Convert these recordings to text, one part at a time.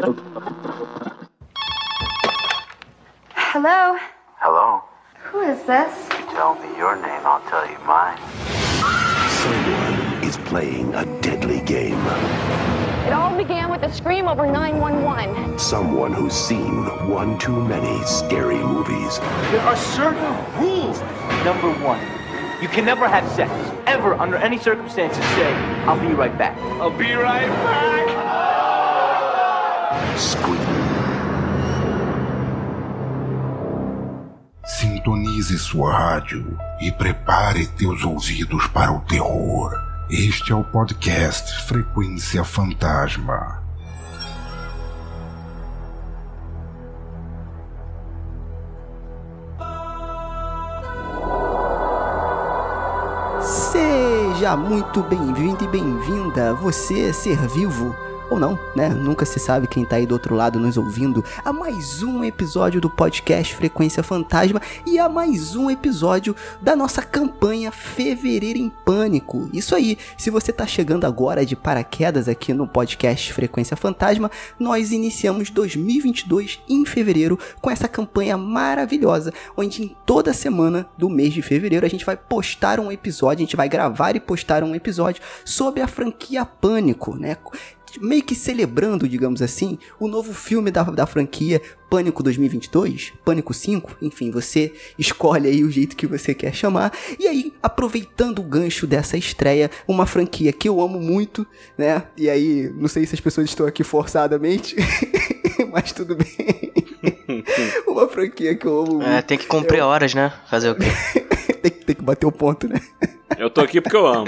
Hello? Hello? Who is this? You tell me your name, I'll tell you mine. Someone is playing a deadly game. It all began with a scream over 911. Someone who's seen one too many scary movies. There are certain rules. Number one, you can never have sex, ever, under any circumstances. Say, I'll be right back. I'll be right back. Scream. Sintonize sua rádio e prepare teus ouvidos para o terror. Este é o podcast Frequência Fantasma. Seja muito bem-vindo e bem-vinda, você ser vivo ou não, né? Nunca se sabe quem tá aí do outro lado nos ouvindo a mais um episódio do podcast Frequência Fantasma e a mais um episódio da nossa campanha Fevereiro em Pânico. Isso aí, se você tá chegando agora de paraquedas aqui no podcast Frequência Fantasma, nós iniciamos 2022 em fevereiro com essa campanha maravilhosa, onde em toda semana do mês de fevereiro a gente vai postar um episódio, a gente vai gravar e postar um episódio sobre a franquia Pânico, né? Meio que celebrando, digamos assim, o novo filme da, da franquia Pânico 2022, Pânico 5, enfim, você escolhe aí o jeito que você quer chamar. E aí, aproveitando o gancho dessa estreia, uma franquia que eu amo muito, né? E aí, não sei se as pessoas estão aqui forçadamente, mas tudo bem. uma franquia que eu amo muito. É, tem que cumprir Eu- horas, né? Fazer o quê? tem, tem que bater o ponto, né? Eu tô aqui porque eu amo.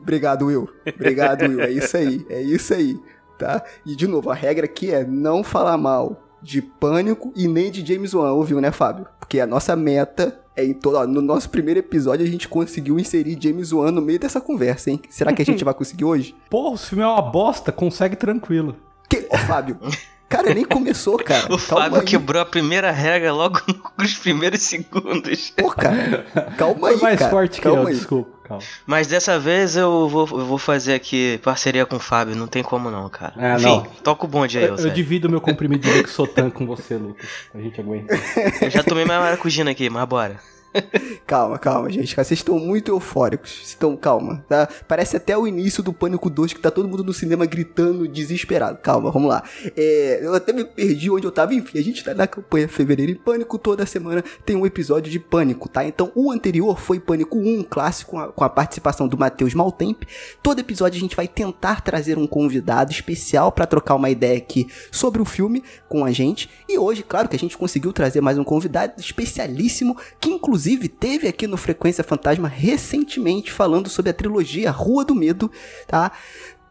Obrigado, Will. Obrigado, Will. É isso aí. É isso aí. Tá? E de novo, a regra aqui é não falar mal de Pânico e nem de James Wan, ouviu, né, Fábio? Porque a nossa meta é em todo. ó, No nosso primeiro episódio a gente conseguiu inserir James Wan no meio dessa conversa, hein? Será que a gente vai conseguir hoje? Porra, o filme é uma bosta, consegue tranquilo. Que... Ó, Fábio. Cara, nem começou, cara. O Calma Fábio aí. quebrou a primeira regra logo nos primeiros segundos. Pô, cara. Calma Foi aí, mais cara. forte que Calma eu, aí. desculpa, calma. Mas dessa vez eu vou, eu vou fazer aqui parceria com o Fábio, não tem como não, cara. É, Enfim, não. toca o bonde aí, Eu, eu divido meu comprimido de Lexotan com você, Lucas. A gente aguenta. Eu já tomei minha maracujina aqui, mas bora. Calma, calma, gente. Vocês estão muito eufóricos. Estão, calma, tá? Parece até o início do Pânico 2, que tá todo mundo no cinema gritando, desesperado. Calma, vamos lá. É, eu até me perdi onde eu tava. Enfim, a gente tá na campanha Fevereiro em Pânico. Toda semana tem um episódio de Pânico, tá? Então, o anterior foi Pânico 1, um clássico, com a, com a participação do Matheus Maltempe. Todo episódio a gente vai tentar trazer um convidado especial pra trocar uma ideia aqui sobre o filme com a gente. E hoje, claro que a gente conseguiu trazer mais um convidado especialíssimo, que inclusive teve aqui no Frequência Fantasma recentemente falando sobre a trilogia Rua do Medo, tá?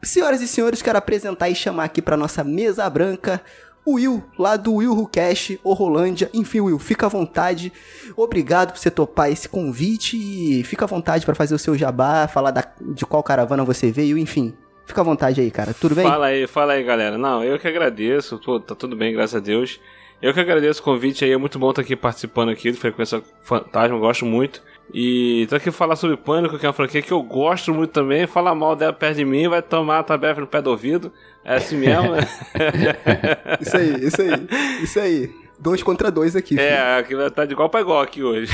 Senhoras e senhores, quero apresentar e chamar aqui pra nossa mesa branca o Will, lá do Will Who Cash, ou Rolândia. Enfim, Will, fica à vontade. Obrigado por você topar esse convite e fica à vontade pra fazer o seu jabá, falar da- de qual caravana você veio, enfim. Fica à vontade aí, cara. Tudo bem? Fala aí, fala aí, galera. Não, eu que agradeço. Tá tudo bem, graças a Deus. Eu que agradeço o convite aí. É muito bom estar aqui participando aqui do Frequência Fantasma. eu Gosto muito. E tô aqui falar sobre Pânico, que é uma franquia que eu gosto muito também. Falar mal dela perto de mim, vai tomar a tabefa no pé do ouvido. É assim mesmo. Isso aí, isso aí, isso aí. Dois contra dois aqui. filho. é, aqui vai estar de igual pra igual aqui hoje.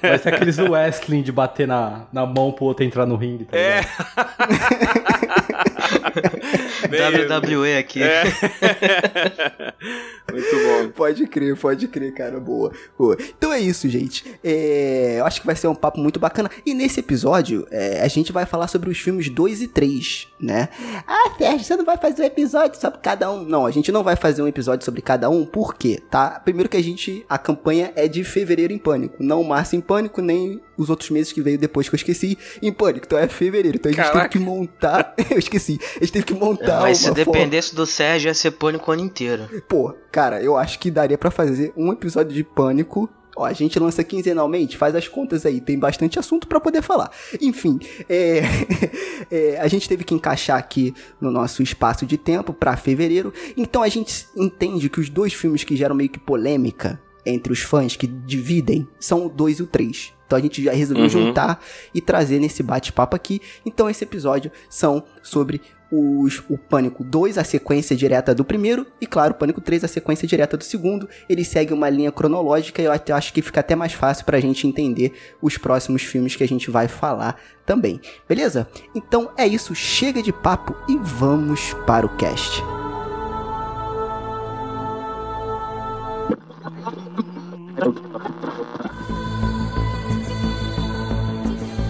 Vai ser aqueles wrestling de bater na, na mão pro outro entrar no ringue, tá É. WWE aqui. É. Muito bom. Pode crer, pode crer, cara. Boa, boa. Então é isso, gente. É, eu acho que vai ser um papo muito bacana. E nesse episódio, é, a gente vai falar sobre os filmes 2 e 3, né? Ah, Sérgio, você não vai fazer um episódio sobre cada um. Não, a gente não vai fazer um episódio sobre cada um. Por quê? Tá? Primeiro que a gente. A campanha é de fevereiro em pânico. Não março em pânico, nem os outros meses que veio depois que eu esqueci em pânico. Então é fevereiro. Então a gente Caraca. teve que montar. eu esqueci. A gente teve que montar Mas se uma forma- dependesse do Sérgio, ia ser pânico o ano inteiro. Pô, cara, eu acho que daria pra fazer um episódio de pânico. Ó, a gente lança quinzenalmente, faz as contas aí, tem bastante assunto pra poder falar. Enfim, é, é, a gente teve que encaixar aqui no nosso espaço de tempo pra fevereiro. Então a gente entende que os dois filmes que geram meio que polêmica entre os fãs que dividem são o 2 e o 3. Então a gente já resolveu Uhum. juntar e trazer nesse bate-papo aqui. Então esse episódio são sobre os, o Pânico 2, a sequência direta do primeiro, e claro, o Pânico 3, a sequência direta do segundo. Ele segue uma linha cronológica e eu até acho que fica até mais fácil pra gente entender os próximos filmes que a gente vai falar também. Beleza? Então é isso, chega de papo e vamos para o cast.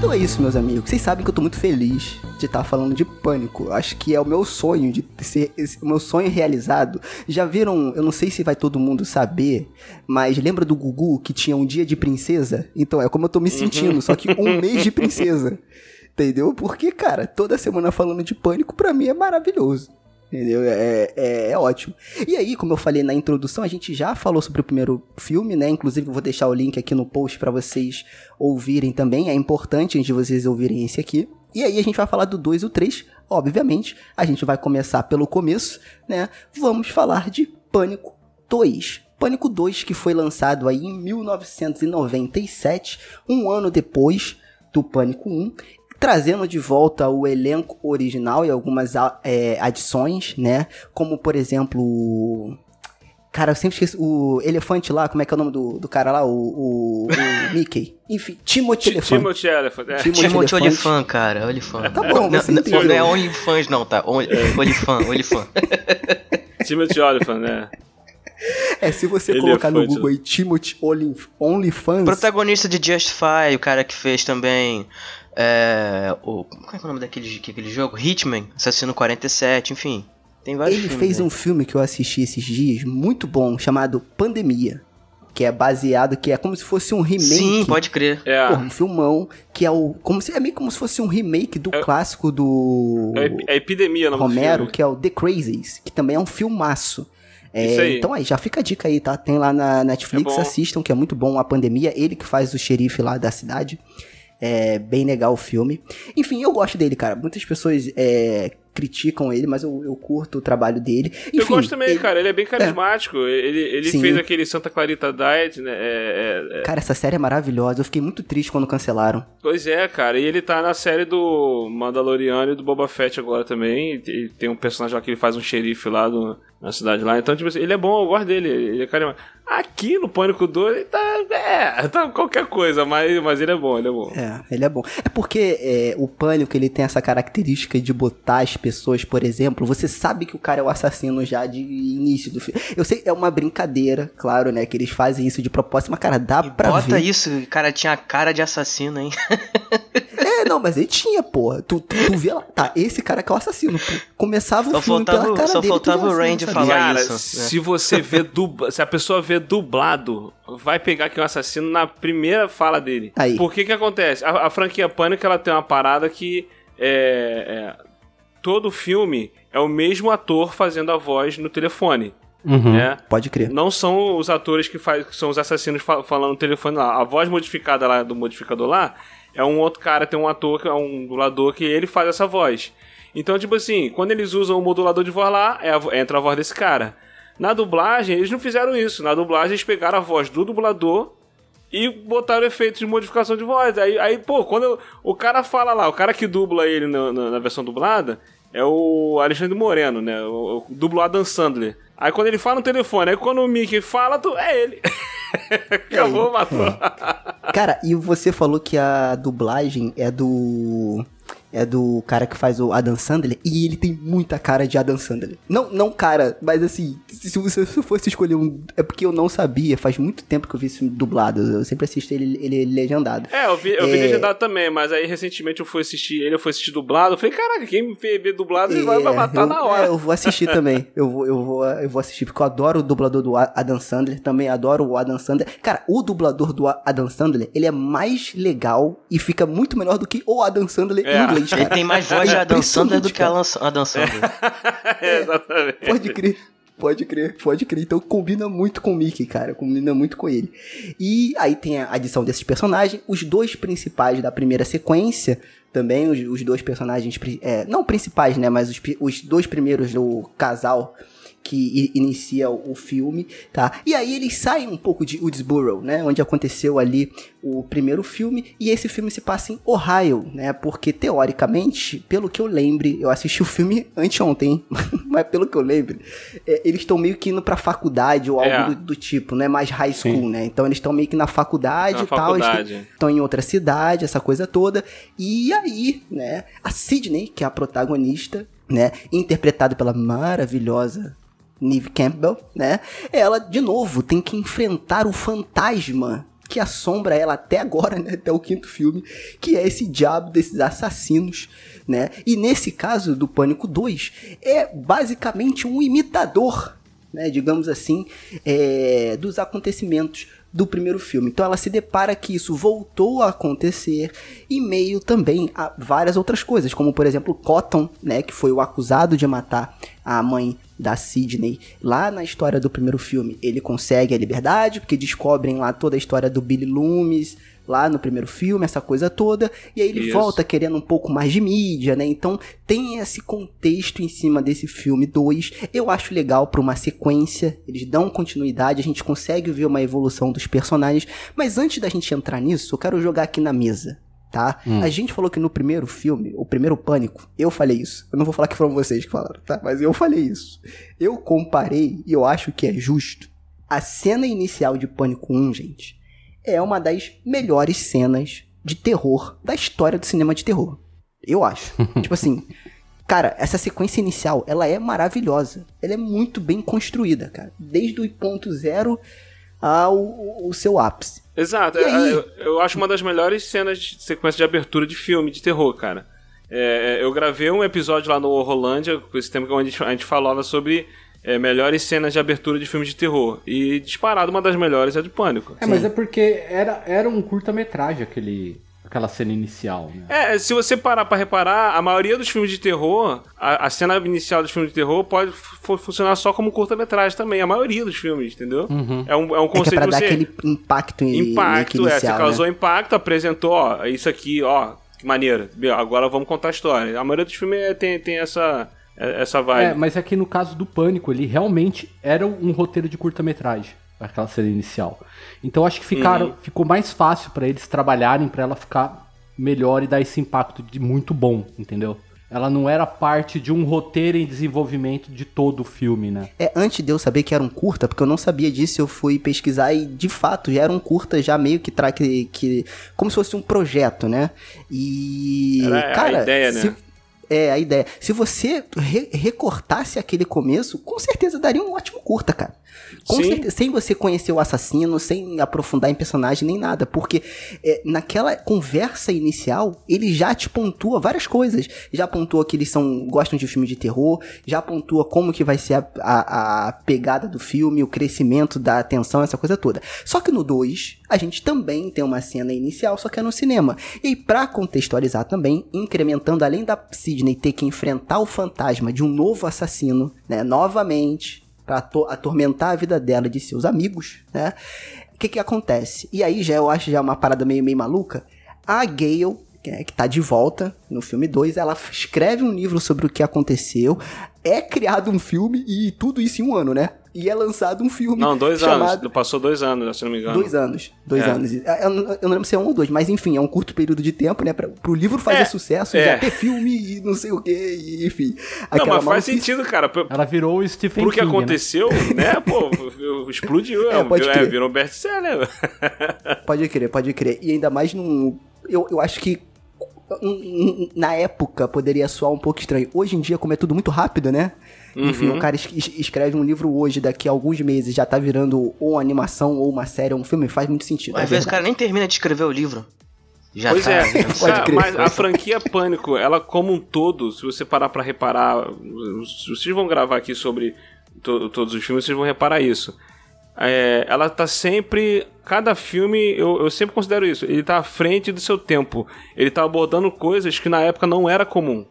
Então é isso, meus amigos. Vocês sabem que eu tô muito feliz de estar falando de pânico. Acho que é o meu sonho de ser o meu sonho realizado. Já viram? Eu não sei se vai todo mundo saber, mas lembra do Gugu que tinha um dia de princesa? Então é como eu tô me sentindo, só que um mês de princesa. Entendeu? Porque, cara, toda semana falando de pânico pra mim é maravilhoso. Entendeu? É, é, é ótimo. E aí, como eu falei na introdução, a gente já falou sobre o primeiro filme, né? Inclusive, eu vou deixar o link aqui no post pra vocês ouvirem também. É importante de vocês ouvirem esse aqui. E aí, a gente vai falar do 2 e o 3. Obviamente, a gente vai começar pelo começo, né? Vamos falar de Pânico 2. Pânico 2, que foi lançado aí em 1997, um ano depois do Pânico 1 trazendo de volta o elenco original e algumas é, adições, né? Como, por exemplo, o- Cara, eu sempre esqueço. O elefante lá, como é que é o nome do, do cara lá? O, o, o Mickey. Enfim, Timothy Elefante. Timothy Elephant, é. Timothy Timothy Elefante. Olifan, cara, Olifan. Tá bom, não, você não, entendeu. não é OnlyFans não, tá? Only- Olifan, Olifan. Timothy Elephant, né? É, se você Elefante. colocar no Google aí Timothy Only- OnlyFans. Protagonista de Justify, o cara que fez também. É, o, como é que é o nome daquele, aquele jogo? Hitman, Assassino 47, enfim. Tem vários Ele filmes. fez né? um filme que eu assisti esses dias, muito bom, chamado Pandemia. Que é baseado, que é como se fosse um remake. Sim, pode crer. É. Porra, um filmão, que é o. Como se, é meio como se fosse um remake do clássico do. É, é Epidemia o nome do Romero, filme. que é o The Crazies, que também é um filmaço. É, aí. Então aí, já fica a dica aí, tá? Tem lá na Netflix, É assistam, que é muito bom a pandemia. Ele que faz o xerife lá da cidade. É bem legal o filme. Enfim, eu gosto dele, cara. Muitas pessoas é, criticam ele, mas eu, eu curto o trabalho dele. Enfim, eu gosto também, ele- cara. Ele é bem carismático. Ele, ele Sim. fez aquele Santa Clarita Diet, né? É, é- é- Cara, essa série é maravilhosa. Eu fiquei muito triste quando cancelaram. Pois é, cara. E ele tá na série do Mandaloriano e do Boba Fett agora também. E tem um personagem lá que ele faz um xerife lá do- na cidade lá. Então, tipo assim, ele é bom, eu gosto dele. Ele é carismático. Aqui no Pânico 2, ele tá. É, tá qualquer coisa, mas, mas ele é bom, ele é bom. É, ele é bom. É porque é, o Pânico, ele tem essa característica de botar as pessoas, por exemplo, você sabe que o cara é o assassino já de início do filme. Eu sei, é uma brincadeira, claro, né, que eles fazem isso de propósito, mas, cara, dá pra Bota ver. isso, o cara tinha cara de assassino, hein? É, não, mas ele tinha, porra. Tu, tu, tu vê lá, tá, esse cara que é o assassino, pô. Começava o Só filme faltava- pela cara só dele, tu faltava o Randy falar Cara, isso, né? se você vê dubla, se a pessoa vê dublado, vai pegar que é um assassino na primeira fala dele. Aí. Por que que acontece? A, a franquia Pânico, ela tem uma parada que é, é, todo filme é o mesmo ator fazendo a voz no telefone, Uhum. né? Pode crer. Não são os atores que, faz, que são os assassinos fa- falando no telefone lá. A voz modificada lá do modificador lá é um outro cara, tem um ator, que é um dublador que ele faz essa voz. Então, tipo assim, quando eles usam o modulador de voz lá, é a entra a voz desse cara. Na dublagem, eles não fizeram isso. Na dublagem, eles pegaram a voz do dublador e botaram efeitos de modificação de voz. Aí, aí pô, quando o cara fala lá, o cara que dubla ele na, na- na versão dublada é o Alexandre Moreno, né? O, o dubla o Adam Sandler. Aí quando ele fala no telefone, aí quando o Mickey fala, tu, é ele. Acabou, matou. Cara, e você falou que a dublagem é do. É do cara que faz o Adam Sandler. E ele tem muita cara de Adam Sandler. Não, não cara, mas assim, se você fosse escolher um. É porque eu não sabia. Faz muito tempo que eu vi esse filme dublado. Eu sempre assisto ele, ele legendado. É, eu vi, eu vi É. legendado também, mas aí recentemente eu fui assistir ele, eu fui assistir dublado. Eu falei, caraca, quem me vê dublado ele vai, vai É, matar eu, na hora. é, eu vou assistir também. Eu vou, eu, vou, eu vou assistir, porque eu adoro o dublador do Adam Sandler. Também adoro o Adam Sandler. Cara, o dublador do Adam Sandler, ele é mais legal e fica muito melhor do que o Adam Sandler É. em inglês, Ele tem mais voz de É Adam Sandler do que. Alan- Adam Sandler. É, exatamente. Pode crer. Pode crer, pode crer. Então combina muito com o Mickey, cara. Combina muito com ele. E aí tem a adição desses personagens. Os dois principais da primeira sequência. Também, os, os dois personagens. é, não principais, né? Mas os, os dois primeiros do casal. Que inicia o filme, tá? E aí eles saem um pouco de Woodsboro, né? Onde aconteceu ali o primeiro filme, e esse filme se passa em Ohio, né? Porque teoricamente, pelo que eu lembre, eu assisti o filme anteontem, mas pelo que eu lembre, é, eles estão meio que indo pra faculdade ou algo É. do, do tipo, não é mais high school, né? Então eles estão meio que na faculdade Na e tal, estão em outra cidade, essa coisa toda. E aí, né, a Sidney, que é a protagonista, né, interpretada pela maravilhosa Neve Campbell, né, ela de novo tem que enfrentar o fantasma que assombra ela até agora, né, até o quinto filme, que é esse diabo desses assassinos, né? E nesse caso do Pânico 2, é basicamente um imitador né, digamos assim, é, dos acontecimentos do primeiro filme. Então ela se depara que isso voltou a acontecer em meio também a várias outras coisas, como por exemplo Cotton, né, que foi o acusado de matar a mãe da Sidney lá na história do primeiro filme. Ele consegue a liberdade porque descobrem lá toda a história do Billy Loomis lá no primeiro filme, essa coisa toda, e aí ele Isso. volta querendo um pouco mais de mídia, né? Então tem esse contexto em cima desse filme 2. Eu acho legal pra uma sequência, eles dão continuidade, a gente consegue ver uma evolução dos personagens, mas antes da gente entrar nisso, eu quero jogar aqui na mesa. Tá? A gente falou que no primeiro filme, o primeiro Pânico, eu falei isso. Eu não vou falar que foram vocês que falaram, tá? Mas eu falei isso. Eu comparei, e eu acho que é justo, a cena inicial de Pânico 1, gente, é uma das melhores cenas de terror da história do cinema de terror. Eu acho. tipo assim, cara, essa sequência inicial, ela é maravilhosa. Ela é muito bem construída, cara. Desde o ponto zero ao o seu ápice. Exato, é, aí? eu, eu acho uma das melhores cenas de sequência de abertura de filme, de terror, cara. É, eu gravei um episódio lá no Horrorlândia, com esse tempo que a gente, a gente falava sobre é, melhores cenas de abertura de filmes de terror. E disparado, uma das melhores é de Pânico. É, mas é porque era, era um curta-metragem aquele, aquela cena inicial, né? É, se você parar pra reparar, a maioria dos filmes de terror, a, a cena inicial dos filmes de terror pode fu- funcionar só como curta-metragem também. A maioria dos filmes, entendeu? É um, é um É que é conceito pra de dar você... aquele impacto, Impacto, que é. Você inicial, causou né? impacto, apresentou, ó, isso aqui, ó, que maneiro. Agora vamos contar a história. A maioria dos filmes é- tem, tem essa, é- essa vibe. É, mas é que no caso do Pânico, ele realmente era um roteiro de curta-metragem, aquela cena inicial. Então acho que ficaram, Uhum. ficou mais fácil pra eles trabalharem pra ela ficar melhor e dar esse impacto de muito bom, entendeu? Ela não era parte de um roteiro em desenvolvimento de todo o filme, né? É, antes de eu saber que era um curta, porque eu não sabia disso, eu fui pesquisar e de fato já era um curta já meio que tra que, que como se fosse um projeto, né? E Era a cara, ideia, né? se- é a ideia. Se você re- recortasse aquele começo, com certeza daria um ótimo curta, cara. Com Sim. certeza, sem você conhecer o assassino, sem aprofundar em personagem nem nada, porque é, naquela conversa inicial ele já te pontua várias coisas. Já pontua que eles são gostam de filme de terror, já pontua como que vai ser a, a- a pegada do filme, o crescimento da atenção, essa coisa toda. Só que no 2, a gente também tem uma cena inicial, só que é no cinema. E pra contextualizar também, incrementando além da Sidney ter que enfrentar o fantasma de um novo assassino, né, novamente, ato- atormentar a vida dela e de seus amigos, né? O que que acontece? E aí já eu acho já uma parada meio, meio maluca. A Gale, que, é- que tá de volta no filme 2, ela escreve um livro sobre o que aconteceu, é criado um filme e tudo isso em um ano, né? E é lançado um filme Não, dois chamado... anos. Passou dois anos, se não me engano. Dois anos, dois É. anos. Eu, não- eu não lembro se é um ou dois, mas enfim, é um curto período de tempo, né? Pra, pro livro fazer É, sucesso, é. já ter filme e não sei o que, e, enfim. Não, mas faz sentido, cara. Ela virou o Stephen Pro que King, né? aconteceu, né, pô, explodiu. É, É, pode é, crer. virou um best-seller. Pode crer, pode crer. E ainda mais num. Eu, eu acho que na época poderia soar um pouco estranho. Hoje em dia, como é tudo muito rápido, né? Enfim, Uhum. o cara es- es- escreve um livro hoje, daqui a alguns meses já tá virando ou uma animação, ou uma série, ou um filme, faz muito sentido. é Às vezes o cara nem termina de escrever o livro. Já Pois tá. é, já- Pode cara, crer. mas a franquia Pânico, ela como um todo, se você parar pra reparar, se vocês vão gravar aqui sobre to- todos os filmes, vocês vão reparar isso. É, ela tá sempre. Cada filme, eu, eu sempre considero isso, ele tá à frente do seu tempo. Ele tá abordando coisas que na época não era comum.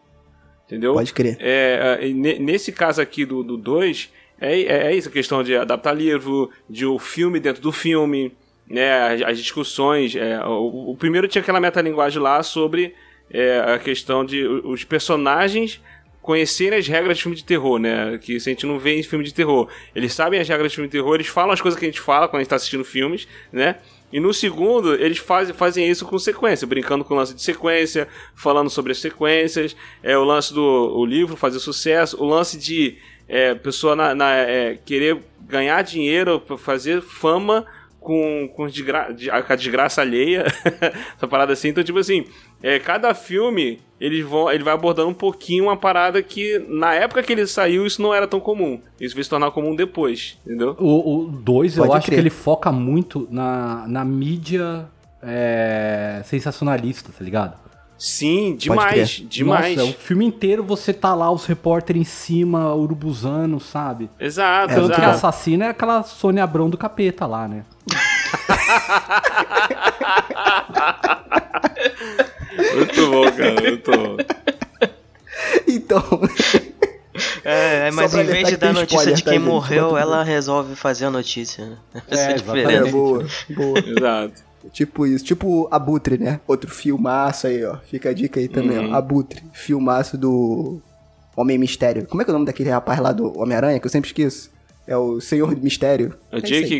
Entendeu? Pode crer. É, é, ne- nesse caso aqui do 2, é, é, é isso, a questão de adaptar livro, de o filme dentro do filme, né, as, discussões. é, o, o primeiro tinha aquela metalinguagem lá sobre é, a questão de os personagens conhecerem as regras de filme de terror, né? Que isso a gente não vê em filme de terror. Eles sabem as regras de filme de terror, eles falam as coisas que a gente fala quando a gente tá assistindo filmes, né? E no segundo, eles fazem, fazem isso com sequência, brincando com o lance de sequência, falando sobre as sequências, é, o lance do o livro fazer sucesso, o lance de é, pessoa na, na, é, querer ganhar dinheiro, fazer fama com, com, desgra de, com a desgraça alheia, essa parada assim. Então, tipo assim, é, cada filme eles vão, ele vai abordando um pouquinho uma parada que na época que ele saiu isso não era tão comum. Isso veio se tornar comum depois, entendeu? O 2 eu Pode acho crer. que ele foca muito na, na mídia é, sensacionalista, tá ligado? Sim, demais, crer. demais. Nossa, o filme inteiro você tá lá, os repórteres em cima, urubuzando, sabe? Exato, Tanto que a exato. assassina é aquela Sônia Abrão do capeta lá, né? Muito bom, cara, muito bom. Então, É, Só mas em vez de dar notícia spoiler, de tá, quem gente? morreu, Bota ela resolve fazer a notícia. né? Essa é a exatamente. diferença. é boa, boa. Exato. Tipo isso, tipo Abutre, né? Outro filmaço aí, ó. Fica a dica aí também, Uhum. ó. Abutre, filmaço do Homem Mistério. Como é que é o nome daquele rapaz lá do Homem-Aranha, que eu sempre esqueço? É o Senhor Mistério. O É Jake.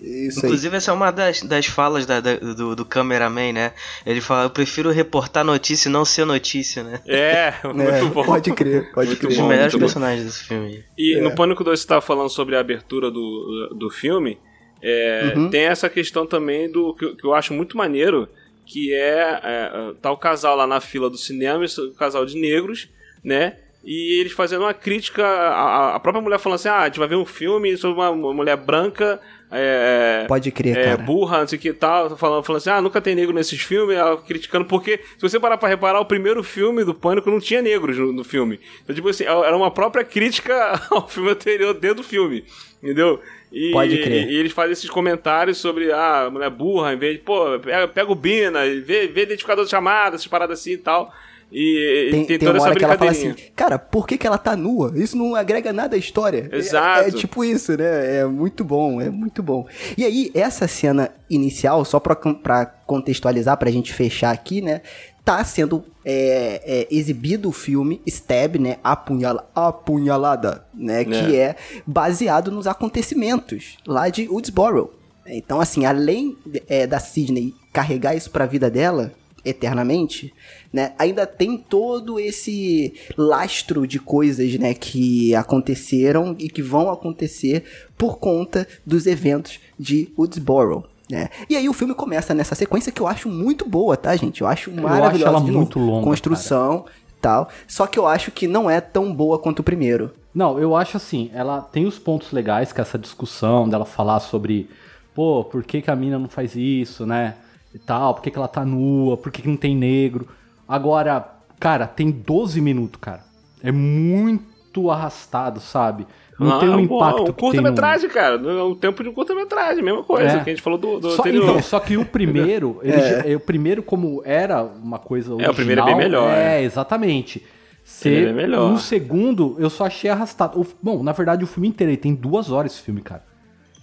Isso aí. Inclusive, essa é uma das, das falas da- da- do, do cameraman, né? Ele fala, eu prefiro reportar notícia e não ser notícia, né? É, muito É, bom. Pode crer, pode Muito crer. Um dos melhores bom. personagens desse filme. aí. E É. no Pânico 2 você tava falando sobre a abertura do, do filme. é, Uhum. Tem essa questão também do que, eu- que eu acho muito maneiro, que é, é, tá o casal lá na fila do cinema, esse casal de negros, né? E eles fazendo uma crítica, a, a própria mulher falando assim, ah, a gente vai ver um filme sobre uma, mulher branca, é, Pode crer, é, cara. burra, não sei o que e tal, falando, falando assim, ah, nunca tem negro nesses filmes, ela criticando, porque se você parar pra reparar, o primeiro filme do Pânico não tinha negros no, no filme. Então, tipo assim, era uma própria crítica ao filme anterior dentro do filme, entendeu? E, Pode crer. E, eles fazem esses comentários sobre, ah, mulher burra, em vez de, pô, pega, pega o Bina, vê, vê identificador de chamada, essas paradas assim e tal. E Tem, tem, tem toda uma essa hora que ela fala assim, cara, por que, que ela tá nua? Isso não agrega nada à história. É- Exato. É, tipo isso, né? É muito bom, é muito bom. E aí, essa cena inicial, só pra, pra contextualizar, pra gente fechar aqui, né? Tá sendo é, é, exibido o filme Stab, né? Apunhala, apunhalada, né? Que é baseado nos acontecimentos lá de Woodsboro. Então, assim, além é, da Sidney carregar isso pra vida dela, eternamente, né? Ainda tem todo esse lastro de coisas, né, que aconteceram e que vão acontecer por conta dos eventos de Woodsboro. Né? E aí o filme começa nessa sequência que eu acho muito boa, tá, gente? Eu acho maravilhosa. de novo. muito longa, Construção, tal. Só que eu acho que não é tão boa quanto o primeiro. Não, eu acho assim, ela tem os pontos legais, que é essa discussão dela falar sobre, pô, por que, que a mina não faz isso, né? E tal, por que, que ela tá nua, por que, que não tem negro. Agora, cara, tem 12 minutos, cara. É muito arrastado, sabe? Não Ah, tem um impacto Um tem no- curta-metragem, cara. O tempo de um curta-metragem, mesma coisa É. que a gente falou do, do Só, anterior. então, só que o primeiro, ele É. já- é, o primeiro como era uma coisa original, É, o primeiro é bem melhor, É, é. exatamente. Ele é melhor. No segundo, eu só achei arrastado. O- bom, na verdade, o filme inteiro, ele tem duas horas esse filme, cara.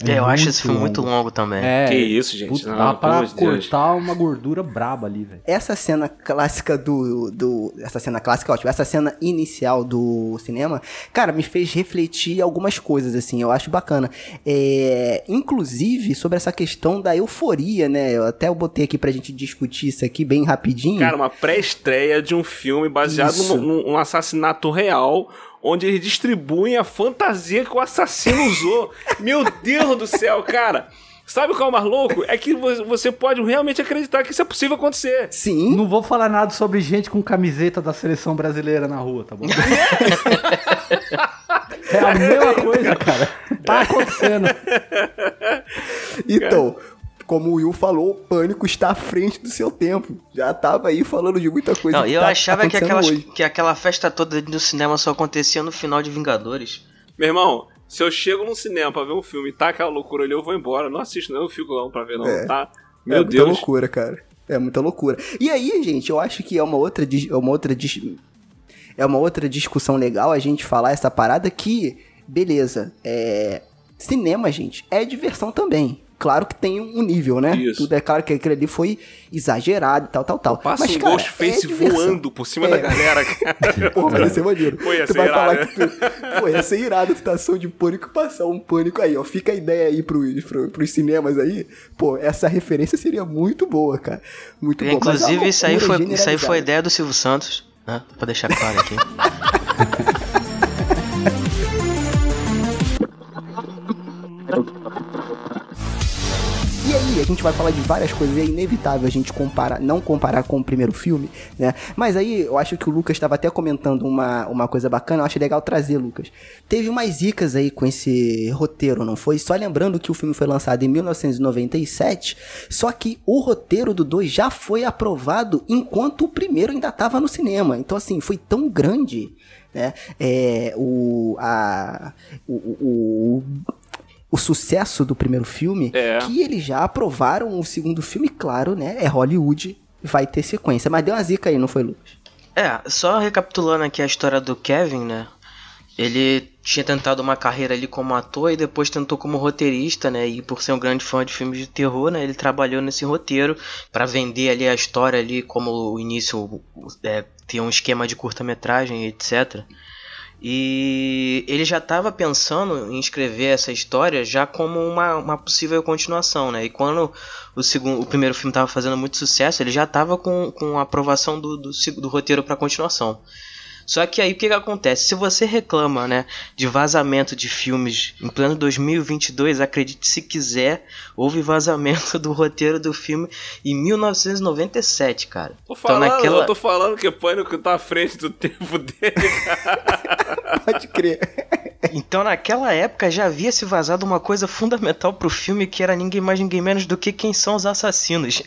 É, eu acho esse filme muito longo também. É, Que isso, gente, puta, não, dá pra Deus. cortar uma gordura braba ali, velho. Essa cena clássica do, do. Essa cena clássica, ótimo. Essa cena inicial do cinema, cara, me fez refletir algumas coisas, assim. Eu acho bacana. É, inclusive, sobre essa questão da euforia, né? Eu até eu botei aqui pra gente discutir isso aqui bem rapidinho. Cara, uma pré-estreia de um filme baseado num assassinato real, onde eles distribuem a fantasia que o assassino usou. Meu Deus do céu, cara! Sabe qual é o mais louco? É que vo- você pode realmente acreditar que isso é possível acontecer. Sim. Não vou falar nada sobre gente com camiseta da seleção brasileira na rua, tá bom? é a mesma coisa, cara. Tá acontecendo. Então, como o Will falou, o pânico está à frente do seu tempo. Já tava aí falando de muita coisa. Não, que eu tá achava que, aquelas, hoje. que aquela festa toda do cinema só acontecia no final de Vingadores. Meu irmão, se eu chego num cinema pra ver um filme e tá aquela loucura ali, eu vou embora. Não assisto, não, eu fico lá pra ver, não, É. tá? é Meu muita Deus. loucura, cara. É muita loucura. E aí, gente, eu acho que é uma outra, é uma outra, é uma outra discussão legal a gente falar essa parada que, beleza, é cinema, gente, é diversão também. Claro que tem um nível, né? Isso. Tudo é claro que aquilo ali foi exagerado e tal, tal, tal. Passa Mas, um cara, Ghostface é voando por cima É. da galera, cara. Pô, mas ia ser maneiro. Pô, ia tu vai irado, falar né? que tu. Pô, ia ser irado tu tá ação de pânico e passar um pânico aí, ó. Fica a ideia aí pros, pro, pros cinemas aí. Pô, essa referência seria muito boa, cara. Muito boa. Mas é Inclusive, isso aí, foi, isso aí foi ideia do Silvio Santos, né? Pra deixar claro aqui. E a gente vai falar de várias coisas, é inevitável a gente comparar, não comparar com o primeiro filme, né? Mas aí, eu acho que o Lucas estava até comentando uma, uma coisa bacana, eu acho legal trazer, Lucas. Teve umas zicas aí com esse roteiro, não foi? Só lembrando que o filme foi lançado em 1997, só que o roteiro do 2 já foi aprovado enquanto o primeiro ainda estava no cinema. Então, assim, foi tão grande, né? É, o, a, o, o, o sucesso do primeiro filme, É. que eles já aprovaram o segundo filme, claro, né? É Hollywood, vai ter sequência. Mas deu uma zica aí, não foi, Lucas? É, só recapitulando aqui a história do Kevin, né? Ele tinha tentado uma carreira ali como ator e depois tentou como roteirista, né? E por ser um grande fã de filmes de terror, né? Ele trabalhou nesse roteiro para vender ali a história ali como o início é, ter um esquema de curta-metragem, etc. E ele já estava pensando em escrever essa história já como uma, uma possível continuação, né? E quando o, segundo, o primeiro filme estava fazendo muito sucesso, ele já estava com, com a aprovação do, do, do roteiro para continuação. Só que aí o que, que acontece? Se você reclama, né, de vazamento de filmes em pleno 2022, acredite se quiser, houve vazamento do roteiro do filme em 1997, cara. Tô falando, então naquela eu tô falando que o Pânico tá à frente do tempo dele, Pode crer. Então naquela época já havia se vazado uma coisa fundamental pro filme que era ninguém mais ninguém menos do que quem são os assassinos,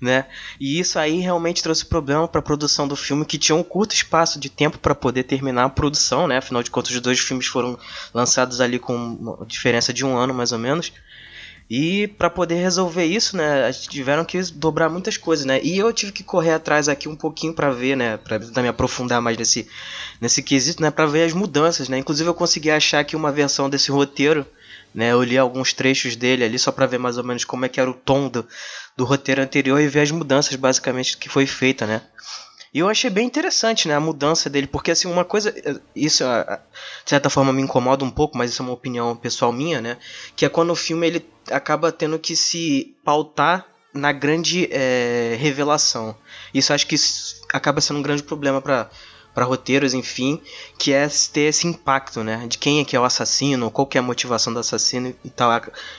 né? E isso aí realmente trouxe problema pra produção do filme que tinha um curto espaço de tempo pra poder terminar a produção, né? Afinal de contas os dois filmes foram lançados ali com diferença de um ano mais ou menos. E pra poder resolver isso, né, a tiveram que dobrar muitas coisas, né? E eu tive que correr atrás aqui um pouquinho pra ver, né, para tentar me aprofundar mais nesse nesse quesito, né, para ver as mudanças, né? Inclusive eu consegui achar aqui uma versão desse roteiro, né? Eu li alguns trechos dele ali só pra ver mais ou menos como é que era o tom do, do roteiro anterior e ver as mudanças basicamente que foi feita, né? E eu achei bem interessante, né, a mudança dele, porque assim, uma coisa, isso ah, ah, de certa forma me incomoda um pouco, mas isso é uma opinião pessoal minha, né, que é quando o filme ele acaba tendo que se pautar na grande eh, revelação. Isso acho que acaba sendo um grande problema para para roteiros, enfim, que é ter esse impacto, né, de quem é que é o assassino, qual que é a motivação do assassino e tal,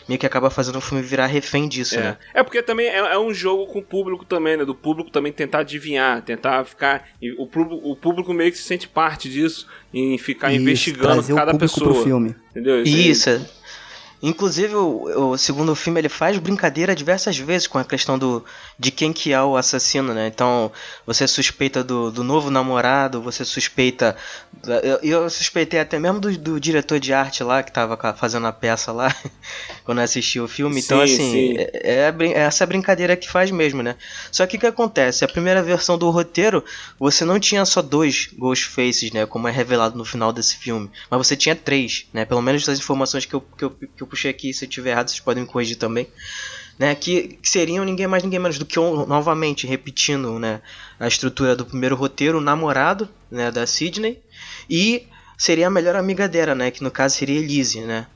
meio que acaba fazendo o filme virar refém disso, né? É, é porque também é, é um jogo com o público também, né? Do público também tentar adivinhar, tentar ficar. O público, o público meio que se sente parte disso, em ficar Isso, investigando cada pessoa. pro filme. Entendeu? aí- Isso. Inclusive, o, o segundo filme ele faz brincadeira diversas vezes com a questão do de quem que é o assassino, né? Então, você suspeita do, do novo namorado, você suspeita. Eu, eu suspeitei até mesmo do, do diretor de arte lá, que tava fazendo a peça lá, quando eu assisti o filme. Então, Sim, assim, sim. é, é é essa brincadeira que faz mesmo, né? Só que o que acontece? A primeira versão do roteiro, você não tinha só dois Ghostfaces, né? Como é revelado no final desse filme. Mas você tinha três, né? Pelo menos das informações que eu, que eu, que eu puxei aqui, se eu tiver errado, vocês podem me corrigir também. Né, que, que seriam ninguém mais ninguém menos do que novamente repetindo né, a estrutura do primeiro roteiro, o namorado né, da Sidney e seria a melhor amiga dela, né, que no caso seria Elise, né,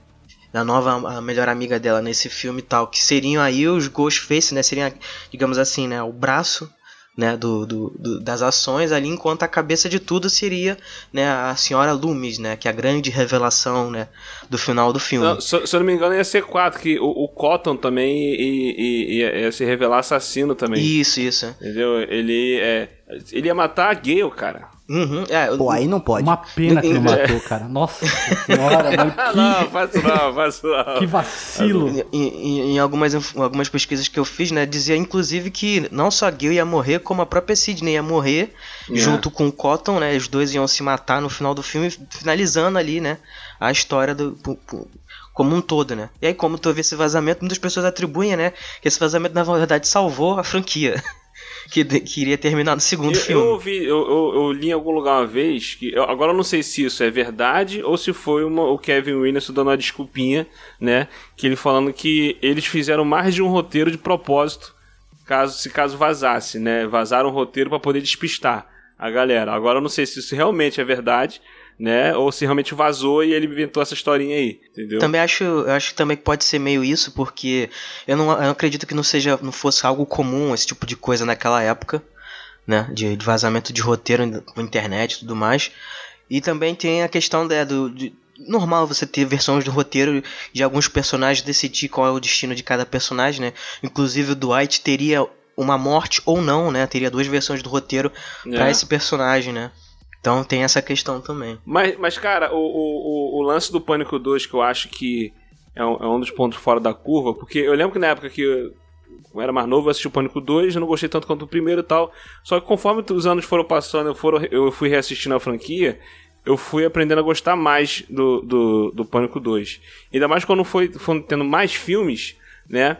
a nova a melhor amiga dela nesse filme e tal, que seriam aí os Ghostface, né, seriam, digamos assim, né, o braço né, do, do, do- das ações ali, enquanto a cabeça de tudo seria né, a senhora Loomis, né, que é a grande revelação né, do final do filme. Não, se, se eu não me engano, ia ser quatro, que o, o Cotton também i- i- ia, ia se revelar assassino também. Isso, isso. Entendeu? Ele é. Ele ia matar a Gale, cara. Uhum, é, Pô, aí não pode. Uma pena que ele É. matou, cara. Nossa senhora, mano. Ah, não, não, não. Que, que vacilo. Em, em- em algumas, inf- algumas pesquisas que eu fiz, né, dizia inclusive que não só a Gil ia morrer, como a própria Sidney ia morrer, É. junto com o Cotton, né, os dois iam se matar no final do filme, finalizando ali, né, a história do, pu- pu- como um todo, né. E aí, como tu vê esse vazamento, muitas pessoas atribuem, né, que esse vazamento na verdade salvou a franquia. que, que iria terminar no segundo Eu, filme. eu ouvi, eu, eu, eu li em algum lugar uma vez, que eu- agora eu não sei se isso é verdade ou se foi uma- o Kevin Williamson dando uma desculpinha, né? Que ele falando que eles fizeram mais de um roteiro de propósito, caso se caso vazasse, né? Vazaram um roteiro pra poder despistar a galera. Agora eu não sei se isso realmente é verdade, né? Ou se realmente vazou e ele inventou essa historinha aí, entendeu? Também acho, eu acho também que pode ser meio isso, porque eu não, eu não acredito que não seja, não fosse algo comum esse tipo de coisa naquela época, né? De, de vazamento de roteiro na internet e tudo mais. E também tem a questão né, do, de, normal você ter versões do roteiro de alguns personagens decidir qual é o destino de cada personagem, né? Inclusive o Dwight teria uma morte ou não, né? Teria duas versões do roteiro É. esse personagem, né? Então tem essa questão também. Mas, mas cara, o, o, o, lance do Pânico 2 que eu acho que é um, é um dos pontos fora da curva, porque eu lembro que na época que eu era mais novo, eu assisti o Pânico 2, eu não gostei tanto quanto o primeiro e tal. Só que conforme os anos foram passando, eu, foram, eu fui reassistindo a franquia, eu fui aprendendo a gostar mais do, do, do Pânico 2. Ainda mais quando foi, foram tendo mais filmes, né?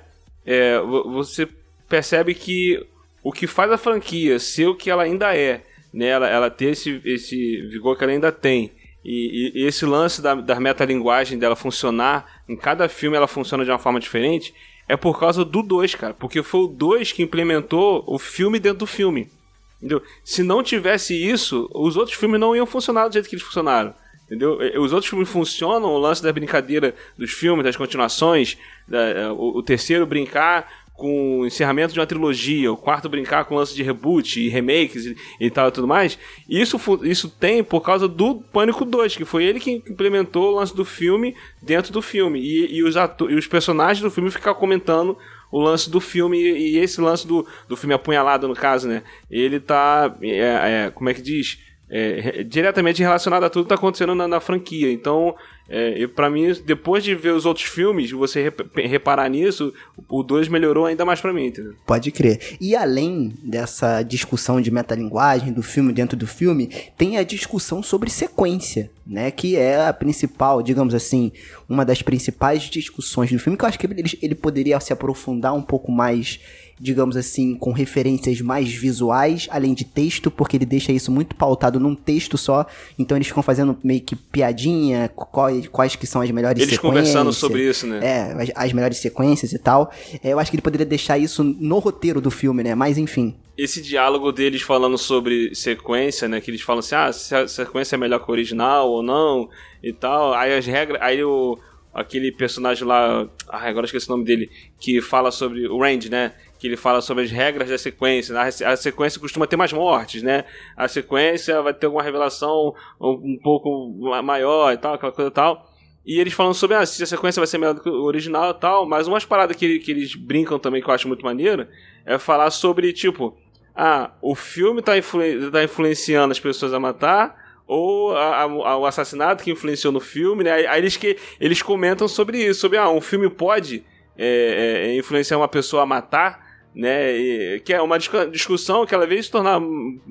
É, vo- você percebe que o que faz a franquia ser o que ela ainda é, né? Ela, ela ter esse, esse vigor que ela ainda tem. E, e- e esse lance da, da metalinguagem dela funcionar, em cada filme ela funciona de uma forma diferente, é por causa do 2, cara. Porque foi o 2 que implementou o filme dentro do filme. Entendeu? Se não tivesse isso, os outros filmes não iam funcionar do jeito que eles funcionaram. Entendeu? Os outros filmes funcionam, o lance da brincadeira dos filmes, das continuações, da- o, o terceiro brincar com o encerramento de uma trilogia, o quarto brincar com o lance de reboot e remakes e, e tal e tudo mais. Isso, isso tem por causa do Pânico 2, que foi ele que implementou o lance do filme dentro do filme. E, e os, e os personagens do filme ficaram comentando o lance do filme e, e esse lance do, do filme apunhalado, no caso, né? Ele tá. é, é, como é que diz? É, re- diretamente relacionado a tudo que tá acontecendo na, na franquia. Então, é, para mim, depois de ver os outros filmes, você rep- reparar nisso, o 2 melhorou ainda mais pra mim, entendeu? Pode crer. E além dessa discussão de metalinguagem do filme dentro do filme, tem a discussão sobre sequência, né? Que é a principal, digamos assim, uma das principais discussões do filme, que eu acho que ele, ele poderia se aprofundar um pouco mais, digamos assim, com referências mais visuais, além de texto, porque ele deixa isso muito pautado num texto só. Então eles ficam fazendo meio que piadinha, quais, quais que são as melhores Eles sequências. conversando sobre isso, né? É, as, as melhores sequências e tal. É, eu acho que ele poderia deixar isso no roteiro do filme, né? Mas enfim. esse diálogo deles falando sobre sequência, né? Que eles falam assim, ah, se a sequência é melhor que o original ou não e tal. Aí as regras. Aí o. Aquele personagem lá. Ah, agora esqueci o nome dele. Que fala sobre. O Randy, né? Que ele fala sobre as regras da sequência. A, a sequência costuma ter mais mortes, né? A sequência vai ter alguma revelação um, pouco ma- maior e tal, aquela coisa e tal. E eles falam sobre ah, se a sequência vai ser melhor do que o original e tal. Mas umas paradas que, que eles brincam também que eu acho muito maneiro é falar sobre, tipo, ah, o filme tá, influ- tá influenciando as pessoas a matar, ou a- a- o assassinato que influenciou no filme, né? Aí eles, que, eles comentam sobre isso, sobre, ah, um filme pode é, é, influenciar uma pessoa a matar, né? E- que é uma discu- discussão que ela veio se tornar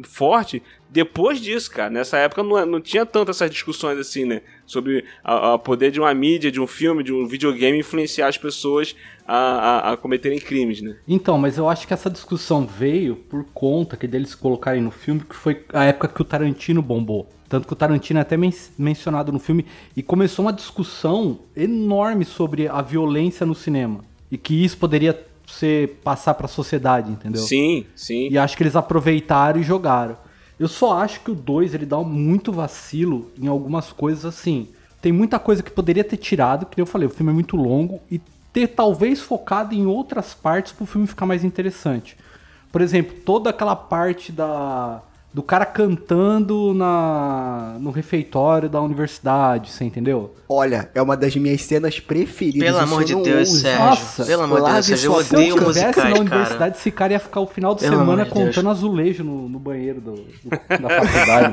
forte depois disso, cara. Nessa época não, não tinha tanto essas discussões assim, né? Sobre o poder de uma mídia, de um filme, de um videogame influenciar as pessoas a, a, a cometerem crimes, né? Então, mas eu acho que essa discussão veio por conta que deles colocarem no filme que foi a época que o Tarantino bombou. Tanto que o Tarantino é até men mencionado no filme e começou uma discussão enorme sobre a violência no cinema e que isso poderia ser passar para a sociedade, entendeu? Sim, sim. E acho que eles aproveitaram e jogaram. Eu só acho que o 2 ele dá muito vacilo em algumas coisas assim. Tem muita coisa que poderia ter tirado, que eu falei, o filme é muito longo e ter talvez focado em outras partes para o filme ficar mais interessante. Por exemplo, toda aquela parte da do cara cantando na no refeitório da universidade, você entendeu? Olha, é uma das minhas cenas preferidas. Pelo amor de Deus, ouso. Sérgio. Nossa, Pelo amor de Deus, Sérgio, eu sua Se eu odeio tivesse musicais, na cara. universidade, esse cara ia ficar o final de Pelo semana Deus. contando azulejo no, no banheiro do, do- da faculdade.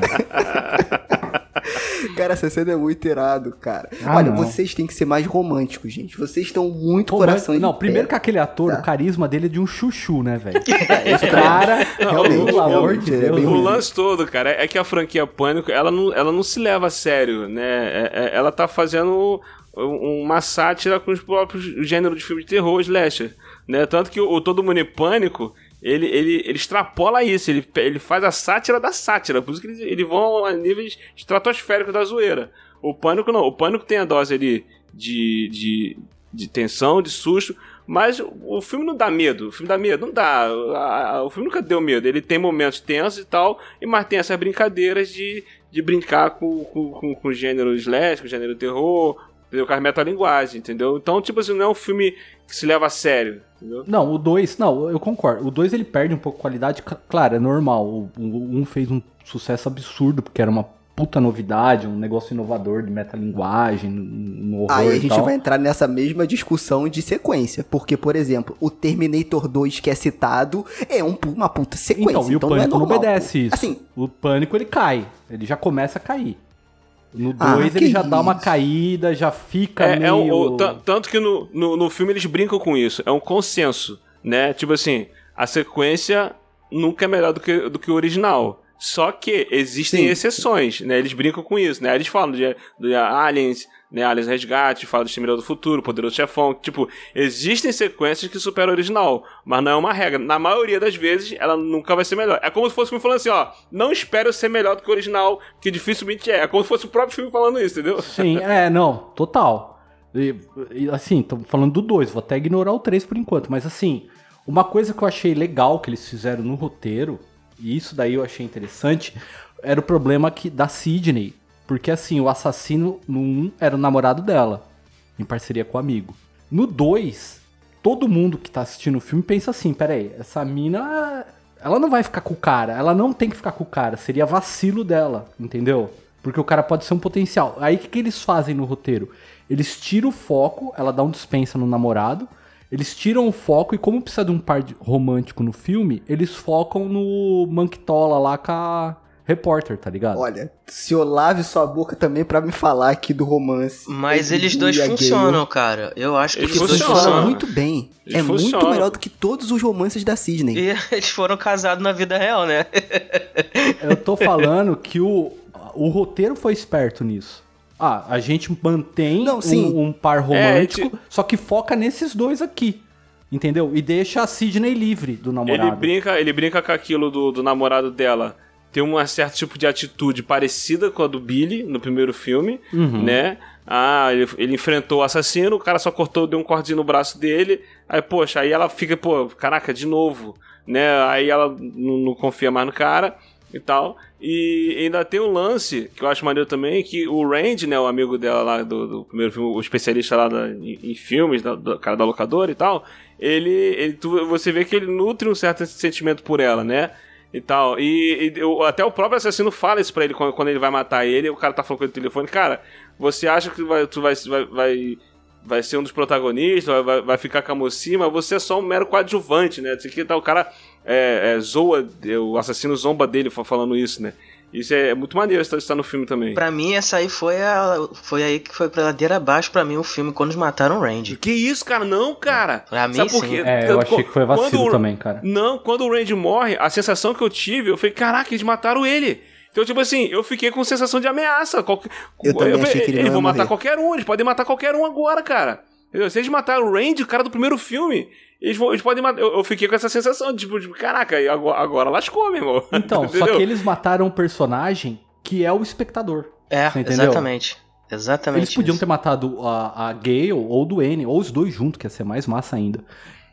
Cara, essa cena é muito irado, cara. Ah, Olha, não. vocês têm que ser mais românticos, gente. Vocês estão muito Pô, coração mas- Não, primeiro que aquele ator, Tá. o carisma dele é de um chuchu, né, velho? Esse cara, Realmente, pelo amor de realmente, é Deus. O lance todo, cara, é que a franquia Pânico, ela não, ela não se leva a sério, né? É- é- ela tá fazendo um- uma sátira com os próprios gêneros de filme de terror, slasher, né? Tanto que o, o Todo Mundo em Pânico, ele, ele, ele extrapola isso, ele, ele faz a sátira da sátira, por isso que eles, vão a níveis estratosféricos da zoeira. O Pânico não, o Pânico tem a dose ali de, de, de tensão, de susto, mas o filme não dá medo, o filme dá medo, não dá. O filme nunca deu medo, ele tem momentos tensos e tal, mas tem essas brincadeiras de, de brincar com, com, com, com o gênero slash, com o gênero terror, entendeu? Com as metalinguagens, entendeu? Então, tipo assim, não é um filme que se leva a sério, entendeu? Não, o 2, não, eu concordo. O 2 ele perde um pouco de qualidade, cl- claro, é normal. O 1 um fez um sucesso absurdo, porque era uma puta novidade, um negócio inovador de metalinguagem, no horror Aí a gente tal. vai entrar nessa mesma discussão de sequência. Porque, por exemplo, o Terminator 2 que é citado é um uma puta sequência. Então, e o não é Pânico não, normal. obedece isso. Assim, o Pânico ele cai, ele já começa a cair. No Ah, 2 que ele já dá uma isso. caída, já fica É, é meio... o- o- tan- tanto que no, no, no filme eles brincam com isso. É um consenso, né? Tipo assim, a sequência nunca é melhor do que, do que o original. Só que existem Sim. exceções, né? Eles brincam com isso, né? Eles falam de, de Aliens, né? Aliens Resgate, falam de Exterminador do Futuro, Poderoso Chefão. Tipo, existem sequências que superam o original, mas não é uma regra. Na maioria das vezes, ela nunca vai ser melhor. É como se fosse filme falando assim, ó, não espero ser melhor do que o original, que dificilmente é. É como se fosse o próprio filme falando isso, entendeu? Sim, é, não, total. E, e, assim, tô falando do 2, vou até ignorar o 3 por enquanto, mas assim, uma coisa que eu achei legal que eles fizeram no roteiro, e isso daí eu achei interessante, era o problema que, da Sidney. Porque assim, o assassino no 1 era o namorado dela, em parceria com o amigo. No 2, todo mundo que tá assistindo o filme pensa assim: peraí, essa mina. Ela não vai ficar com o cara, ela não tem que ficar com o cara, seria vacilo dela, entendeu? Porque o cara pode ser um potencial. Aí o que, que eles fazem no roteiro? Eles tiram o foco, ela dá um dispensa no namorado, eles tiram o foco e como precisa de um par romântico no filme, eles focam no Manktola lá com a repórter, tá ligado? olha, se eu lave sua boca também pra me falar aqui do romance. Mas eles dois funcionam, cara. Eu acho que Eles eles dois funcionam. Funciona funcionam. muito bem. Eles é muito funcionam. melhor do que todos os romances da Sidney. E eles foram casados na vida real, né? Eu tô falando que o, o roteiro foi esperto nisso. Ah, a gente mantém Não, sim. um, um par É, romântico, ti- só que foca nesses dois aqui. Entendeu? E deixa a Sidney livre do namorado. Ele brinca, ele brinca com aquilo do, do namorado dela. Tem um certo tipo de atitude parecida com a do Billy no primeiro filme, Uhum. né? Ah, ele, ele enfrentou o assassino, o cara só cortou, deu um cortezinho no braço dele. Aí, poxa, aí ela fica, pô, caraca, de novo, né? Aí ela não, não confia mais no cara e tal. E ainda tem um lance que eu acho maneiro também, que o Randy, né, o amigo dela lá do, do primeiro filme, o especialista lá da- em, em filmes, da, do cara da locadora e tal, ele, ele tu- você vê que ele nutre um certo sentimento por ela, né? E tal. E, e o- até o próprio assassino fala isso pra ele quando, quando ele vai matar ele. O cara tá falando com ele no telefone, cara, você acha que vai, tu vai, vai, vai, vai ser um dos protagonistas, vai, vai, ficar com a mocinha, mas você é só um mero coadjuvante, né? Aqui tá, o cara é, é, zoa, o assassino zomba dele fa- falando isso, né? Isso é, muito maneiro tá- tá no filme também. Pra mim, essa aí foi a. Foi aí que foi pra ladeira abaixo pra mim o filme quando eles mataram o Randy. Que isso, cara? Não, cara. Pra mim, Sabe por sim. quê? É, eu achei que foi vacilo o- também, cara. Não, quando o Randy morre, a sensação que eu tive, eu falei, caraca, eles mataram ele. Então, tipo assim, eu fiquei com sensação de ameaça. Qualquer... Eu também falei, achei que ele eles vão matar morrer. qualquer um, eles podem matar qualquer um agora, cara. Entendeu? Se eles mataram o Randy, o cara do primeiro filme, eles, vão, eles podem matar. Eu, eu fiquei com essa sensação, tipo, de, caraca, e agora, agora lascou, meu irmão. Então, só que eles mataram um personagem que é o espectador. É, exatamente. Exatamente. Eles podiam isso. ter matado a, a Gale ou o Duane, ou os dois juntos, que ia ser mais massa ainda.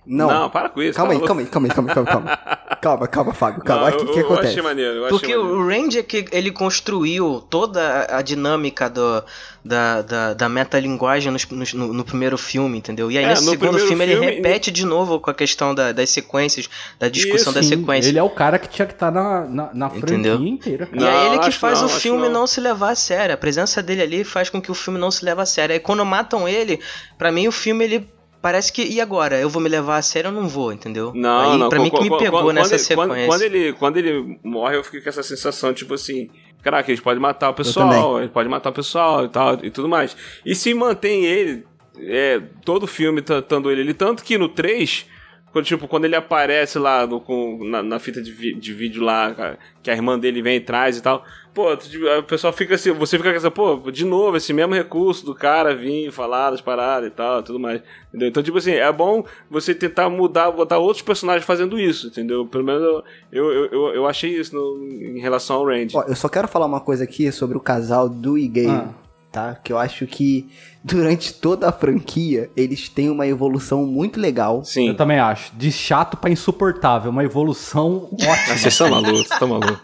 Não. Não, para com isso. calma aí, tá calma aí, calma aí, calma aí, calma aí, calma. Calma, calma, Fábio, calma. Não, O que, que eu acontece? achei maneiro. Eu achei Porque maneiro. o Randy é que ele construiu toda a- dinâmica do, da, da, da metalinguagem nos- no, no primeiro filme, entendeu? E aí É, nesse no segundo primeiro filme, ele filme- repete de novo com a questão da- das sequências, da discussão das Sim, sequências. Ele é o cara que tinha que estar na, na, na franquia Entendeu? inteira. cara. E é Não, ele que faz não, o filme não. não. se levar a sério. A presença dele ali faz com que o filme não se leve a sério. Aí quando matam ele, pra mim o filme ele parece que e agora? Eu vou me levar a sério ou não vou, entendeu? Não, Aí não. pra mim que me quando- pegou quando nessa sequência. Quando, ele, quando ele morre, eu fiquei com essa sensação, tipo assim, caraca, eles podem matar o pessoal, eles podem matar o pessoal e tal, e tudo mais. E se mantém ele, é, todo filme tratando ele, ele, tanto que no 3, Quando, tipo, quando ele aparece lá no, com, na, na fita de, vi- de vídeo lá, cara, que a irmã dele vem e traz e tal. Pô, o pessoal fica assim, você fica com essa, pô, de novo, esse mesmo recurso do cara vir falar das paradas e tal, tudo mais. Entendeu? Então, tipo assim, é bom você tentar mudar, botar outros personagens fazendo isso, entendeu? Pelo menos eu, eu, eu, eu- eu achei isso no- em relação ao Randy. Ó, eu só quero falar uma coisa aqui sobre o casal do e Gay, Ah. Tá? Que eu acho que durante toda a franquia eles têm uma evolução muito legal. Sim. Eu também acho. De chato pra insuportável. Uma evolução ótima. Vocês estão malucos, vocês estão malucos.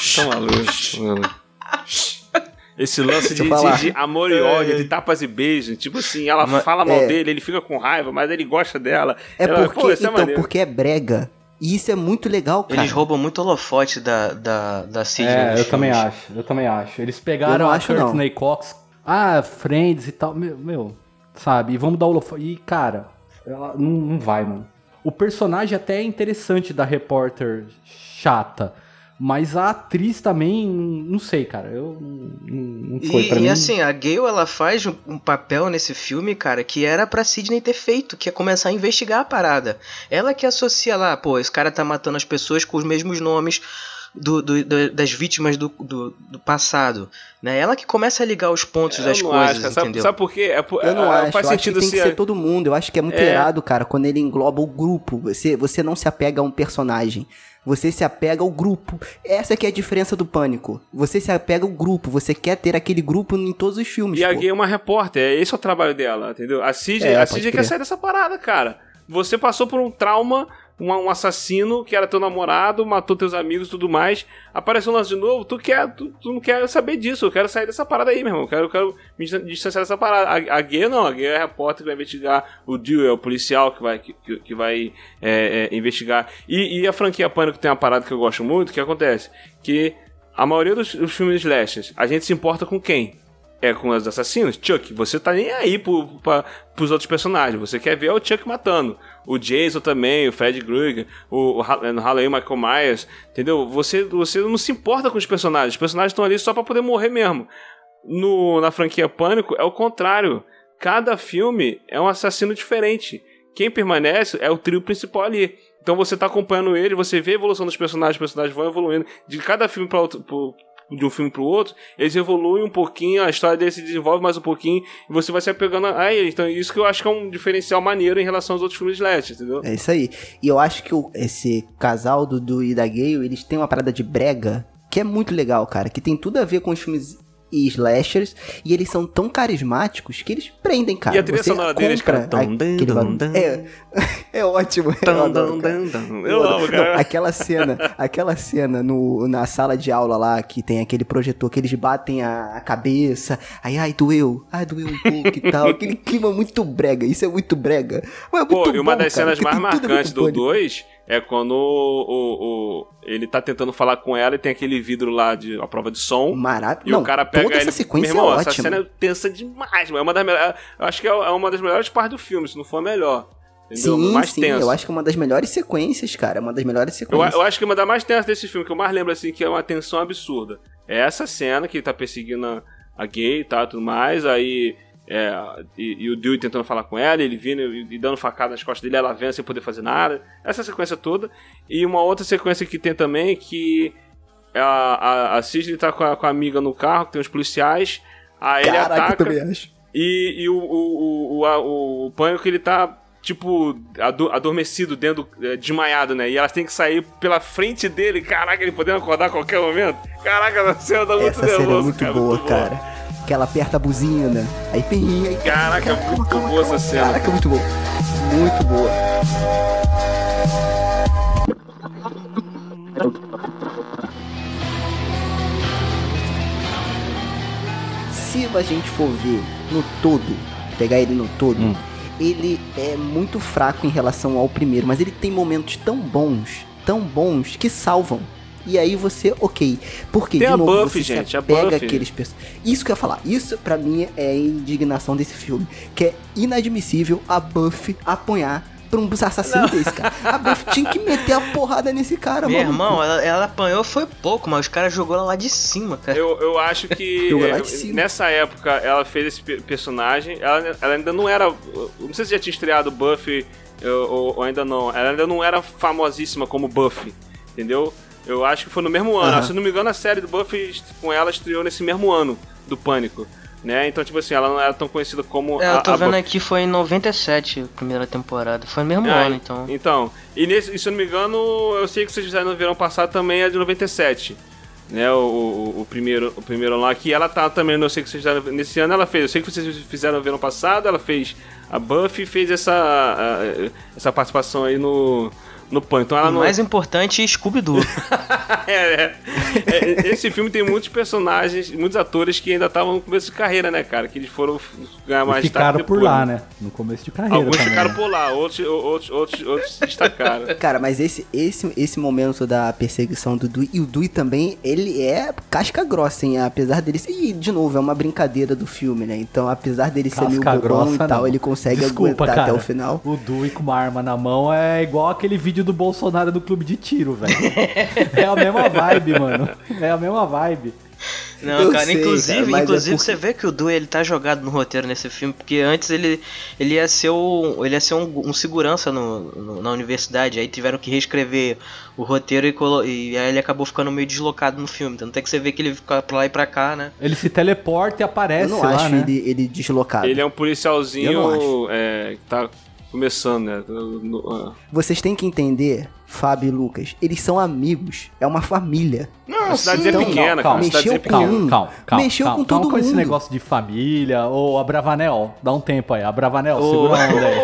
Estão malucos, mano. Esse lance de, de- de amor e ódio, de tapas e beijos. Tipo assim, ela Mas- fala mal é. dele, ele fica com raiva, mas ele gosta dela. É Ela, porque, é então, maneiro. porque é brega. E isso é muito legal, cara. Eles roubam muito holofote da, da, da Sidney. É, eu também filmes. acho. Eu também acho. Eles Eu pegaram não a acho, não. Courtney Cox. Ah, Friends e tal. Meu, meu, sabe? E vamos dar o holofote. E, cara, ela não, não vai, mano. O personagem até é interessante da repórter chata. Mas a atriz também, não sei, cara. Eu não, não foi E, pra e mim. assim, a Gale ela faz um, um papel nesse filme, cara, que era pra Sidney ter feito, que é começar a investigar a parada. Ela que associa lá, pô, esse cara tá matando as pessoas com os mesmos nomes do, do- do- das vítimas do, do, do passado. Né? Ela que começa a ligar os pontos Eu das não coisas, acho, sabe, entendeu? sabe por quê? É, por- Eu não é, acho, faz eu acho que sentido tem que se- ser todo mundo. Eu acho que é muito É. errado, cara, quando ele engloba o grupo. Você, você não se apega a um personagem. Você se apega ao grupo. Essa que é a diferença do pânico. Você se apega ao grupo. Você quer ter aquele grupo em todos os filmes. E a pô. Gay é uma repórter, esse é o trabalho dela, entendeu? A Sidney, É, a Sidney quer sair dessa parada, cara. Você passou por um trauma, um, um assassino que era teu namorado, matou teus amigos e tudo mais. Apareceu um lance de novo, tu, quer, tu, tu não quer saber disso. Eu quero sair dessa parada aí, meu irmão. Eu quero, eu quero me distan- distanciar dessa parada. A, a Gay não, a Gay é a repórter que vai investigar. O Dio é o policial que vai, que, que- vai é, é, investigar. E, e a franquia Pânico tem uma parada que eu gosto muito, que acontece? Que a maioria dos, dos filmes slashers, a gente se importa com quem? É com os assassinos, Chuck, você tá nem aí pro, pra, pros outros personagens. Você quer ver o Chuck matando. O Jason também, o Fred Krueger, o, o Ha- no Halloween Michael Myers, entendeu? Você, você não se importa com os personagens. Os personagens estão ali só pra poder morrer mesmo. No, na franquia Pânico é o contrário. Cada filme é um assassino diferente. Quem permanece é o trio principal ali. Então você tá acompanhando ele, você vê a evolução dos personagens, os personagens vão evoluindo. De cada filme para outro, de um filme pro outro, eles evoluem um pouquinho, a história deles se desenvolve mais um pouquinho, e você vai se apegando a ele. Então, isso que eu acho que é um diferencial maneiro em relação aos outros filmes de Slash, entendeu? É isso aí. E eu acho que o- esse casal do, do e da Gale, eles têm uma parada de brega que é muito legal, cara. Que tem tudo a ver com os filmes e slashers. E eles são tão carismáticos que eles prendem, cara. E a trilha Você sonora deles, compra cara? Aquele. É, é ótimo. eu adoro, dum, cara. Eu amo, Não, aquela cena, aquela cena no, na sala de aula lá, que tem aquele projetor que eles batem a, a cabeça, aí, ai, doeu, ai, doeu um pouco e tal. Aquele clima muito brega, isso é muito brega. Mas é Pô, muito e uma bom, das cara, cenas mais marcantes do pânico. 2 é quando o, o- o- ele tá tentando falar com ela e tem aquele vidro lá de a prova de som. Maravilhoso. E o cara pega toda ele. essa sequência Meu irmão, é essa ótima. cena é tensa demais, mano. É uma das melhores. Eu acho que é é uma das melhores partes do filme, se não for a melhor. Entendeu? Sim, mais sim, tenso. eu acho que é uma das melhores sequências, cara. Uma das melhores Eu, sequências. eu acho que uma das mais tensas desse filme, que eu mais lembro assim, que é uma tensão absurda. É essa cena que ele tá perseguindo a, a gay e tal, tudo mais, aí. É, e, e o Dewey tentando falar com ela, ele vindo e, e dando facada nas costas dele, ela vendo sem poder fazer nada. Essa sequência toda. E uma outra sequência que tem também que a, a, a Sidney tá com a, com a amiga no carro, que tem os policiais. Aí ele Caraca, eu ataca. também acho. E, e o, o, o, o, a- o pânico ele tá, tipo, ado- adormecido, dentro, é, desmaiado, né? E elas têm que sair pela frente dele. Caraca, ele podendo acordar a qualquer momento. Caraca, a cena dá muito Essa cena é nervoso, muito cara, boa, muito cara. Que ela aperta a buzina, aí aí Caraca, muito boa essa cena. Caraca, muito boa. Muito boa. Se a gente for ver no todo, pegar ele no todo, Hum. ele é muito fraco em relação ao primeiro, mas ele tem momentos tão bons, tão bons que salvam. E aí você, ok. Porque, Tem de a novo, Buffy, você se gente, a apega Buffy. àqueles perso- Isso que eu ia falar. Isso pra mim é a indignação desse filme. Que é inadmissível a Buffy apanhar pra um assassino desse, cara. A Buffy tinha que meter a porrada nesse cara, Meu maluco. irmão, ela, ela apanhou foi pouco, mas os caras jogou ela lá de cima, cara. Eu, eu acho que Jogou lá de cima. nessa época ela fez esse pe- personagem. Ela, ela ainda não era. Não sei se já tinha estreado Buffy ou, ou ainda não. Ela ainda não era famosíssima como Buffy, entendeu? Eu acho que foi no mesmo ano. Aham. Se não me engano, a série do Buffy com ela estreou nesse mesmo ano do Pânico. Né? Então, tipo assim, ela não era tão conhecida como É, a, eu tô a vendo Buffy. aqui, foi em 97 a primeira temporada. Foi no mesmo Ah, ano, então. Então, e, nesse, e se eu não me engano, eu sei que vocês fizeram no verão passado também é de 97. Né, o, o, o primeiro o primeiro lá que ela tá também, eu sei que vocês fizeram nesse ano ela fez, eu sei que vocês fizeram no verão passado, ela fez a Buffy e fez essa a- essa participação aí no no Pan. Então ela o não mais importante, Scooby-Doo. é, é. É, Esse filme tem muitos personagens, muitos atores que ainda estavam no começo de carreira, né, cara? Que eles foram ganhar mais E ficaram por lá, né? No começo de carreira. Alguns também, ficaram né? por lá, outros, outros, outros, outros se destacaram. Cara, mas esse, esse, esse momento da perseguição do Dewey, e o Dewey também, ele é casca grossa, hein? Apesar dele ser, e de novo, é uma brincadeira do filme, né? Então, apesar dele ser meio Casca bobão grossa, e tal, não. ele consegue Desculpa, aguentar cara. até o final. O Dewey com uma arma na mão é igual aquele vídeo do Bolsonaro do clube de tiro, velho. é a mesma vibe, mano. É a mesma vibe. Não, Eu cara, sei, inclusive, cara, mas é inclusive porque- você vê que o Dewey ele tá jogado no roteiro nesse filme, porque antes ele, ele ia ser, o, ele ia ser um, um segurança no, no- na universidade, aí tiveram que reescrever o roteiro e, colo- e aí ele acabou ficando meio deslocado no filme. Tanto é que você vê que ele fica pra lá e pra cá, né? Ele se teleporta e Eu aparece não lá, acho né? ele, ele deslocado. Ele é um Eu policialzinho é, que tá começando, né? Ah. Vocês têm que entender, Fábio e Lucas, eles são amigos, é uma família. a cidadezinha sim. pequena, cara. calma, A cidadezinha mexeu com pequena. um. Calma, calma, Mexeu calma, com calma todo com esse mundo. negócio de família, ou a Bravanel, dá um tempo aí, a Bravanel, Ô, segura a onda aí.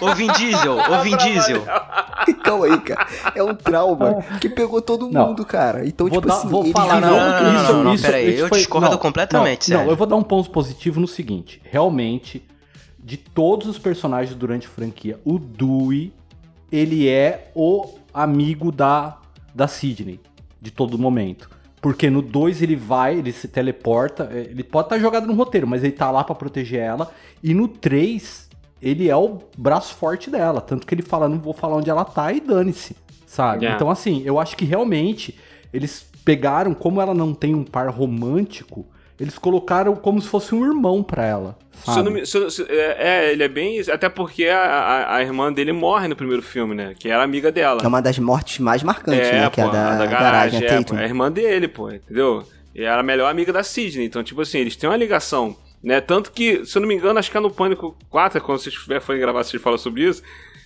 ô Vin Diesel, ô Vin Diesel. Calma aí, cara. É um trauma que pegou todo Não. mundo, cara. Então, Vou, tipo dar- assim, vou falar, viram não, não, não, isso, não, não, isso, peraí, isso eu foi- discordo não, completamente, Não, não, eu vou dar um ponto positivo no seguinte, realmente, de todos os personagens durante a franquia, o Dewey, ele é o amigo da, da Sidney, de todo momento. Porque no 2 ele vai, ele se teleporta, é, ele pode estar jogado no roteiro, mas ele tá lá pra proteger ela. E no 3, ele é o braço forte dela. Tanto que ele fala, não vou falar onde ela tá e dane-se, sabe? Yeah. Então, assim, eu acho que realmente eles pegaram, como ela não tem um par romântico, eles colocaram como se fosse um irmão pra ela. Se não me- se se- é, é, ele é bem. Até porque a, a, a irmã dele morre no primeiro filme, né? Que era amiga dela. É uma das mortes mais marcantes, né? Que é a pô, da, a garagem, a é, Tatum. pô, é a irmã dele, pô, entendeu? E era a melhor amiga da Sidney. Então, tipo assim, eles têm uma ligação, né? Tanto que, se eu não me engano, acho que é no Pânico 4, quando vocês forem gravar, vocês falam sobre isso.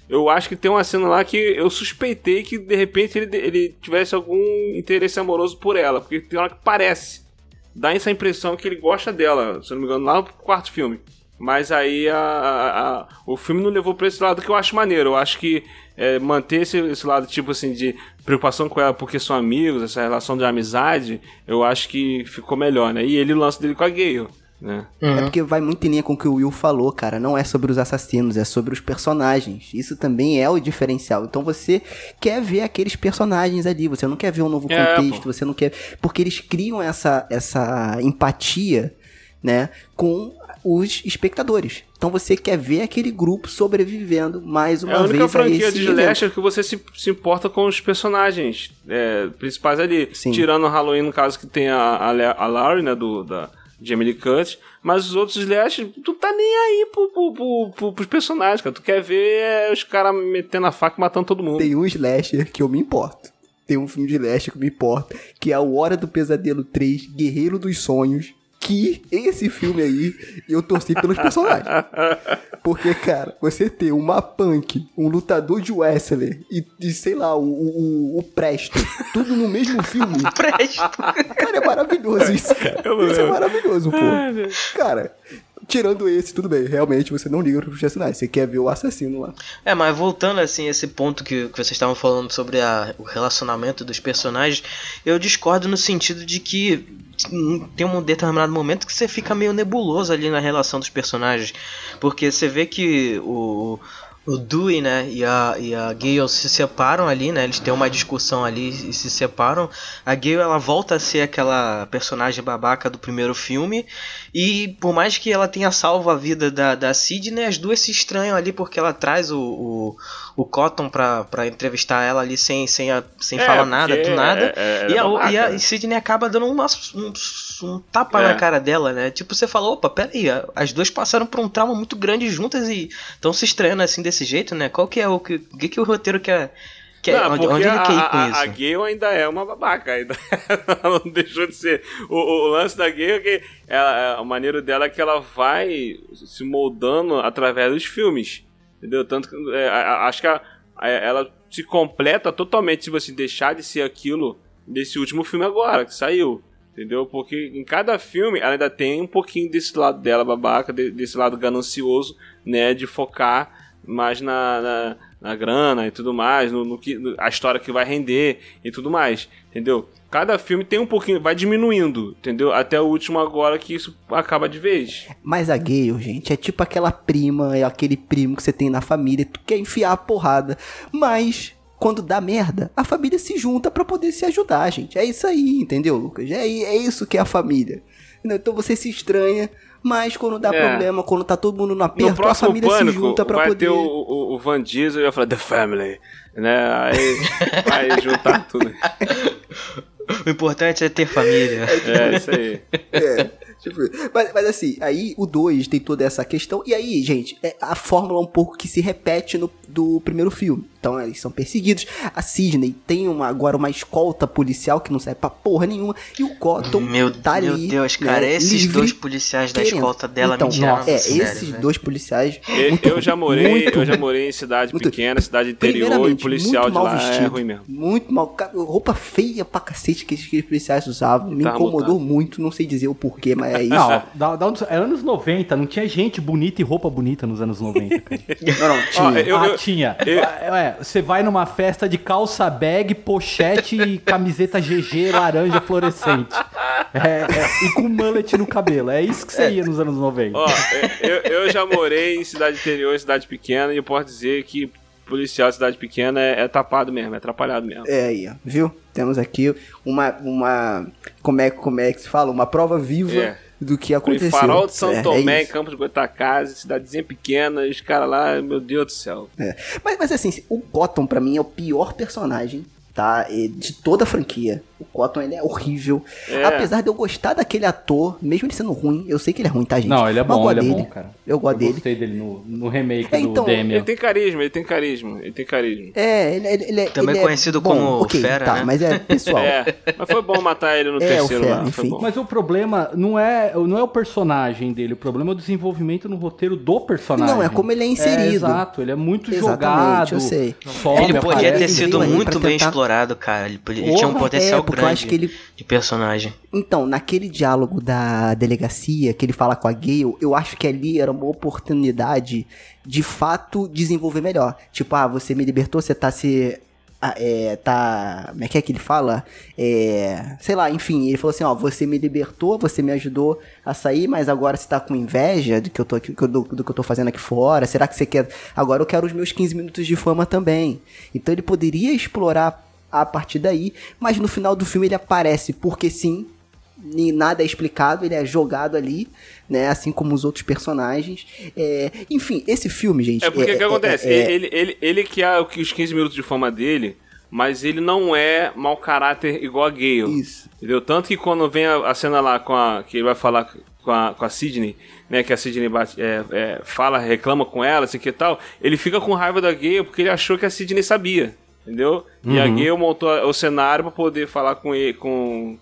Eu acho que tem uma cena lá que eu suspeitei que de repente ele, ele tivesse algum interesse amoroso por ela, porque tem hora que parece. Dá essa impressão que ele gosta dela, se não me engano, lá no quarto filme. Mas aí a- a- a- o filme não levou pra esse lado que eu acho maneiro. Eu acho que é, manter esse, esse lado, tipo assim, de preocupação com ela porque são amigos, essa relação de amizade, eu acho que ficou melhor, né? E ele o dele com a Gale, né? É porque vai muito em linha com o que o Will falou, cara. Não é sobre os assassinos, é sobre os personagens. Isso também é o diferencial. Então você quer ver aqueles personagens ali, você não quer ver um novo É, contexto, pô. você não quer. Porque eles criam essa, essa empatia, né, com os espectadores. Então você quer ver aquele grupo sobrevivendo mais uma É a única vez franquia de slasher que você se, se importa com os personagens é, principais ali. Sim. Tirando o Halloween, no caso, que tem a, a, a Laurie, né, do, da Jamie Lee Curtis. Mas os outros slasher, tu tá nem aí pro, pro, pro, pro- pros personagens, cara. Tu quer ver é, os caras metendo a faca e matando todo mundo. Tem um slasher que eu me importo. Tem um filme de slasher que me importa, que é o Hora do Pesadelo 3, Guerreiro dos Sonhos, que esse filme aí eu torci pelos personagens. Porque, cara, você ter uma punk, um lutador de wrestler e, e, sei lá, o, o, o Presto, tudo no mesmo filme. Presto. Cara, é maravilhoso isso, cara. Isso é maravilhoso, pô. Cara, tirando esse, tudo bem. Realmente você não liga pros personagens. Você quer ver o assassino lá. É, mas voltando assim, esse ponto que, que vocês estavam falando sobre a- o relacionamento dos personagens, eu discordo no sentido de que tem um determinado momento que você fica meio nebuloso ali na relação dos personagens. Porque você vê que o, o Dewey, né, e a, e a Gale se separam ali, né, eles têm uma discussão ali e se separam. A Gale, ela volta a ser aquela personagem babaca do primeiro filme. E por mais que ela tenha salvo a vida da, da Sidney, as duas se estranham ali porque ela traz o, o, o Cotton pra, pra entrevistar ela ali sem, sem, a- sem É, falar nada, do nada. é- é- e, a, é babaca, e a né? Sidney acaba dando uma, um, um tapa É. na cara dela, né? Tipo, você falou, opa, peraí, a- as duas passaram por um trauma muito grande juntas e estão se estranhando assim desse jeito, né? Qual que é o que, que, que o roteiro quer. quer Não, onde, porque onde ele a, quer ir com a, isso? a Gale ainda é uma babaca. Ainda ela não deixou de ser. O, o- o lance da Gale é que ela, a maneira dela é que ela vai se moldando através dos filmes. Entendeu? Tanto que é, acho que a- a- ela se completa totalmente se você deixar de ser aquilo desse último filme agora, que saiu. Entendeu? Porque em cada filme ela ainda tem um pouquinho desse lado dela babaca, de- desse lado ganancioso, né? De focar mais na, na, na grana e tudo mais, no, no que a história que vai render e tudo mais, entendeu? Cada filme tem um pouquinho, vai diminuindo, entendeu? Até o último agora que isso acaba de vez. Mas a Gale, gente, é tipo aquela prima, é aquele primo que você tem na família, tu quer enfiar a porrada, mas quando dá merda, a família se junta pra poder se ajudar, gente. É isso aí, entendeu, Lucas? É, é isso que é a família. Então você se estranha, mas quando dá É. problema, quando tá todo mundo no No aperto, a família se pânico junta pra vai poder. ter o, o, o Van Diesel e vai falar The Family, né? Aí vai juntar tudo. O importante é ter família. É isso aí. É, tipo, mas, mas assim, aí o 2 tem toda essa questão. E aí, gente, é a fórmula um pouco que se repete no do primeiro filme. Então eles são perseguidos. A Sidney tem uma, agora uma escolta policial que não serve pra porra nenhuma. E o Cotton Meu, tá meu ali. Deus, né, cara, esses livre, dois policiais da querendo. escolta dela então, me tiraram É, sério, esses velho. dois policiais. Eu, muito eu já morei, muito eu já morei em cidade muito- pequena, cidade interior, e policial muito de mal lá vestido, é ruim mesmo. Muito mal. Roupa feia pra cacete que aqueles policiais usavam. Me incomodou mutado. muito, não sei dizer o porquê, mas é isso. Não, dá um- é anos 90, não tinha gente bonita e roupa bonita nos anos 90, cara. Não, não, tinha. Ó, eu- ah, eu- tinha. eu- É, você vai numa festa de calça bag, pochete e camiseta GG laranja fluorescente. É, é, e com mullet no cabelo. É isso que você ia nos anos 90. Ó, eu, eu já morei em cidade interior, em cidade pequena, e eu posso dizer que policial de cidade pequena é, é tapado mesmo, é atrapalhado mesmo. É aí, ó, viu? Temos aqui uma, uma como é, como é que se fala? Uma prova viva É. do que Em aconteceu. Farol de São É, é Tomé, em isso. Campos de Goitacazes, cidadezinha pequena, os caras lá, meu Deus do céu. É. Mas, mas assim, o Cotton pra mim é o pior personagem, tá? De toda a franquia. O Cotton ele é horrível. É. Apesar de eu gostar daquele ator, mesmo ele sendo ruim, eu sei que ele é ruim, tá, gente? Não, ele é eu bom, gosto ele é dele. bom, cara. Eu gosto dele. gostei dele no, no remake É, então, do Demian. Ele tem carisma, ele tem carisma, ele tem carisma. É, ele, ele, ele é- Também ele é conhecido bom, como ok, Fera, tá, né? mas é pessoal. É, mas foi bom matar ele no É, o terceiro Fera, lá, enfim. Mas o problema não é, não é o personagem dele, o problema é o desenvolvimento no roteiro do personagem. Não, é como ele é inserido. exato, ele é muito Exatamente, jogado. eu sei. some, Ele podia aparece, ter sido muito bem tentar- explorado, cara. Ele, tinha um potencial é, porque eu acho que ele- de personagem. Então, naquele diálogo da delegacia que ele fala com a Gale, eu acho que ali era uma oportunidade de fato desenvolver melhor. Tipo, ah, você me libertou, você tá se. ah, é, tá. Como é que é que ele fala? É. Sei lá, enfim, ele falou assim: ó, você me libertou, você me ajudou a sair, mas agora você tá com inveja do que eu tô, aqui, do, do que eu tô fazendo aqui fora. Será que você quer. Agora eu quero os meus 15 minutos de fama também. Então ele poderia explorar a partir daí, mas no final do filme ele aparece porque sim, nem nada é explicado, ele é jogado ali, né? Assim como os outros personagens. É, enfim, esse filme, gente. É porque o que é- acontece? é- é- Ele, ele, ele que é o que os 15 minutos de fama dele, mas ele não é mau caráter igual a Gale. Isso. Entendeu? Tanto que quando vem a, a cena lá com a. que ele vai falar com a, com a Sidney, né? Que a Sidney bate- é, é, fala, reclama com ela, assim que e tal, ele fica com raiva da Gale porque ele achou que a Sidney sabia. Entendeu? E a Gale montou o cenário pra poder falar com ele, com.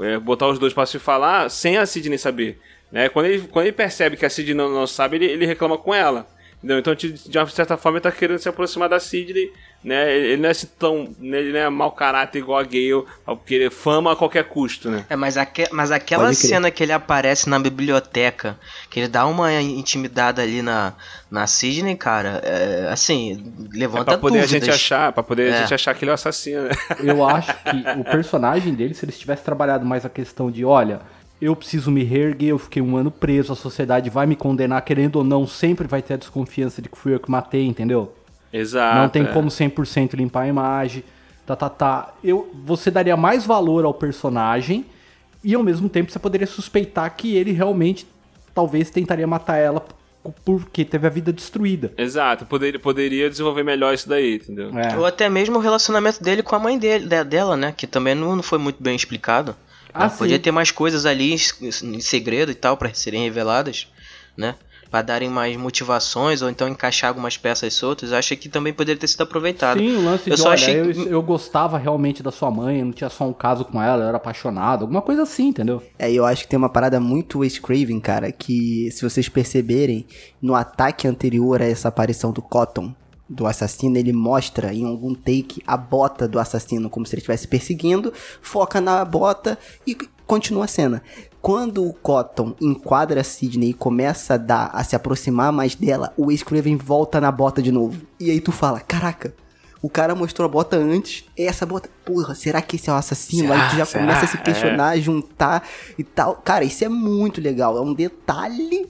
é, botar os dois pra se falar sem a Sidney saber. Né? Quando, ele, quando ele percebe que a Sidney não, não sabe, ele, ele reclama com ela. Entendeu? Então, de, de uma certa forma, ele tá querendo se aproximar da Sidney. Né? Ele, ele não é assim tão. Ele não é mau caráter igual a Gale, ao querer fama a qualquer custo, né? É, mas, aque- mas aquela cena que ele aparece na biblioteca, que ele dá uma intimidada ali na, na Sidney, cara, é, assim, É levanta pra poder dúvidas. a gente achar, para poder É. a gente achar que ele é o assassino. né? Eu acho que o personagem dele, se eles tivessem trabalhado mais a questão de, olha, eu preciso me reerguer, eu fiquei um ano preso, a sociedade vai me condenar, querendo ou não, sempre vai ter a desconfiança de que fui eu que matei, entendeu? Exato. não tem é. como 100% limpar a imagem, tá, tá, tá. Eu, você daria mais valor ao personagem e ao mesmo tempo você poderia suspeitar que ele realmente talvez tentaria matar ela porque teve a vida destruída. Exato, poderia, poderia desenvolver melhor isso daí, entendeu? É. Ou até mesmo o relacionamento dele com a mãe dele, de- dela, né? Que também não, não foi muito bem explicado. Ah? Podia ter mais coisas ali em segredo e tal pra serem reveladas, né? Pra darem mais motivações ou então encaixar algumas peças soltas. Eu acho que também poderia ter sido aproveitado. Sim, o lance Eu de, só olha, achei eu, que- eu gostava realmente da sua mãe, eu não tinha só um caso com ela, eu era apaixonado, alguma coisa assim, entendeu? É, eu acho que tem uma parada muito Wes Craven, cara, que se vocês perceberem, no ataque anterior a essa aparição do Cotton, do assassino, ele mostra em algum take a bota do assassino, como se ele estivesse perseguindo, foca na bota e continua a cena. Quando o Cotton enquadra Sidney e começa a, dar, a se aproximar mais dela, o Wes Craven volta na bota de novo. E aí tu fala, caraca, o cara mostrou a bota antes, e essa bota, porra, será que esse é o assassino? Será? aí tu já Será? começa a se É. questionar, juntar e tal. Cara, isso é muito legal, é um detalhe,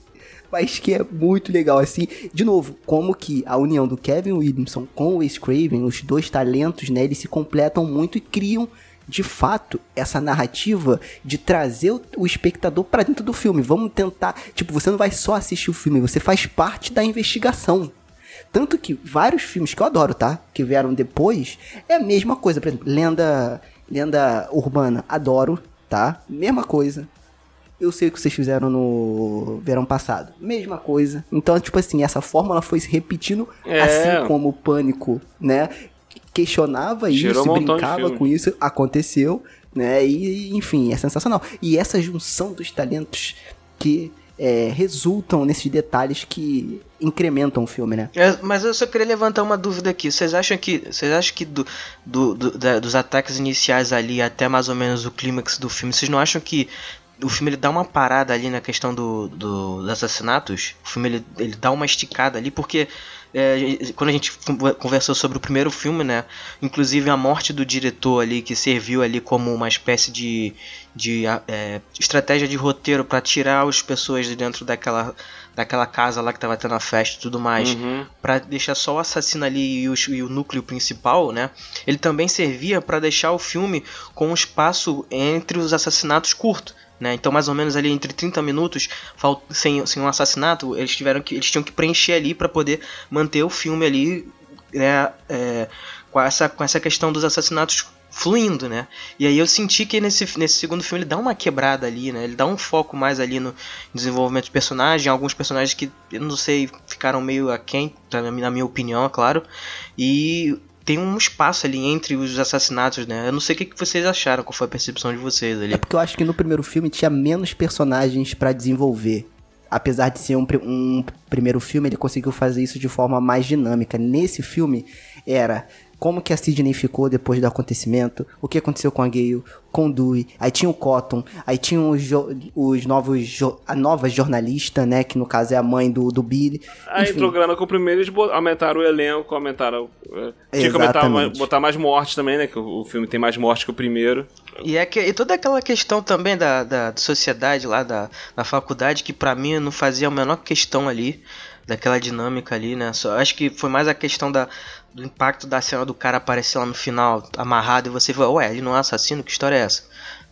mas que é muito legal, assim. De novo, como que a união do Kevin Williamson com o Wes Craven, os dois talentos, né, eles se completam muito e criam de fato, essa narrativa de trazer o, espectador pra dentro do filme. Vamos tentar. Tipo, você não vai só assistir o filme, você faz parte da investigação. Tanto que vários filmes que eu adoro, tá? Que vieram depois, é a mesma coisa. Por exemplo, Lenda, Lenda Urbana, adoro, tá? Mesma coisa. Eu sei o que vocês fizeram no verão passado. Mesma coisa. Então, tipo assim, essa fórmula foi se repetindo, É. assim como o Pânico, né? Questionava Gerou isso, um brincava com isso, aconteceu, né? E, enfim, é sensacional. E essa junção dos talentos que é, resultam nesses detalhes que incrementam o filme, né? É, mas eu só queria levantar uma dúvida aqui. Vocês acham que, vocês acham que do, do- do- da- dos ataques iniciais ali até mais ou menos o clímax do filme, vocês não acham que o filme ele dá uma parada ali na questão do, do- dos assassinatos? O filme ele, ele dá uma esticada ali porque é, quando a gente con- conversou sobre o primeiro filme, né? Inclusive a morte do diretor ali que serviu ali como uma espécie de, de é, estratégia de roteiro para tirar as pessoas de dentro daquela daquela casa lá que tava tendo a festa e tudo mais Uhum. Pra deixar só o assassino ali e o, e o núcleo principal, né? Ele também servia pra deixar o filme com um espaço entre os assassinatos curto, né? Então mais ou menos ali entre 30 minutos sem, sem um assassinato, eles tiveram que eles tinham que preencher ali pra poder manter o filme ali, né? é, com essa com essa questão dos assassinatos fluindo, né? E aí eu senti que nesse, nesse segundo filme ele dá uma quebrada ali, né? Ele dá um foco mais ali no desenvolvimento de personagem, alguns personagens que eu não sei, ficaram meio aquém, na minha opinião, é claro. E tem um espaço ali entre os assassinatos, né? Eu não sei o que, que vocês acharam, qual foi a percepção de vocês ali. É porque eu acho que no primeiro filme tinha menos personagens pra desenvolver. Apesar de ser um, um primeiro filme, ele conseguiu fazer isso de forma mais dinâmica. Nesse filme, era como que a Sidney ficou depois do acontecimento, o que aconteceu com a Gale, com o Dewey, aí tinha o Cotton, aí tinha os, os novos, jo- a nova jornalista, né, que no caso é a mãe do, do Billy. Aí Enfim, entrou grana com o primeiro, eles aumentaram o elenco, aumentaram. é, Tinha que aumentar, botar mais mortes também, né? Que o, o filme tem mais mortes que o primeiro. E, é que, e toda aquela questão também da, da, da sociedade lá, da, da faculdade, que pra mim não fazia a menor questão ali, daquela dinâmica ali, né? Só, acho que foi mais a questão da, do impacto da cena do cara aparecer lá no final, amarrado, e você fala, ué, ele não é assassino? Que história é essa?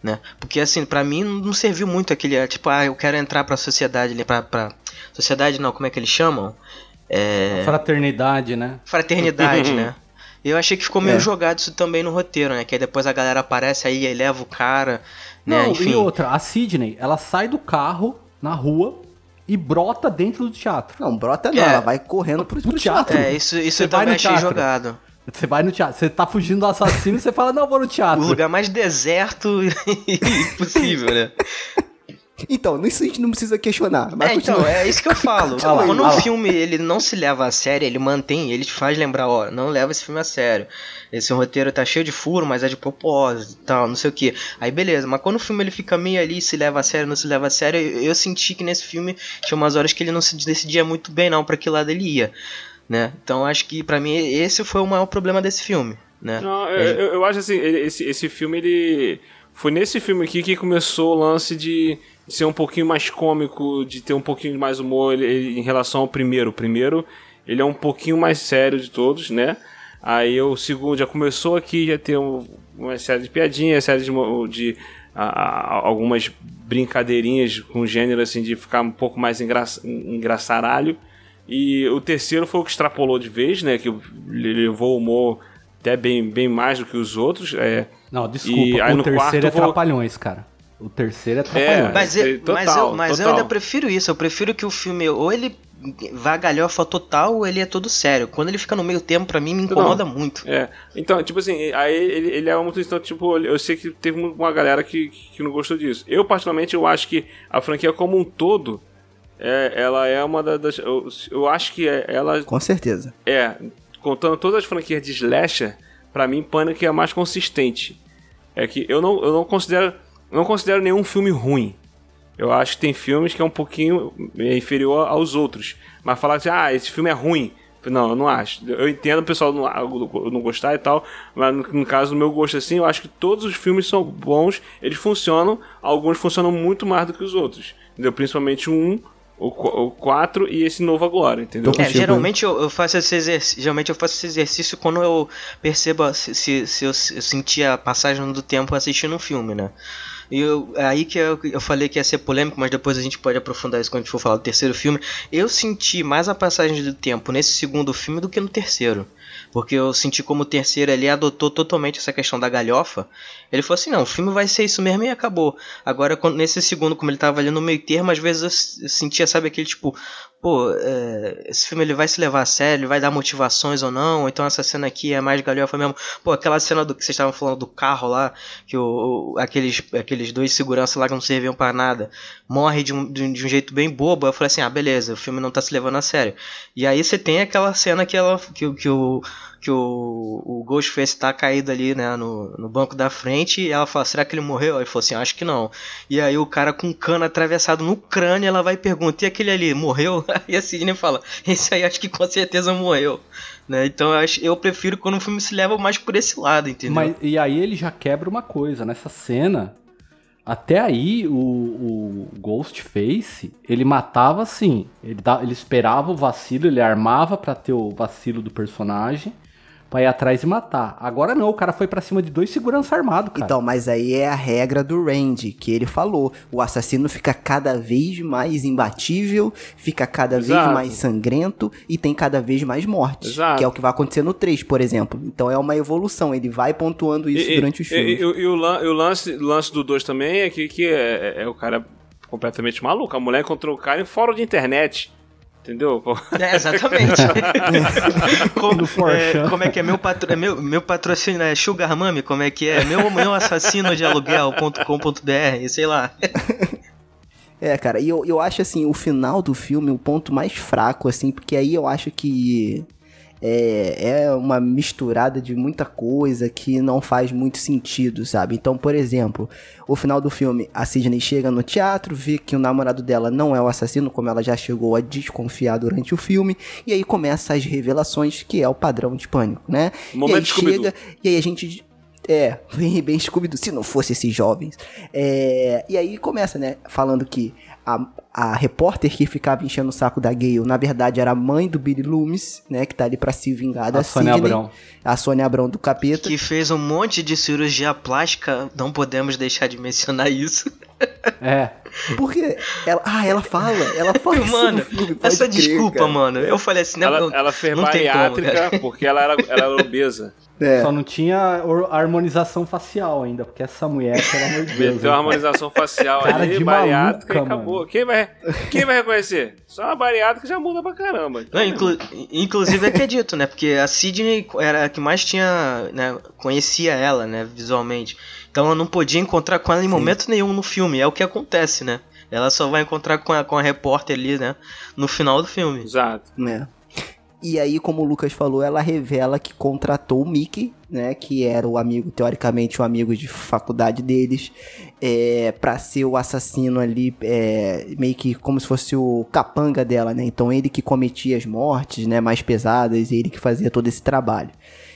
Né? Porque assim, pra mim não serviu muito aquele, é, tipo, ah, eu quero entrar pra sociedade ali, pra, pra... Sociedade não, como é que eles chamam? É... Fraternidade, né? Fraternidade, né? Eu achei que ficou meio É. jogado isso também no roteiro, né? Que aí depois a galera aparece aí e leva o cara, né? Não, Enfim. e outra, a Sidney, ela sai do carro na rua e brota dentro do teatro. Não, brota não, É. ela vai correndo pro, pro teatro. É, isso, isso Você eu também no achei teatro. jogado. Você vai no teatro, você tá fugindo do assassino e você fala, não, vou no O teatro. lugar mais deserto possível, né? Então, isso a gente não precisa questionar. Mas É, então, é isso que eu falo. Quando um filme ele não se leva a sério, ele mantém, ele te faz lembrar, ó, não leva esse filme a sério. Esse roteiro tá cheio de furo, mas é de propósito e tal, não sei o que. Aí beleza, mas quando o filme ele fica meio ali, se leva a sério, não se leva a sério, eu, eu senti que nesse filme tinha umas horas que ele não se decidia muito bem não pra que lado ele ia, né? Então acho que pra mim esse foi o maior problema desse filme, né? Não, eu, É. eu- eu acho assim, esse, esse filme, ele. Foi nesse filme aqui que começou o lance de ser um pouquinho mais cômico, de ter um pouquinho mais humor ele- ele- em relação ao primeiro. O primeiro, ele é um pouquinho mais sério de todos, né? Aí o segundo já começou aqui, já tem um- uma série de piadinhas, série de, de a- a- algumas brincadeirinhas com gênero assim de ficar um pouco mais engra engraçaralho. E o terceiro foi o que extrapolou de vez, né? Que levou o humor até bem, bem mais do que os outros. É, Não, desculpa, E aí o no terceiro quarto é Trapalhões, cara. O terceiro é Trapalhões. Mas, eu, total, mas, eu, mas eu total. ainda prefiro isso. Eu prefiro que o filme, ou ele vá galhofa total, ou ele é todo sério. Quando ele fica no meio termo, pra mim, me incomoda muito. É, então, tipo assim, aí ele, ele é muito. Então, tipo, eu sei que teve uma galera que, que não gostou disso. Eu, particularmente, eu acho que a franquia como um todo, é, ela é uma da- das. Eu, eu acho que é- ela Com certeza. é, contando todas as franquias de slasher, pra mim, Pânico é a mais consistente. É que eu não, eu não considero. Não considero nenhum filme ruim. Eu acho que tem filmes que é um pouquinho inferior aos outros. Mas falar assim, ah, esse filme é ruim. Não, eu não acho. Eu entendo o pessoal não, não gostar e tal, mas no, no caso do meu gosto assim, eu acho que todos os filmes são bons, eles funcionam, alguns funcionam muito mais do que os outros. Entendeu? Principalmente o 1, o 4 e esse novo agora, entendeu? É, geralmente eu, eu faço esse exercício. Geralmente eu faço esse exercício quando eu percebo se, se, se eu, se eu senti a passagem do tempo assistindo um filme, né? Eu, aí que eu, eu falei que ia ser polêmico, mas depois a gente pode aprofundar isso quando a gente for falar do terceiro filme. Eu senti mais a passagem do tempo nesse segundo filme do que no terceiro. Porque eu senti como o terceiro ali adotou totalmente essa questão da galhofa. Ele falou assim, não, o filme vai ser isso mesmo e acabou. Agora, nesse segundo, como ele tava ali no meio termo, às vezes eu sentia, sabe, aquele tipo, pô, é, esse filme ele vai se levar a sério, ele vai dar motivações ou não, então essa cena aqui é mais galhofa mesmo. Pô, aquela cena do que vocês estavam falando do carro lá, que o, o- aqueles, aqueles dois seguranças lá que não serviam para nada, morre de um, de, um- de um jeito bem bobo. Eu falei assim, ah, beleza, o filme não tá se levando a sério. E aí você tem aquela cena que ela que, que o que o, o Ghostface tá caído ali, né, no, no banco da frente, e ela fala, será que ele morreu? Ele falou assim, acho que não. E aí o cara com um cano atravessado no crânio, ela vai perguntar, e aquele ali, morreu? E a Sidney fala, esse aí acho que com certeza morreu. Né? Então eu, acho, eu prefiro quando o filme se leva mais por esse lado, entendeu? Mas, e aí ele já quebra uma coisa. Nessa cena, até aí o, o Ghostface, ele matava assim. Ele, ele esperava o vacilo, ele armava pra ter o vacilo do personagem. Pra ir atrás e matar. Agora não, o cara foi pra cima de dois segurança armado, cara. Então, mas aí é a regra do Randy, que ele falou. O assassino fica cada vez mais imbatível, fica cada vez Exato. mais sangrento e tem cada vez mais mortes. Exato. Que é o que vai acontecer no 3, por exemplo. Então é uma evolução, ele vai pontuando isso E- durante os e- filmes. E, e- o, e o lance, lance do 2 também é que, que é, é- é o cara completamente maluco. A mulher encontrou o cara em fórum de internet. Entendeu? Pô, É, exatamente. como, No 4chan. é, como é que é meu, patro, é meu, meu patrocínio é Sugar Mami? Como é que é? Meu, meu assassino de aluguel.com.br, sei lá. É, cara, e eu, eu acho assim, o final do filme, o ponto mais fraco, assim, porque aí eu acho que é, é uma misturada de muita coisa que não faz muito sentido, sabe? Então, por exemplo, o final do filme, a Sidney chega no teatro, vê que o namorado dela não é o assassino, como ela já chegou a desconfiar durante o filme, e aí começa as revelações, que é o padrão de pânico, né? Momento e aí Scooby-Doo. chega, e aí a gente é, bem, bem scooby se não fosse esses jovens. É, e aí começa, né, falando que a, a repórter que ficava enchendo o saco da Gale, na verdade, era a mãe do Billy Loomis, né, que tá ali pra se vingar da A Sônia Sidney. Abrão. A Sônia Abrão do capeta. Que fez um monte de cirurgia plástica, não podemos deixar de mencionar isso. É. Porque ela, ah, ela fala, ela fala isso Mano, no filme, essa crer, desculpa, cara. mano. Eu falei assim, não, ela, não- ela fez não tem como, bariátrica cara. porque ela era, ela era obesa. É. Só não tinha harmonização facial ainda, porque essa mulher, pelo amor de Deus. Meteu harmonização facial Cara ali, de bariátrica maluca, e acabou. Quem vai, quem vai reconhecer? Só uma bariátrica já muda pra caramba. Então, Não, inclu- inclusive é que é dito, né? Porque a Sidney era a que mais tinha, né, conhecia ela, né, visualmente. Então ela não podia encontrar com ela em momento nenhum no filme. É o que acontece, né? Ela só vai encontrar com a, com a repórter ali, né, no final do filme. Exato. né? E aí, como o Lucas falou, ela revela que contratou o Mickey, né? Que era o amigo, teoricamente, o amigo de faculdade deles, é, pra ser o assassino ali, é, meio que como se fosse o capanga dela, né? Então ele que cometia as mortes, né? Mais pesadas, ele que fazia todo esse trabalho.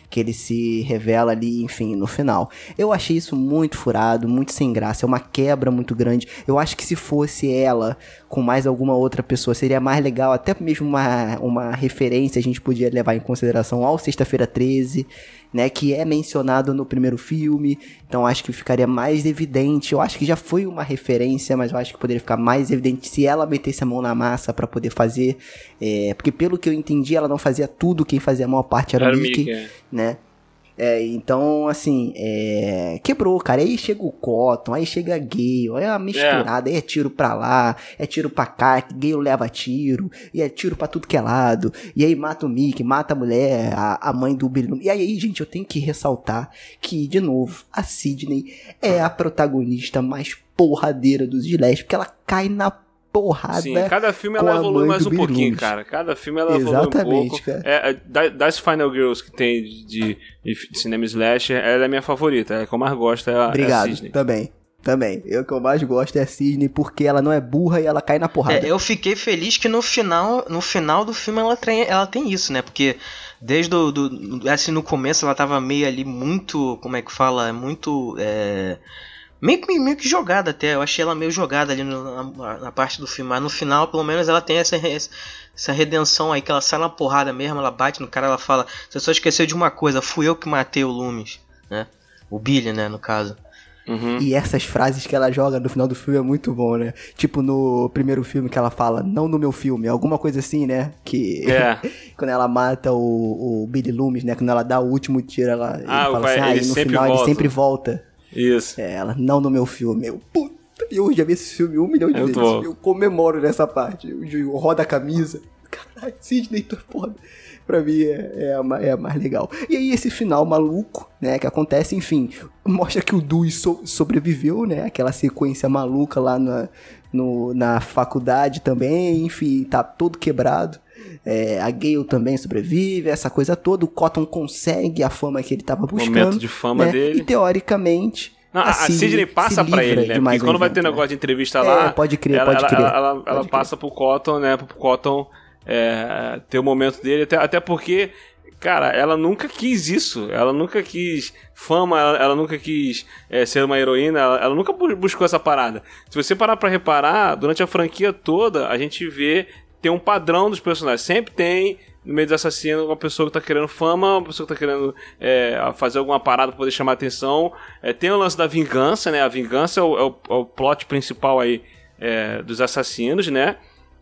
Que ele se revela ali, enfim, no final. Eu achei isso muito furado, muito sem graça. É uma quebra muito grande. Eu acho que se fosse ela com mais alguma outra pessoa, seria mais legal. Até mesmo uma, uma referência a gente podia levar em consideração ao Sexta-feira 13, né, que é mencionado no primeiro filme, então acho que ficaria mais evidente. Eu acho que já foi uma referência, mas eu acho que poderia ficar mais evidente se ela metesse a mão na massa para poder fazer, é, porque pelo que eu entendi, ela não fazia tudo, quem fazia a maior parte era, Era o Mickey, Mickey, é. né? É, então, assim, é, quebrou, cara. Aí chega o Cotton, aí chega Gale, aí é uma misturada, aí é tiro pra lá, é tiro pra cá, Gale leva tiro, e é tiro pra tudo que é lado, e aí mata o Mickey, mata a mulher, a, a mãe do Billy. E aí, gente, eu tenho que ressaltar que, de novo, a Sidney é a protagonista mais porradeira dos Slash, porque ela cai na porrada. Sim, cada filme ela evolui mais um pouquinho, cara. Cada filme ela evolui um Exatamente, pouco. cara. É, é, da- das Final Girls que tem de, de, de cinema slasher, ela é a minha favorita. É a que eu mais gosto, é a, é a Obrigado, Sidney. também. Também. Eu que eu mais gosto é a Sidney, porque ela não é burra e ela cai na porrada. É, eu fiquei feliz que no final, no final do filme ela tem, ela tem isso, né? Porque desde do, do- assim no começo ela tava meio ali muito, como é que fala, muito é, meio, que- meio que jogada até. Eu achei ela meio jogada ali no- na, na parte do filme, mas no final pelo menos ela tem essa essa redenção aí que ela sai na porrada mesmo, ela bate no cara, ela fala: "Você só esqueceu de uma coisa, fui eu que matei o Loomis", né? O Billy, né, no caso. Uhum. E essas frases que ela joga no final do filme é muito bom, né? Tipo no primeiro filme que ela fala, não no meu filme, alguma coisa assim, né? Que É. quando ela mata o, o Billy Loomis, né? Quando ela dá o último tiro, ela ele Ah, o fala pai- assim, ah, ele e no final volta. ele sempre volta. Isso. É, ela, não no meu filme. Eu, puta, eu já vi esse filme um milhão de É muito vezes. bom. Eu comemoro nessa parte. Eu, eu rodo a camisa. Caralho, Sidney, tô foda. Pra mim é, é, a, é a mais legal. E aí esse final maluco, né, que acontece, enfim, mostra que o Dewey so- sobreviveu, né, aquela sequência maluca lá na, no- na faculdade também, enfim, tá todo quebrado. É, a Gale também sobrevive, essa coisa toda. O Cotton consegue a fama que ele tava buscando. Momento de fama né, dele. E teoricamente. Não, a, a Sidney passa livra ele, né? Porque um quando vai ter né? negócio de entrevista É, lá. pode crer, ela, pode crer. Ela, ela- Pode ela crer. passa pro Cotton, né? Pro Cotton é, ter o momento dele. Até, até porque, cara, ela nunca quis isso. Ela nunca quis fama, ela, ela nunca quis é, ser uma heroína. Ela, ela nunca bu- buscou essa parada. Se você parar pra reparar, durante a franquia toda, a gente vê. Tem um padrão dos personagens. Sempre tem no meio dos assassinos, uma pessoa que tá querendo fama, uma pessoa que tá querendo é, fazer alguma parada pra poder chamar atenção. É, tem o lance da vingança, né? A vingança é o, é o- é o plot principal aí é, dos assassinos, né?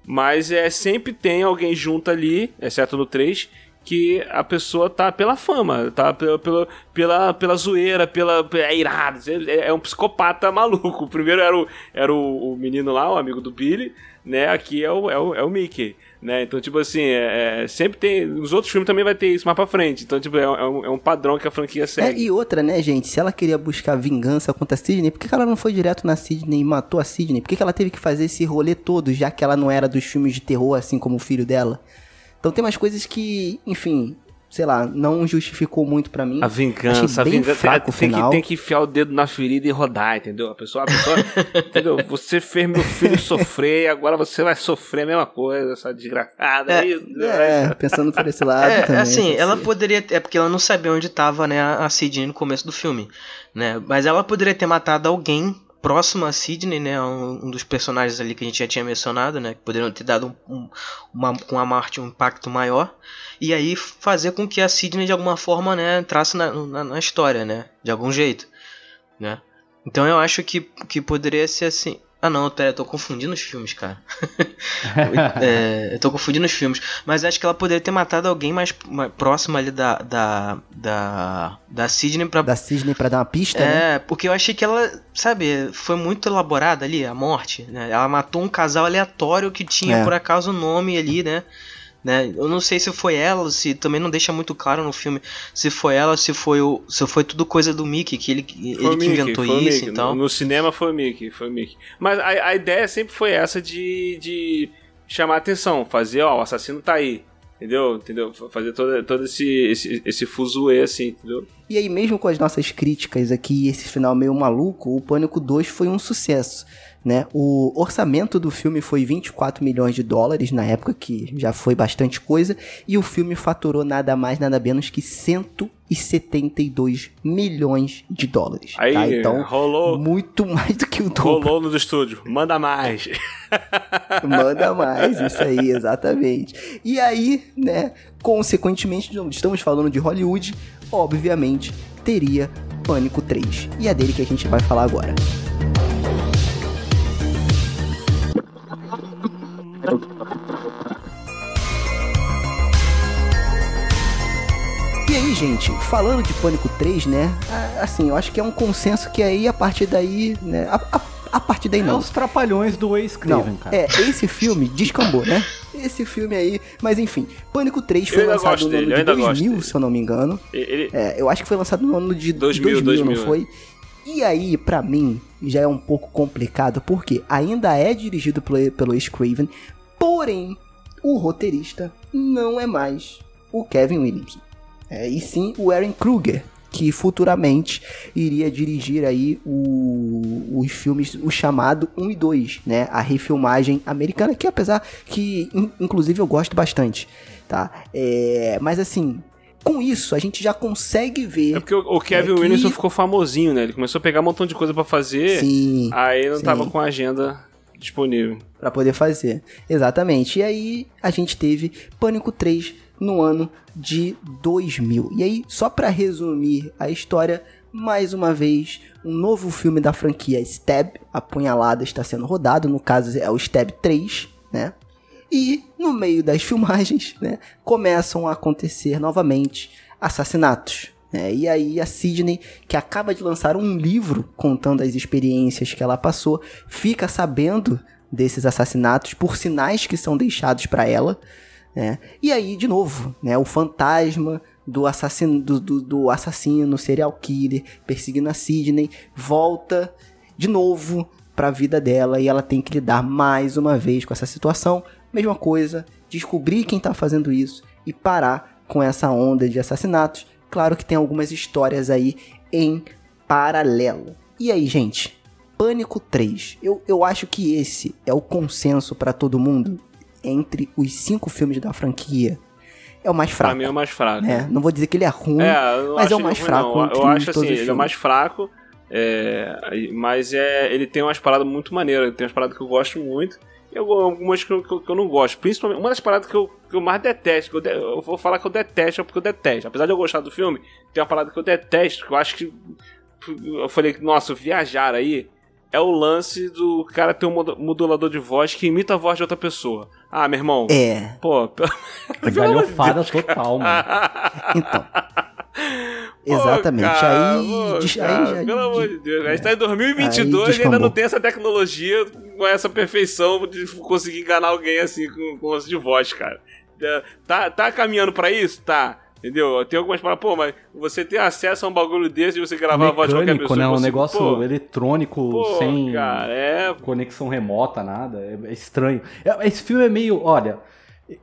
Mas é, sempre tem alguém junto ali, exceto no 3, que a pessoa tá pela fama, tá pela, pela, pela, pela zoeira, pela. É irado. É, é um psicopata maluco. O primeiro era, o, era o, o menino lá, o amigo do Billy, né? Aqui é o, é o, é o Mickey. Né? Então, tipo assim, é, é, sempre tem. Nos outros filmes também vai ter isso mais pra frente. Então, tipo, é, é um, é um padrão que a franquia É, segue. e outra, né, gente? Se ela queria buscar vingança contra a Sidney, por que, que ela não foi direto na Sidney e matou a Sidney? Por que, que ela teve que fazer esse rolê todo, já que ela não era dos filmes de terror, assim como o filho dela? Então tem umas coisas que, enfim, sei lá, não justificou muito pra mim. A vingança, a bem vingança. fraco o tem, que, final. tem que enfiar o dedo na ferida e rodar, entendeu? A pessoa, a pessoa entendeu? Você fez meu filho sofrer, agora você vai sofrer a mesma coisa, essa desgraçada. É, isso, É, pensando por esse lado É, também. assim, pode ela ser. poderia. É porque ela não sabia onde tava, né, a Sidney no começo do filme, né? Mas ela poderia ter matado alguém próximo a Sidney, né? Um, um dos personagens ali que a gente já tinha mencionado, né? Que poderiam ter dado um, um- uma, com a Marte um impacto maior. E aí fazer com que a Sidney de alguma forma, né, entrasse na, na, na história, né? De algum jeito, né? Então eu acho que, que poderia ser assim. Ah não, pera, eu tô confundindo os filmes, cara. é, eu tô confundindo os filmes. Mas acho que ela poderia ter matado alguém mais, mais próximo ali da. da. da, da Sidney pra. Da Sidney pra dar uma pista, né? É, porque eu achei que ela, sabe, foi muito elaborada ali, a morte, né? Ela matou um casal aleatório que tinha É. por acaso o nome ali, né? Né? Eu não sei se foi ela, se também não deixa muito claro no filme se foi ela, se foi o, se foi tudo coisa do Mickey, que ele, Foi ele o que Mickey, inventou isso Mickey. e tal. No, no cinema foi o Mickey, foi o Mickey. Mas a, a ideia sempre foi essa de, de chamar atenção, fazer, ó, o assassino tá aí. Entendeu? Entendeu? Fazer todo, todo esse, esse, esse fuzuê, assim, entendeu? E aí, mesmo com as nossas críticas aqui, esse final meio maluco, o Pânico 2 foi um sucesso, né? O orçamento do filme foi 24 milhões de dólares na época, que já foi bastante coisa, e o filme faturou nada mais, nada menos que 172 milhões de dólares. Aí, tá? Então, rolou- muito mais do que o dobro. Rolou nos estúdios, manda mais. Manda mais, isso aí, exatamente. E aí, né, consequentemente, estamos falando de Hollywood, obviamente, teria Pânico 3. E é dele que a gente vai falar agora. E aí, gente, falando de Pânico 3, né? Assim, eu acho que é um consenso que aí, a partir daí, né? A, a- a partir daí É não. os trapalhões do Wes Não, Craven, cara. é, esse filme descambou, né? Esse filme aí, mas enfim, Pânico 3 foi lançado no dele, ano eu de ainda gosto 2000, dele. se eu não me engano. Ele, É, eu acho que foi lançado no ano de 2000, 2000, 2000, não foi? E aí, pra mim, já é um pouco complicado, porque ainda é dirigido pelo, pelo Wes Craven, porém, o roteirista não é mais o Kevin Williamson. É, e sim o Aaron Kruger, que futuramente iria dirigir aí o- os filmes, o chamado 1 e 2, né? A refilmagem americana, que apesar que, in- inclusive, eu gosto bastante, tá? É, mas assim, com isso, a gente já consegue ver... É porque o, Kevin É que- Williamson ficou famosinho, né? Ele começou a pegar um montão de coisa pra fazer. Sim, Aí não sim. tava com a agenda disponível. Pra poder fazer. Exatamente. E aí a gente teve Pânico 3 no ano de 2000. E aí, só pra resumir a história, mais uma vez, um novo filme da franquia Stab, Apunhalada, está sendo rodado. No caso é o Stab 3, né? E no meio das filmagens, né, começam a acontecer novamente assassinatos. né? E aí a Sidney, que acaba de lançar um livro contando as experiências que ela passou, fica sabendo desses assassinatos por sinais que são deixados para ela. Né? E aí, de novo, né, o fantasma do assassino, do, do- do assassino serial killer perseguindo a Sidney volta de novo para a vida dela e ela tem que lidar mais uma vez com essa situação. Mesma coisa, descobrir quem tá fazendo isso e parar com essa onda de assassinatos. Claro que tem algumas histórias aí em paralelo. E aí, gente? Pânico 3. Eu, eu acho que esse é o consenso para todo mundo entre os cinco filmes da franquia. É o mais Pra fraco. mim é o mais fraco. né? Não vou dizer que ele é ruim, É, mas é o mais fraco. não. Eu acho assim, ele é o mais fraco. é, mas é, ele tem umas paradas muito maneiras. Tem umas paradas que eu gosto muito. Eu- algumas que eu, que eu- que eu não gosto. Principalmente, uma das paradas que eu, que eu mais detesto, que eu, de- eu vou falar que eu detesto, é porque eu detesto. Apesar de eu gostar do filme, tem uma parada que eu detesto, que eu acho que. Eu falei, nossa, viajar aí. É o lance do cara ter um modu- modulador de voz que imita a voz de outra pessoa. Ah, meu irmão. É, Pô, galhofada total, mano. então. Exatamente. Pô, cara, aí, pô, aí cara, já- Pelo amor de Deus. A gente tá em 2022 Aí e ainda não tem essa tecnologia com essa perfeição de conseguir enganar alguém assim com, com lance de voz, cara. É, Tá, tá caminhando pra isso? Tá. Entendeu? Tem algumas palavras, pô, mas você ter acesso a um bagulho desse de você gravar a voz de qualquer Mecânico, pessoa. né? Um consigo- negócio pô, eletrônico, pô, sem cara, é. conexão remota, nada. É, é estranho. É- Esse filme é meio. Olha,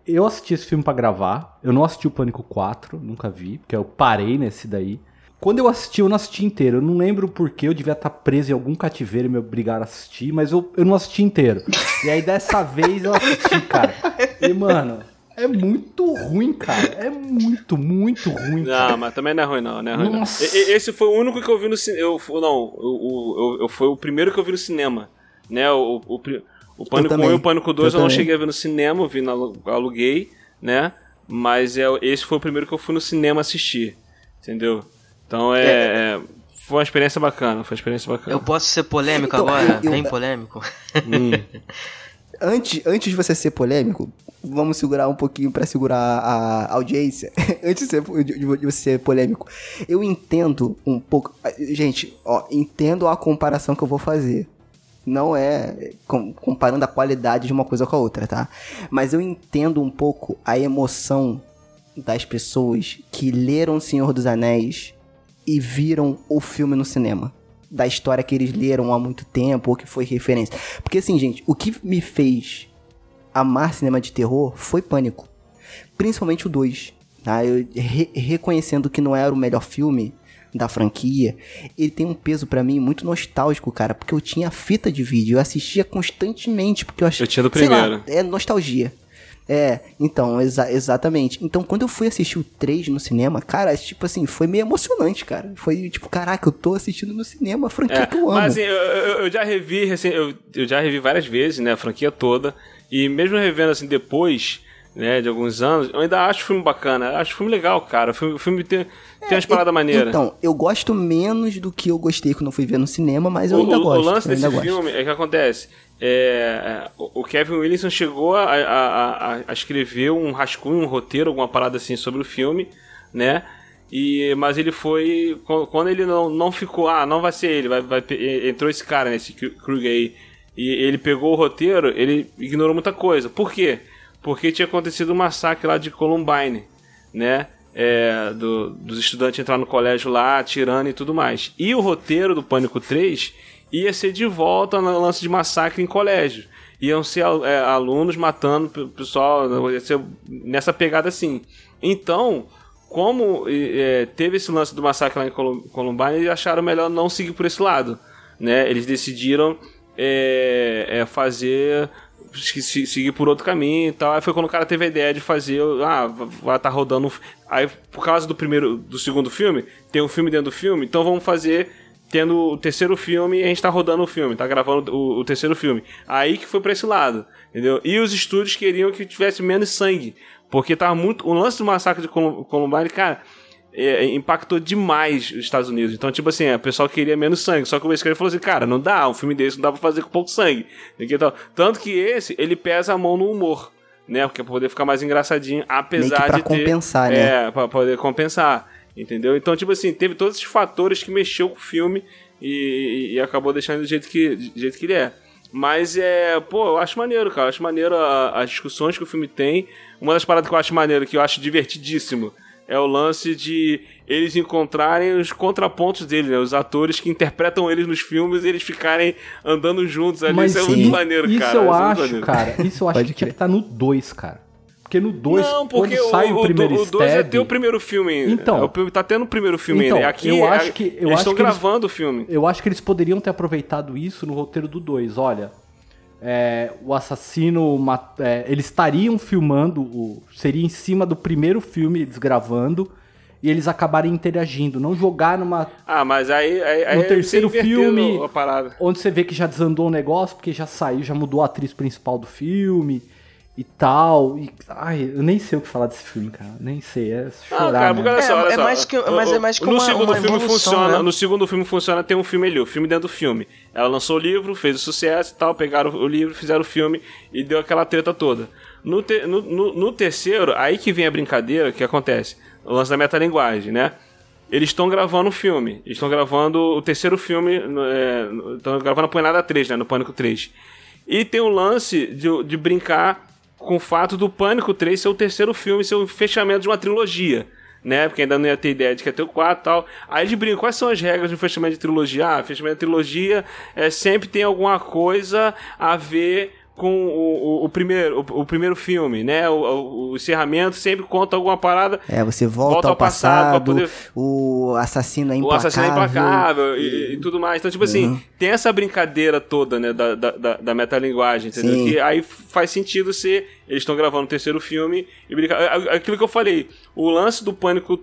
eu assisti esse filme pra gravar. Eu não assisti o Pânico 4, nunca vi, porque eu parei nesse daí. Quando eu assisti, eu não assisti inteiro. Eu não lembro porque eu devia estar preso em algum cativeiro e me obrigaram a assistir, mas eu, eu não assisti inteiro. E aí dessa vez eu assisti, cara. E, mano, é muito ruim, cara. É muito, muito ruim, cara. Não, mas também não é ruim, não, não é ruim, não. Nossa. Esse foi o único que eu vi no cinema. Eu, não, o, o, eu, eu- foi o primeiro que eu vi no cinema. Né? O, o, pri- o Pânico 1 também. e o Pânico 2 Eu eu, não cheguei a ver no cinema, vi na, aluguei, né? Mas é, esse foi o primeiro que eu fui no cinema assistir. Entendeu? Então é. é- foi uma experiência bacana, foi uma experiência bacana. Eu posso ser polêmico Então, agora? eu- Bem polêmico. Hum. antes, antes de você ser polêmico, vamos segurar um pouquinho pra segurar a audiência. antes de, ser, de- de você ser polêmico, eu entendo um pouco. Gente, ó, entendo a comparação que eu vou fazer. Não é com- comparando a qualidade de uma coisa com a outra, tá? Mas eu entendo um pouco a emoção das pessoas que leram O Senhor dos Anéis e viram o filme no cinema. Da história que eles leram há muito tempo ou que foi referência. Porque assim, gente, o que me fez amar cinema de terror foi Pânico. Principalmente o 2. Tá? Re- reconhecendo que não era o melhor filme da franquia, ele tem um peso pra mim muito nostálgico, cara, porque eu tinha fita de vídeo, eu assistia constantemente, porque eu achei... Eu tinha do sei lá, primeiro. é nostalgia. É, então, exa- exatamente. Então, quando eu fui assistir o 3 no cinema, cara, tipo assim, foi meio emocionante, cara. Foi tipo, caraca, eu tô assistindo no cinema a franquia É, que eu amo. mas assim, eu, eu- eu já revi, recém- eu, eu já revi várias vezes, né, a franquia toda. E mesmo revendo assim depois, né, de alguns anos, eu ainda acho o filme bacana. Acho o filme legal, cara. O filme, o filme tem, tem umas paradas maneiras. Então, eu gosto menos do que eu gostei quando eu fui ver no cinema, mas eu o, ainda o- gosto. O lance desse gosto. filme é que acontece. é, é, o Kevin Williamson chegou a, a- a- a escrever um rascunho, um roteiro, alguma parada assim sobre o filme, né? E, mas ele foi. quan- Quando ele não, não ficou, ah, não vai ser ele, vai, vai, entrou esse cara, né, esse Kru- Kruger aí, e ele pegou o roteiro, ele ignorou muita coisa. Por quê? Porque tinha acontecido um massacre lá de Columbine, né? É, do- dos estudantes entrar no colégio lá, atirando e tudo mais. E o roteiro do Pânico 3 ia ser de volta no lance de massacre em colégio. Iam ser é, alunos matando pe- pessoal, ia ser nessa pegada assim. Então, como é, teve esse lance do massacre lá em Colum- Columbine, eles acharam melhor não seguir por esse lado. Né? Eles decidiram é, é, fazer seguir por outro caminho e tal. Aí foi quando o cara teve a ideia de fazer, ah, vai estar rodando. um fi- Aí por causa do primeiro, do segundo filme, tem um filme dentro do filme, então vamos fazer tendo o terceiro filme e a gente tá rodando o filme, tá gravando o, o terceiro filme. Aí que foi pra esse lado, entendeu? E os estúdios queriam que tivesse menos sangue, porque tava muito. O lance do massacre de Colum- Columbine, cara. É, impactou demais os Estados Unidos. Então, tipo assim, o pessoal queria menos sangue. Só que o escreveu falou assim, cara, não dá, um filme desse não dá pra fazer com pouco sangue. E tal. Tanto que esse, ele pesa a mão no humor, né? Porque pra poder ficar mais engraçadinho, apesar pra de ter... compensar, né? É, pra poder compensar. Entendeu? Então, tipo assim, teve todos esses fatores que mexeu com o filme e, e acabou deixando do jeito que, do jeito que ele é. Mas é, pô, eu acho maneiro, cara. Eu acho maneiro a- as discussões que o filme tem. Uma das paradas que eu acho maneiro, que eu acho divertidíssimo, é o lance de eles encontrarem os contrapontos dele, né? Os atores que interpretam eles nos filmes, eles ficarem andando juntos ali. Mas isso é sim, muito maneiro, isso cara. eu Isso é acho, maneiro. cara. Isso eu acho Pode que tinha que estar no 2, cara. Porque no 2, Não, porque quando o, sai o, o, primeiro o 2 é ter o primeiro filme. Então. É, o tá tendo o primeiro filme Então, ainda. Aqui eu é- acho que- eu eles acho estão que eles- gravando o filme. Eu acho que eles poderiam ter aproveitado isso no roteiro do 2. Olha, é, o assassino. é, eles estariam filmando, o, seria em cima do primeiro filme, eles gravando, e eles acabarem interagindo. Não jogar numa. Ah, mas aí. aí, aí No terceiro filme-. Onde você vê que já desandou o negócio, porque já saiu, já mudou a atriz principal do filme e tal. E, ai, eu nem sei o que falar desse filme, cara. Nem sei. É chorar. Ah, cara, né? porque olha só, É, olha é só. mais que- mas é mais que no uma- segundo uma filme evolução, funciona, né? no segundo filme funciona, tem um filme ali, o filme dentro do filme. Ela lançou o livro, fez o sucesso e tal, pegaram o livro, fizeram o filme e deu aquela treta toda. No, te- no, no- no terceiro, aí que vem a brincadeira, que acontece? O lance da metalinguagem, né? Eles estão gravando o filme. Eles estão gravando o terceiro filme. Estão gravando a Punhada 3, né? No Pânico 3. E tem o lance de, de brincar com o fato do Pânico 3 ser o terceiro filme, ser o fechamento de uma trilogia. Né? Porque ainda não ia ter ideia de que ia ter o 4 e tal. Aí eles brincam, quais são as regras do fechamento de trilogia? Ah, fechamento de trilogia é, sempre tem alguma coisa a ver com o, o, o primeiro, o, o primeiro filme, né? O, o, o encerramento sempre conta alguma parada. É, você volta, Volta ao ao passado passado, poder- o assassino é O implacável. assassino é implacável e, e tudo mais. Então, tipo assim, Uhum. tem essa brincadeira toda, né, da, da, da, da metalinguagem, entendeu? Sim. Que aí faz sentido ser. Eles estão gravando o terceiro filme e brincar. a- Aquilo que eu falei, o lance do Pânico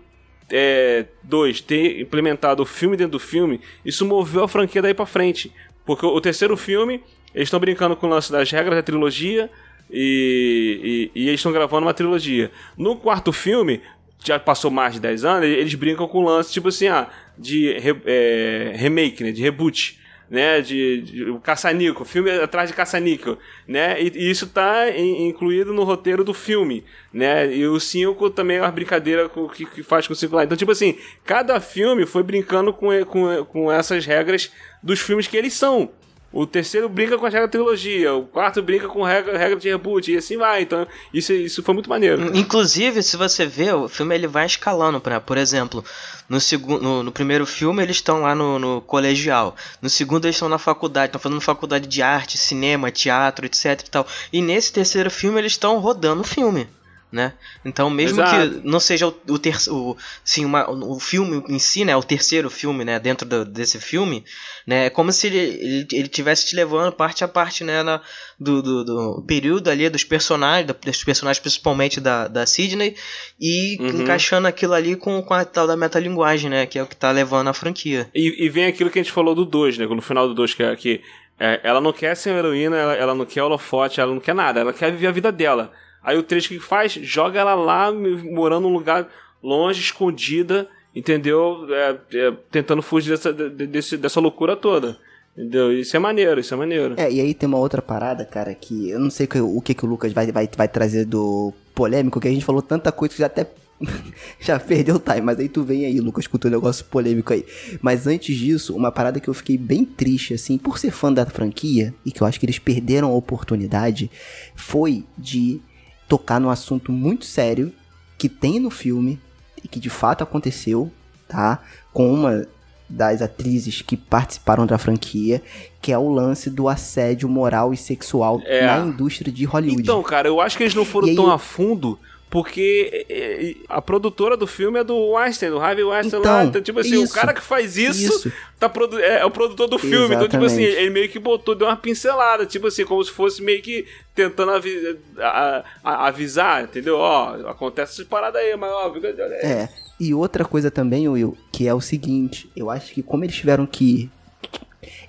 2 ter implementado o filme dentro do filme, isso moveu a franquia daí pra frente. Porque o terceiro filme, eles estão brincando com o lance das regras da trilogia e, e, e eles estão gravando uma trilogia. No quarto filme, já passou mais de 10 anos, eles brincam com o lance, tipo assim, ah, de re- é, remake, né? De reboot. Né, de, de caça-níquel, filme atrás de caça-níquel, né, e, e isso tá in- incluído no roteiro do filme, né, e o 5 também é uma brincadeira com, que, que faz com o 5 lá. Então, tipo assim, cada filme foi brincando com, com, com essas regras dos filmes que eles são. O terceiro brinca com a regra trilogia, o quarto brinca com regra, regra de reboot, e assim vai. Então, isso, isso foi muito maneiro. Inclusive, se você vê, o filme ele vai escalando por exemplo, no, segundo, no, no primeiro filme eles estão lá no, no colegial, no segundo eles estão na faculdade, estão fazendo faculdade de arte, cinema, teatro, etc e tal. E nesse terceiro filme eles estão rodando o filme. Né? Então, mesmo Exato. que não seja o, o, ter, o, sim, uma, o filme em si, né, o terceiro filme, né, dentro do- desse filme, né, é como se ele, ele, ele tivesse te levando parte a parte, né, na, do, do, do período ali dos personagens, dos personagens principalmente da, da Sidney, e Uhum. encaixando aquilo ali com, com a tal da metalinguagem, né, que é o que tá levando a franquia. E, e vem aquilo que a gente falou do 2, né? No final do 2, que, é, que é, ela não quer ser heroína, ela, ela não quer holofote, ela não quer nada, ela quer viver a vida dela. Aí o 3 o que faz? Joga ela lá, morando num lugar longe, escondida, entendeu? É, é, tentando fugir dessa, de- desse- dessa loucura toda. Entendeu? Isso é maneiro, isso é maneiro. É, e aí tem uma outra parada, cara, que eu não sei o que o, que, que o Lucas vai, vai, vai trazer do polêmico, que a gente falou tanta coisa que já até já perdeu o time, mas aí tu vem aí, Lucas, com o teu negócio polêmico aí. Mas antes disso, uma parada que eu fiquei bem triste, assim, por ser fã da franquia, e que eu acho que eles perderam a oportunidade, foi de tocar num assunto muito sério que tem no filme e que de fato aconteceu, tá? Com uma das atrizes que participaram da franquia, que é o lance do assédio moral e sexual É. na indústria de Hollywood. Então, cara, eu acho que eles não foram aí tão a fundo. Porque é, é, a produtora do filme é do Weinstein, do Harvey Weinstein Então, lá. Então, tipo assim, isso, o cara que faz isso, isso. Tá produ é, é o produtor do filme. Então, tipo assim, Exatamente. ele meio que botou, deu uma pincelada. Tipo assim, como se fosse meio que tentando avi- a- a- avisar, entendeu? Ó, acontece essas paradas aí, mas ó, fica de olho aí. É. E outra coisa também, Will, que é o seguinte, eu acho que como eles tiveram que.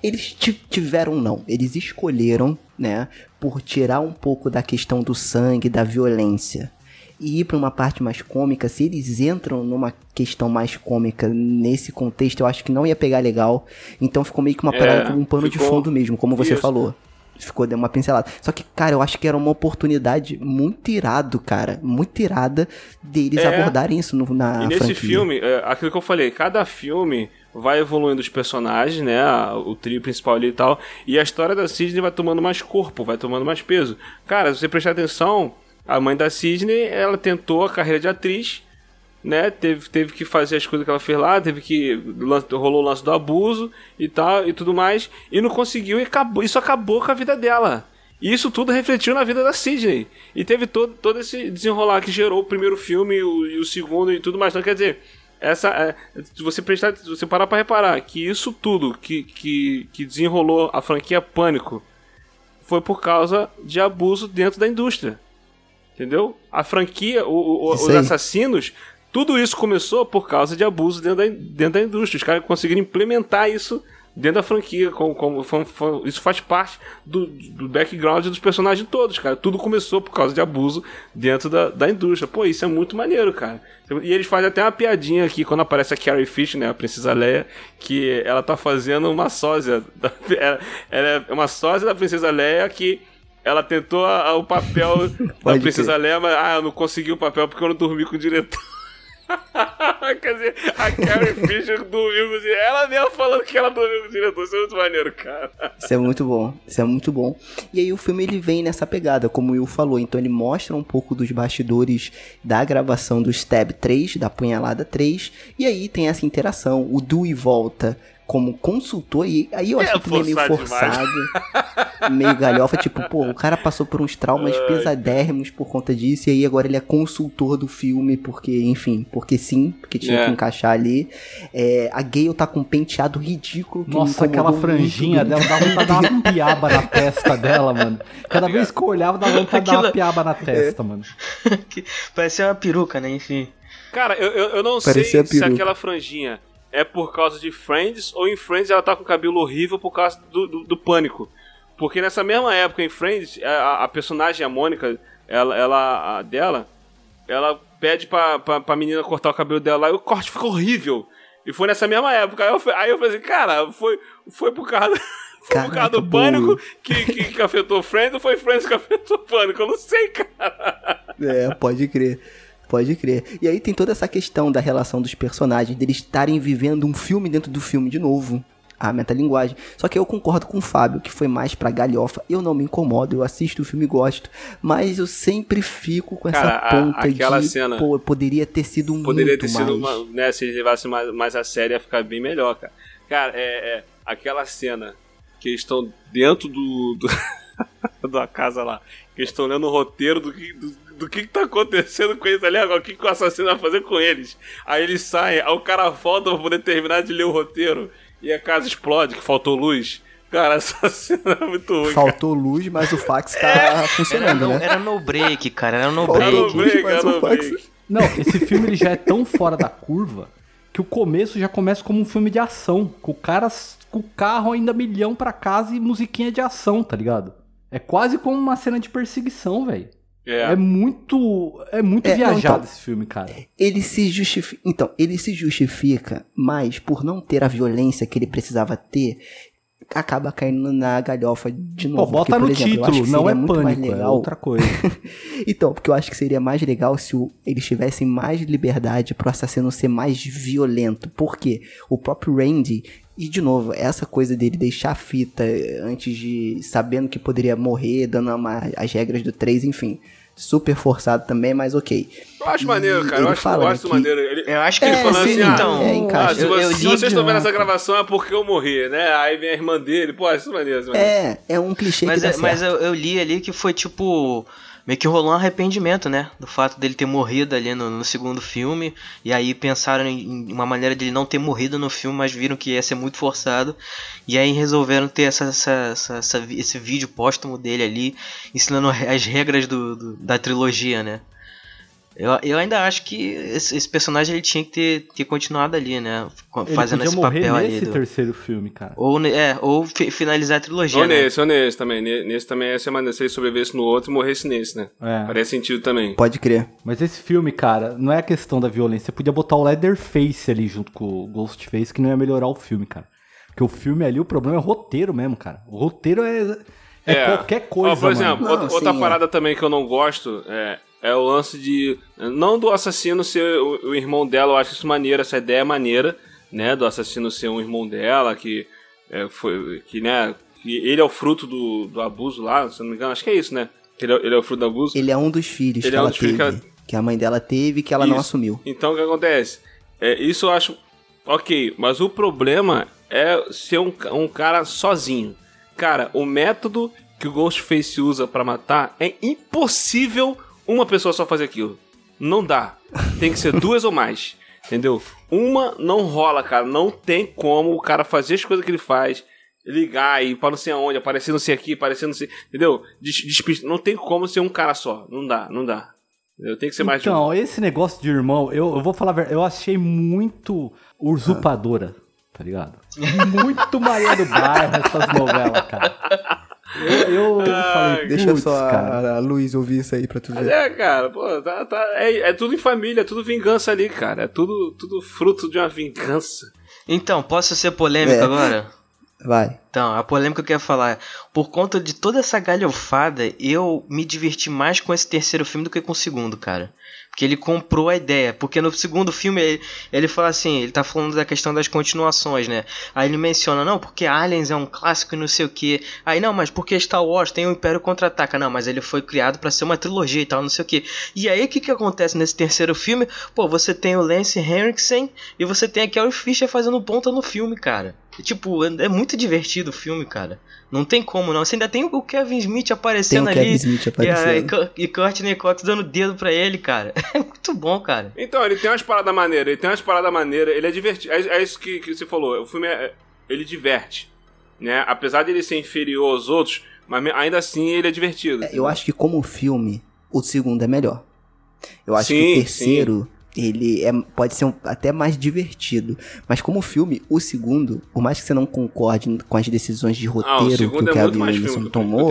Eles ti- tiveram, não. Eles escolheram, né, por tirar um pouco da questão do sangue, da violência. E ir pra uma parte mais cômica, se eles entram numa questão mais cômica nesse contexto, eu acho que não ia pegar legal. Então ficou meio que uma É, parada com um pano de ficou- fundo mesmo, como você Isso. falou. Ficou, deu uma pincelada. Só que, cara, eu acho que era uma oportunidade muito irado, cara. Muito irada deles É. abordarem isso no- na E nesse franquia. filme, é, aquilo que eu falei, cada filme vai evoluindo os personagens, né? O trio principal ali e tal. E a história da Sidney vai tomando mais corpo, vai tomando mais peso. Cara, se você prestar atenção, a mãe da Sidney, ela tentou a carreira de atriz, né? Teve, teve que fazer as coisas que ela fez lá, teve que. Rolou o lance do abuso e tal e tudo mais. E não conseguiu e acabou. Isso acabou com a vida dela. E isso tudo refletiu na vida da Sidney. E teve todo, todo esse desenrolar que gerou o primeiro filme e o, e o segundo e tudo mais. Então, quer dizer, essa, é, se você prestar, se você parar pra reparar que isso tudo que, que, que desenrolou a franquia Pânico foi por causa de abuso dentro da indústria. Entendeu? A franquia, o- o- os assassinos, tudo isso começou por causa de abuso dentro da, dentro da indústria. Os caras conseguiram implementar isso dentro da franquia. Como, isso faz parte do, do background dos personagens todos, cara. Tudo começou por causa de abuso dentro da, da indústria. Pô, isso é muito maneiro, cara. E eles fazem até uma piadinha aqui quando aparece a Carrie Fisher, né, a princesa Leia, que ela tá fazendo uma sósia. da- ela, ela é uma sósia da princesa Leia que ela tentou a- a- o papel da princesa Leia, mas ah, eu não consegui o papel porque eu não dormi com o diretor. Quer dizer, a Carrie Fisher dormiu com o diretor. Ela mesma falando que ela dormiu com o diretor. Isso é muito maneiro, cara. Isso é muito bom, isso é muito bom. E aí o filme ele vem nessa pegada, como o Will falou, então ele mostra um pouco dos bastidores da gravação do Stab 3, da Punhalada 3, e aí tem essa interação, o Dewey volta como consultor, e aí eu acho É que também é meio forçado forçado, meio galhofa, tipo, pô, o cara passou por uns traumas pesadérrimos por conta disso, e aí agora ele é consultor do filme, porque, enfim, porque sim, porque tinha É. que encaixar ali. É, a Gale tá com um penteado ridículo. Nossa, aquela muito franjinha dela, dava vontade de dar uma piaba na testa dela, mano. Cada vez que eu olhava, dava vontade de dar uma piaba na testa, mano. Parecia uma peruca, né? Enfim. Cara, eu, eu, eu não Parecia sei se aquela franjinha é por causa de Friends ou em Friends ela tá com cabelo horrível por causa do, do, do pânico. Porque nessa mesma época em Friends, a, a personagem, a Mônica, ela, ela a dela, ela pede pra, pra, pra menina cortar o cabelo dela lá e o corte fica horrível. E foi nessa mesma época. Aí eu, aí eu falei assim, cara, foi, foi por causa. Foi por causa Caraca, do pânico que, que, que afetou Friends ou foi Friends que afetou o pânico? Eu não sei, cara. É, pode crer. Pode crer. E aí tem toda essa questão da relação dos personagens, deles estarem vivendo um filme dentro do filme de novo. A metalinguagem. Só que eu concordo com o Fábio, que foi mais pra galhofa. Eu não me incomodo, eu assisto o filme e gosto. Mas eu sempre fico com essa Cara, a- ponta aquela de. cena- Pô, poderia ter sido um Poderia muito ter sido mais. uma. Né, se eles levassem mais, mais a sério, ia ficar bem melhor, cara. Cara, é, é aquela cena que eles estão dentro do. do da casa lá. Que eles estão lendo o roteiro do que. Do, do que, que tá acontecendo com eles ali agora, o que, que o assassino vai fazer com eles. Aí eles saem, aí o cara volta pra poder terminar de ler o roteiro e a casa explode, que faltou luz. Cara, essa cena é muito ruim. cara. Faltou luz, mas o fax tá Era funcionando, no, né? era no break, cara. Era no Faltou break. luz, break, mas era o no fax. break. Não, esse filme ele já é tão fora da curva que o começo já começa como um filme de ação. Com o cara com o carro ainda milhão pra casa e musiquinha de ação, tá ligado? É quase como uma cena de perseguição, velho. É, muito. É muito É, não, viajado então. esse filme, cara. Ele se justifica. Então, ele se justifica, mas por não ter a violência que ele precisava ter, acaba caindo na galhofa de Pô, novo. bota Porque, no exemplo, título, não é muito mais pânico, é legal. outra coisa. Então, porque eu acho que seria mais legal se o- eles tivessem mais liberdade pro assassino ser mais violento. Por quê? O próprio Randy. E de novo, essa coisa dele deixar a fita antes de. sabendo que poderia morrer, dando uma- as regras do 3, enfim. Super forçado também, mas ok. Eu acho maneiro, cara. Eu ele acho, eu né, acho que- maneiro. Ele, Eu acho que ele É, falando sim, assim, ah, então, é, encaixa. ah, se, Eu- você- eu se li vocês estão vendo essa gravação é porque eu morri, né? Aí vem a irmã dele, pô, isso é maneiro. Isso é maneiro. É, é um clichê Mas, que dá é- mas eu, eu li ali que foi tipo. Meio que rolou um arrependimento, né? Do fato dele ter morrido ali no, no segundo filme. E aí pensaram em, em uma maneira de ele não ter morrido no filme, mas viram que ia ser muito forçado. E aí resolveram ter essa, essa, essa- essa esse vídeo póstumo dele ali, ensinando as regras do, do- da trilogia, né? Eu, eu ainda acho que esse, esse personagem ele tinha que ter, ter continuado ali, né? Ele Fazendo podia esse papel ali. nesse do- terceiro filme, cara. Ou, é, ou fi- finalizar a trilogia. Ou né? nesse, ou nesse também. Ne- Nesse também ia ser maneiro se ele sobrevivesse no outro e morresse nesse, né? É. Faria sentido também. Pode crer. Mas esse filme, cara, não é a questão da violência. Você podia botar o Leatherface ali junto com o Ghostface, que não ia melhorar o filme, cara. Porque o filme ali, o problema é o roteiro mesmo, cara. O roteiro é, é, qualquer coisa, Ó, por exemplo, Não, outra sim, é. parada também que eu não gosto é, é o lance de. Não do assassino ser o, o irmão dela, eu acho isso maneiro, essa ideia é maneira, né? Do assassino ser um irmão dela, que é, foi. Que, né? Que ele é o fruto do, do abuso lá, se eu não me engano, acho que é isso, né? Que ele é, ele é o fruto do abuso. Ele é um dos filhos Ele que é um ela dos filhos teve. que Que, ela- a mãe dela teve e que ela não Isso. assumiu. Então o que acontece? É, isso eu acho ok, mas o problema é ser um, um cara sozinho. Cara, o método que o Ghostface usa pra matar é impossível uma pessoa só fazer aquilo. Não dá. Tem que ser duas ou mais. Entendeu? Uma não rola, cara. Não tem como o cara fazer as coisas que ele faz. Ligar e ir pra não sei aonde, aparecer não sei aqui, aparecer não sei. Entendeu? Des- despista- Não tem como ser um cara só. Não dá, não dá. Entendeu? Tem que ser mais de um. Então, esse negócio de irmão, eu, eu vou falar a verdade, eu achei muito usurpadora, tá ligado? Muito Maria do Bairro essas novelas, cara. Eu, eu, eu falei, Deixa "Putz, só cara. a, a Luiz ouvir isso aí pra tu ver. é, cara, pô, tá, tá, é, é tudo em família, é tudo vingança ali, cara. É tudo, tudo fruto de uma vingança. Então, posso ser polêmico É. agora? Vai. Então, a polêmica que eu ia falar é, por conta de toda essa galhofada, eu me diverti mais com esse terceiro filme do que com o segundo, cara. Porque ele comprou a ideia. Porque no segundo filme ele, ele fala assim, ele tá falando da questão das continuações, né? Aí ele menciona, não, porque Aliens é um clássico e não sei o que. Aí, não, mas porque Star Wars tem o Império Contra-Ataca. Não, mas ele foi criado pra ser uma trilogia e tal, não sei o que. E aí, o que que acontece nesse terceiro filme? Pô, você tem o Lance Henriksen e você tem a Carrie Fisher fazendo ponta no filme, cara. Tipo, é é muito divertido o filme, cara. Não tem como não. Você ainda tem o Kevin Smith Tem aparecendo o ali. Kevin Smith E, a, e, aparecendo. E Courtney Cox dando dedo pra ele, cara. É muito bom, cara. Então, ele tem umas paradas maneiras, ele tem umas paradas maneiras, ele é divertido. É, é isso que, que você falou, o filme é, ele diverte. Né? Apesar de ele ser inferior aos outros, mas ainda assim ele é divertido. É, Eu acho que como filme, o segundo é melhor. Eu acho que Sim, o terceiro, ele é, pode ser um- até mais divertido. Mas como filme, o segundo, por mais que você não concorde com as decisões de Ah, roteiro que o é Kevin filme que o- que o tomou.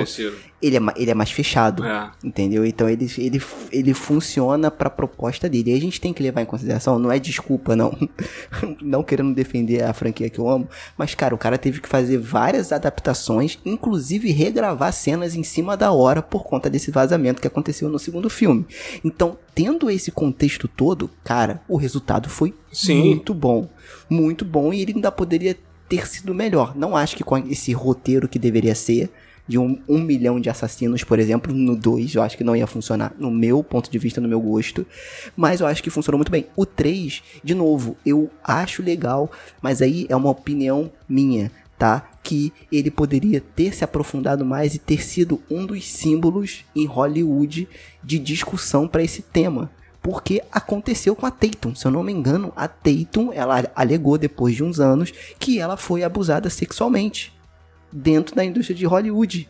Ele é, ele é mais fechado. É. Entendeu? Então ele, ele, ele funciona pra proposta dele. E a gente tem que levar em consideração, não é desculpa, não. não querendo defender a franquia que eu amo. Mas, cara, o cara teve que fazer várias adaptações, inclusive regravar cenas em cima da hora por conta desse vazamento que aconteceu no segundo filme. Então, tendo esse contexto todo, cara, o resultado foi Sim. muito bom. Muito bom. E ele ainda poderia ter sido melhor. Não acho que com esse roteiro que deveria ser de um, um milhão de assassinos, por exemplo, no 2, eu acho que não ia funcionar, no meu ponto de vista, no meu gosto. Mas eu acho que funcionou muito bem. O 3, de novo, eu acho legal, mas aí é uma opinião minha, tá? Que ele poderia ter se aprofundado mais e ter sido um dos símbolos em Hollywood de discussão para esse tema. Porque aconteceu com a Tatum, se eu não me engano, a Tatum, ela alegou depois de uns anos que ela foi abusada sexualmente dentro da indústria de Hollywood.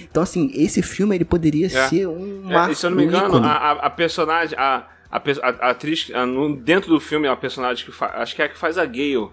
Então, assim, esse filme ele poderia É. ser um É, e se eu não me engano, a, a, personagem, a, a, a- atriz, no- dentro do filme, a personagem que faz, acho que é a que faz a Gale.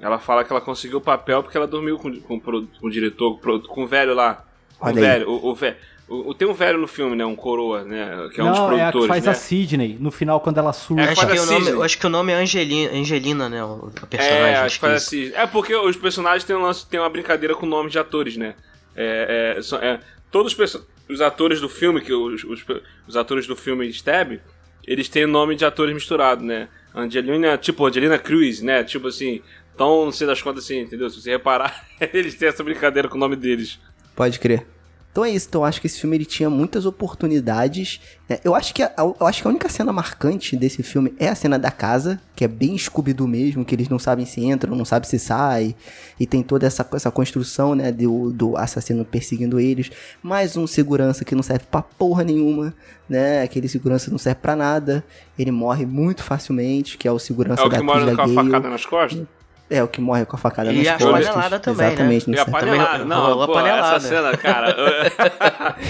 Ela fala que ela conseguiu o papel porque ela dormiu com, com, com o diretor, com o velho lá. O velho, o, o velho. O, o- tem um velho no filme, né? Um coroa, né? Que é um dos não, é a produtores, que faz né? a Sidney, no final, quando ela surta. É, Acho que, a o nome, Sidney. eu acho que o nome é Angelina, Angelina né? O, o personagem. É, acho acho que que é faz isso. assim. É porque os personagens têm, um lance, têm uma brincadeira com nomes de atores, né? É, é, são- é, todos os, os atores do filme, que os, os, os atores do filme Stab, eles têm nome de atores misturado, né? Angelina, tipo Angelina Cruz, né? Tipo assim, então não sei das contas assim, entendeu? Se você reparar, eles têm essa brincadeira com o nome deles. Pode crer. Então é isso, então eu acho que esse filme ele tinha muitas oportunidades. né? Eu acho que a, eu acho que a única cena marcante desse filme é a cena da casa, que é bem Scooby-Doo mesmo, que eles não sabem se entram, não sabem se sai, e tem toda essa, essa construção, né, do, do assassino perseguindo eles. Mais um segurança que não serve pra porra nenhuma, né, aquele segurança não serve pra nada. Ele morre muito facilmente, que é o segurança É o da que atriz mora da com a facada nas costas? É o que morre com a facada E nas a costas. panelada também, né? Exatamente, não E a panelada. Não, rolou a pô, panelada. essa cena, cara.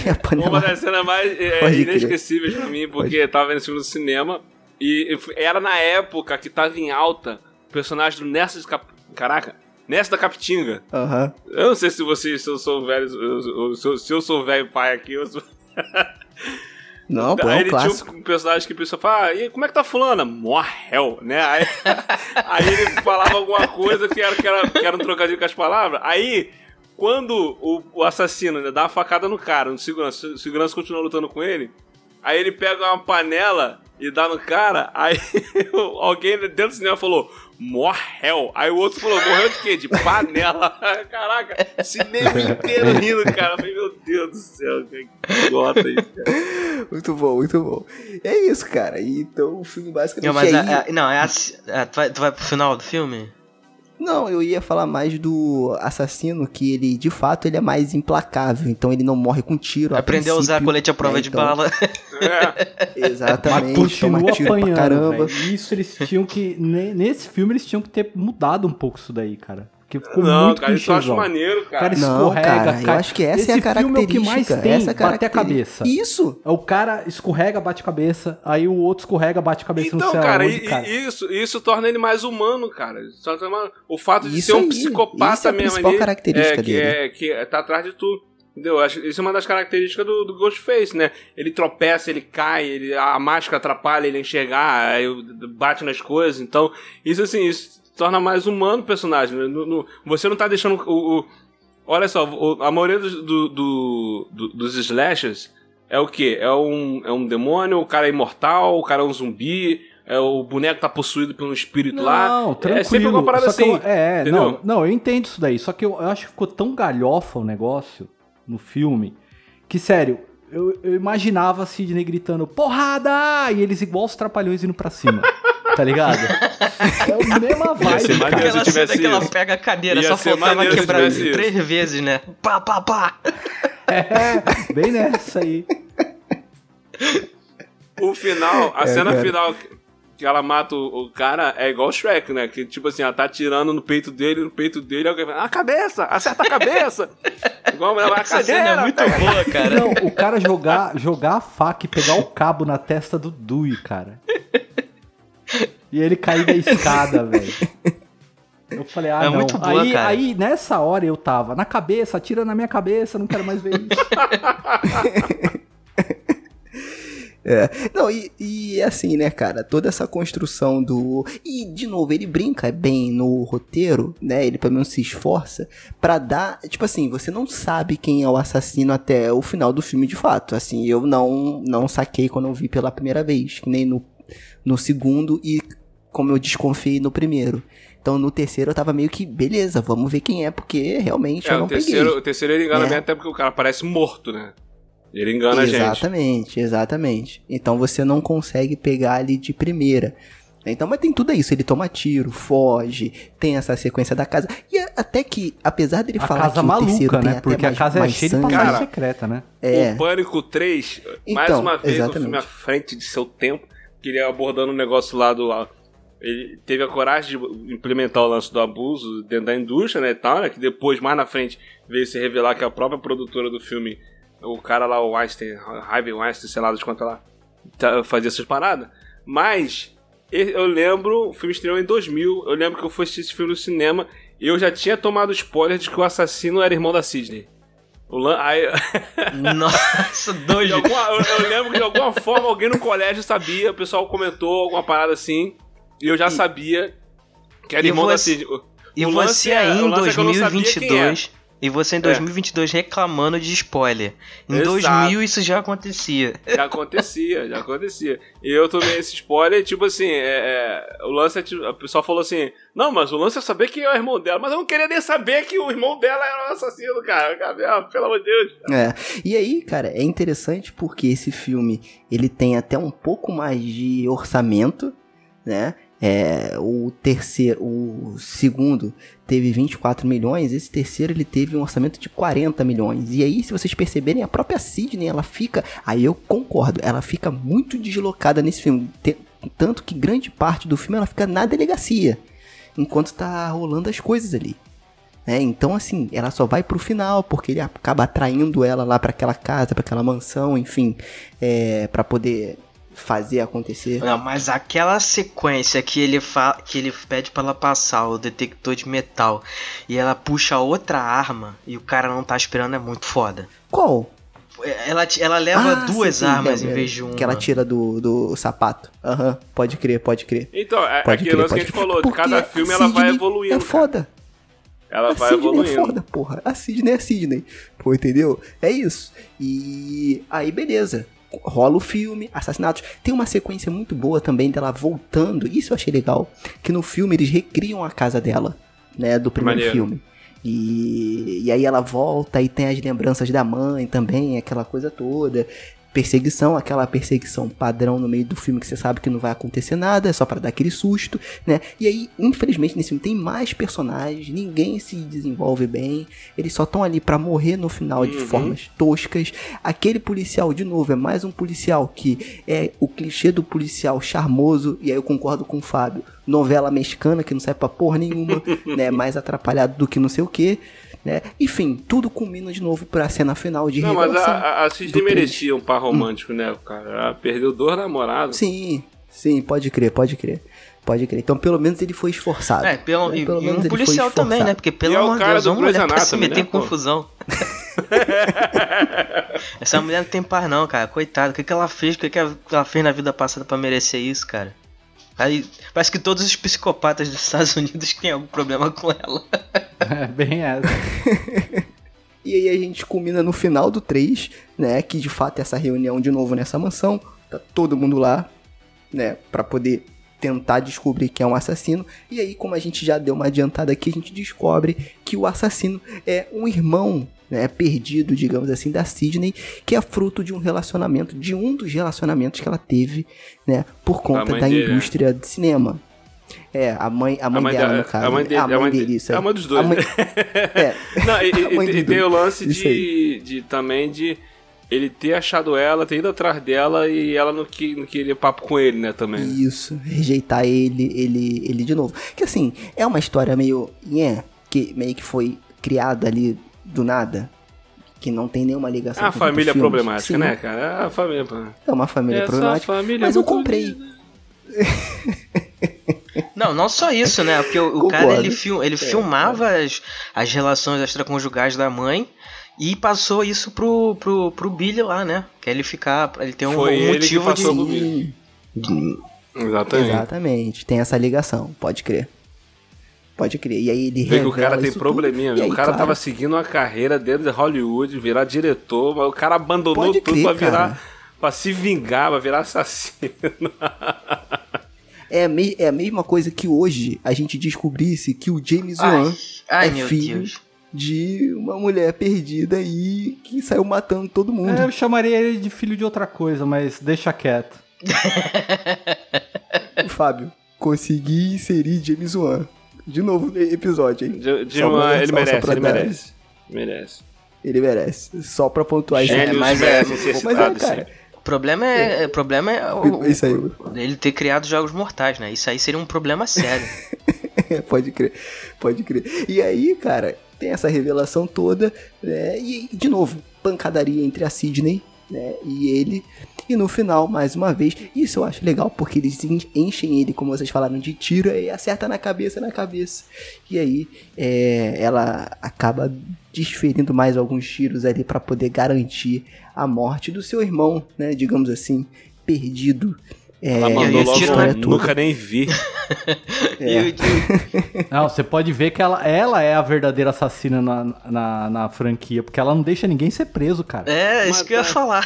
É a Uma panelada. das cenas mais é, Pode inesquecíveis pra mim, porque eu tava vendo esse filme no cinema e era na época que tava em alta o personagem do Nessa de Cap... Caraca, Nessa da Capitinga. Aham. Eu não sei se vocês, se eu sou velho, eu- eu- se eu- se eu sou velho pai aqui, eu sou... Não, pô, é aí um ele clássico. tinha um personagem que fala, ah, e como é que tá fulana? Morrel, né? Aí, aí ele falava alguma coisa que era, que, era, que era um trocadilho com as palavras. Aí, quando o, o assassino né, dá uma facada no cara, no segurança, o segurança continua lutando com ele, aí ele pega uma panela e dá no cara, aí alguém dentro do cinema falou, morrel. Aí o outro falou, morreu de quê? De panela. Caraca, cinema inteiro rindo, cara. Meu Deus do céu, que isso, cara. Muito bom, muito bom. É isso, cara. E Então o filme basicamente Não, mas é aí- é- não, é assim. é, tu, vai, tu vai pro final do filme? Não, eu ia falar mais do assassino, que ele, de fato, ele é mais implacável. Então ele não morre com tiro. Aprendeu a usar colete à prova né, de então- bala. É. Exatamente. Mas continua tiro apanhando, caramba. Isso eles tinham que. ne- Nesse filme eles tinham que ter mudado um pouco isso daí, cara. Porque ficou Não, muito cara, isso eu acho clichêzão. maneiro, O cara. cara Não, escorrega, cara, eu cai. acho que essa Esse é a filme é o característica. que mais tem, essa é a bater a característica. cabeça. Isso. É O cara escorrega, bate a cabeça, aí o outro escorrega, bate a cabeça Então, no céu. cara, onde, e- cara. e isso, isso torna ele mais humano, cara. O fato de Isso ser um aí, psicopata isso é a mesmo principal ali, característica é, que, dele. É, que tá atrás de tudo. Entendeu? Isso é uma das características do, do Ghostface, né? Ele tropeça, ele cai, ele, a máscara atrapalha ele a enxergar, aí bate nas coisas. Então, isso assim, isso torna mais humano o personagem. né? No- no- você não tá deixando o. o- olha só, o- a maioria dos, do- do- do- dos slashers é o quê? É um, é um demônio, o cara é imortal, o cara é um zumbi, é, o boneco tá possuído por um espírito lá. Não, tranquilo. É sempre uma parada assim. eu- é, entendeu? não, não, eu entendo isso daí. Só que eu, eu acho que ficou tão galhofa o negócio no filme que, sério, eu, eu imaginava a Sidney gritando porrada! E eles igual os trapalhões indo pra cima. tá ligado? É mesma Ia ser vibe. maneiro cara. se Aquela cena que ela pega a cadeira, Ia só faltava maneiro quebrar tivesse isso. três vezes, né? Pá, pá, pá. É, bem nessa aí. O final, a É, cena cara. final que- ela mata o, o cara é igual o Shrek, né? Que tipo assim, ela tá atirando no peito dele, no peito dele, alguém fala, a cabeça, acerta a cabeça! igual a mulher vai, a Essa cena é cadeira, muito boa, cara. Não, o cara jogar, jogar a faca e pegar o cabo na testa do Dewey, cara. E ele cair da escada, velho. Eu falei, ah, É não. muito boa, aí, cara. aí, nessa hora eu tava, na cabeça, atira na minha cabeça, não quero mais ver isso. É. Não, e, e assim, né, cara, toda essa construção do. E, de novo, ele brinca bem no roteiro, né? Ele pelo menos se esforça pra dar. Tipo assim, você não sabe quem é o assassino até o final do filme de fato. Assim, eu não, não saquei quando eu vi pela primeira vez, que nem no, no segundo e como eu desconfiei no primeiro. Então no terceiro eu tava meio que, beleza, vamos ver quem é, porque realmente É, eu o não terceiro, peguei. o terceiro ele engana É. bem até porque o cara parece morto, né? Ele engana a gente. Exatamente, exatamente. Então você não consegue pegar ali de primeira. Então, mas tem tudo isso. Ele toma tiro, foge, tem essa sequência da casa. E a- até que, apesar dele A falar casa que o terceiro maluca, tem né? até Porque a mais- casa é mais cheia de passagem secreta, né? É, O Pânico 3, mais Então, uma vez, um exatamente. filme à frente de seu tempo, que ele abordando um negócio lá do. Ele teve a coragem de implementar o lance do abuso dentro da indústria, né, e tal, né, que depois, mais na frente, veio se revelar que a própria produtora do filme, o cara lá, o Weinstein, Harvey Weinstein, sei lá de quanto lá, tá- fazia essas paradas. Mas, eu lembro, o filme estreou em 2000, eu lembro que eu fui assistir esse filme no cinema e eu já tinha tomado spoiler de que o assassino era irmão da Sidney. O Lan... Aí, Nossa, dois. de alguma- eu, eu lembro que de alguma forma alguém no colégio sabia, o pessoal comentou alguma parada assim, e eu já sabia que era e irmão da você- Cid. O- E você é- aí em lance é que 2022. E você em É. 2022 reclamando de spoiler. Em Exato. 2000 isso já acontecia. Já acontecia, já acontecia. E eu tomei esse spoiler, tipo assim, é, é, o lance é tipo, a pessoa falou assim, não, mas o lance é saber quem é o irmão dela, mas eu não queria nem saber que o irmão dela era o assassino, cara. Cara, ah, Pelo amor de Deus. É. E aí, cara, é interessante porque esse filme ele tem até um pouco mais de orçamento, né? É, o terceiro, o segundo teve 24 milhões, esse terceiro ele teve um orçamento de 40 milhões. E aí, se vocês perceberem, a própria Sidney, ela fica, aí eu concordo, ela fica muito deslocada nesse filme, tanto que grande parte do filme ela fica na delegacia, enquanto tá rolando as coisas ali. né? então, assim, ela só vai pro final, porque ele acaba atraindo ela lá pra aquela casa, pra aquela mansão, enfim, é, para poder fazer acontecer. Não, mas aquela sequência que ele, fa que ele pede pra ela passar o detector de metal e ela puxa outra arma e o cara não tá esperando é muito foda. Qual? Ela, ela leva Ah, duas sim, sim, armas é, em é, vez de uma. Que ela tira do, do sapato. Aham, pode crer, pode crer. Então, é Pode aquele crer, que a gente crer. falou, de Porque cada filme ela vai evoluindo. É cara. foda. Ela a vai Sidney evoluindo. é foda, porra. A Sidney é a Sidney. Pô, entendeu? É isso. E aí, beleza. Rola o filme, assassinatos. Tem uma sequência muito boa também dela voltando. Isso eu achei legal. Que no filme eles recriam a casa dela, né? Do primeiro Maneiro. filme. E, e aí ela volta e tem as lembranças da mãe também, aquela coisa toda. Perseguição, aquela perseguição padrão no meio do filme que você sabe que não vai acontecer nada, é só pra dar aquele susto, né? E aí, infelizmente, nesse filme tem mais personagens, ninguém se desenvolve bem, eles só estão ali pra morrer no final de Uhum. formas toscas. Aquele policial, de novo, é mais um policial que é o clichê do policial charmoso, e aí eu concordo com o Fábio, novela mexicana que não serve pra porra nenhuma, né? Mais atrapalhado do que não sei o que. Né? Enfim, tudo culmina de novo pra cena final de Não, mas a, a, três. merecia um par romântico, né, cara? Ela perdeu dois namorados. Sim, sim, pode crer, pode crer. Pode crer. Então, pelo menos ele foi esforçado. É, pelo, né? e, Pelo e menos um ele foi policial também, né? Porque pelo E é o amor de Deus, uma mulher pra se meter em né, pô? confusão. Essa mulher não tem par não, cara. Coitada. O que, que ela fez? O que, que ela fez na vida passada pra merecer isso, cara? Aí, parece que todos os psicopatas dos Estados Unidos têm algum problema com ela. É bem essa. E aí a gente culmina no final do 3, né? Que de fato é essa reunião de novo nessa mansão. Tá todo mundo lá, né? Pra poder tentar descobrir quem é um assassino. E aí, como a gente já deu uma adiantada aqui, a gente descobre que o assassino é um irmão, né? Perdido, digamos assim, da Sidney, que é fruto de um relacionamento, de um dos relacionamentos que ela teve, né? Por conta mãe da dele, né? indústria de cinema. É, a mãe, a mãe, mãe dela, no caso. a mãe né? dele- a a mãe mãe dele, de- isso aí. a mãe dos dois, A mãe- é. Não, e, e- A mãe tem o lance de, de também de ele ter achado ela, ter ido atrás dela e ela não, que, não queria papo com ele, né, também. Isso, rejeitar ele, ele, ele de novo. Que assim, é uma história meio. Yeah, que meio que foi criada ali do nada. Que não tem nenhuma ligação É a com família filmes. problemática, Sim, né, cara? É a família. É uma família Essa problemática. família mas eu comprei. Não, não só isso, né? Porque o, o cara ele, fil- É, ele filmava As, as relações extraconjugais da mãe e passou isso pro, pro, pro Billy lá, né? Que ele ficar. Ele ter um, Foi um ele que motivo de. passou pro Billy. Exatamente. exatamente. Tem essa ligação, pode crer. Pode crer. E aí ele Vê que o cara tem probleminha, e meu. aí, O cara claro, tava seguindo uma carreira dentro de Hollywood, virar diretor, mas o cara abandonou Pode tudo crer, pra virar. cara. Pra se vingar, pra virar assassino. É a, me- é a mesma coisa que hoje a gente descobrisse que o James Wan ai é filho Deus. de uma mulher perdida aí que saiu matando todo mundo. É, eu chamaria ele de filho de outra coisa, mas deixa quieto. Fábio, consegui inserir James Wan. De novo no episódio, hein? De, de uma- ele merece, ele dar- merece. Merece. Ele merece. Só pra pontuar isso. Gênios mas é- Mas é, cara. O problema é, o problema é o- Isso aí. ele ter criado jogos mortais, né? Isso aí seria um problema sério. pode crer, pode crer. E aí, cara, tem essa revelação toda, né? E, de novo, pancadaria entre a Sidney né? E ele. E no final, mais uma vez, isso eu acho legal, porque eles en- enchem ele, como vocês falaram, de tiro e acerta na cabeça, na cabeça. E aí é, ela acaba desferindo mais alguns tiros ali pra poder garantir a morte do seu irmão, né? Digamos assim, perdido. É, Ela mandou logo, história um, toda. nunca nem vi. É. Não, você pode ver que ela, ela é a verdadeira assassina na, na, na franquia, porque ela não deixa ninguém ser preso, cara. É, isso que eu ia falar.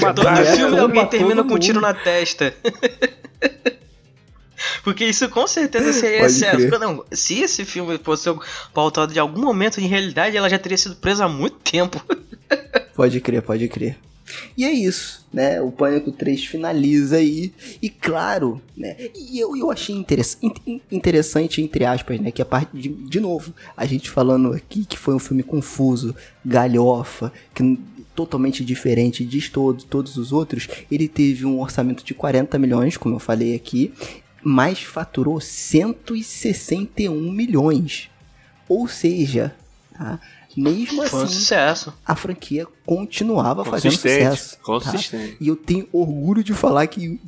Todo ela, filme alguém termina com um tiro na testa. Porque isso com certeza seria Pode excesso. crer. Não, se esse filme fosse pautado de algum momento em realidade, ela já teria sido presa há muito tempo. Pode crer, pode crer. E é isso, né? O Pânico 3 finaliza aí. E claro, né? E eu, eu achei interess- in- interessante, entre aspas, né? Que a parte de, de novo, a gente falando aqui que foi um filme confuso, galhofa, que totalmente diferente de todos, todos os outros. Ele teve um orçamento de 40 milhões, como eu falei aqui, mas faturou 161 milhões. Ou seja, tá? Mesmo Foi um assim, sucesso. a franquia continuava fazendo Consistente, sucesso. tá? consistente. E eu tenho orgulho de falar que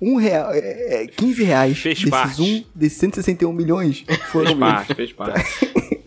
um real, é, é, 15 reais Fez desses, parte. um, desses 161 milhões foram Fez parte, fez parte.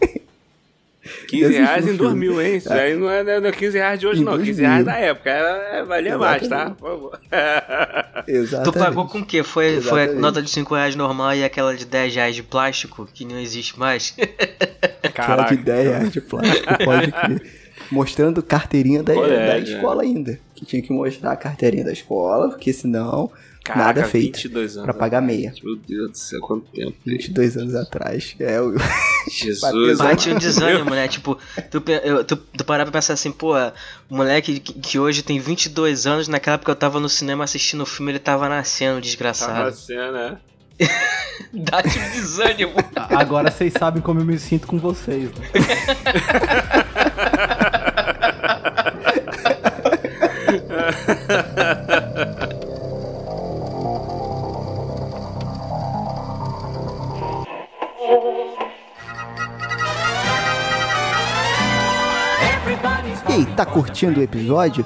15 assisti reais em filme. 2000, hein? Isso aí não é, não é 15 reais de hoje, Em não. 15 2000. reais da época. Era, valia mais, tá? Exatamente. Por favor. Exatamente. Tu pagou com o quê? Foi, foi a Exatamente. nota de 5 reais normal e aquela de 10 reais de plástico, que não existe mais? Aquela Caraca. de 10 reais de plástico, pode crer. Mostrando carteirinha da, Colégio, da é. escola ainda. Que tinha que mostrar a carteirinha da escola, porque senão Caraca, nada feito 22 anos. pra pagar meia. Meu Deus do céu, quanto tempo. 22 anos atrás. É, o... Jesus. Bate um desânimo, né? Tipo, tu, eu- tu, tu parar pra pensar assim, pô, o moleque que, que hoje tem 22 anos, naquela época eu tava no cinema assistindo o filme, ele tava nascendo, desgraçado. nascendo, né? Dá-te um desânimo. Agora vocês sabem como eu me sinto com vocês. Né? Tá curtindo o episódio?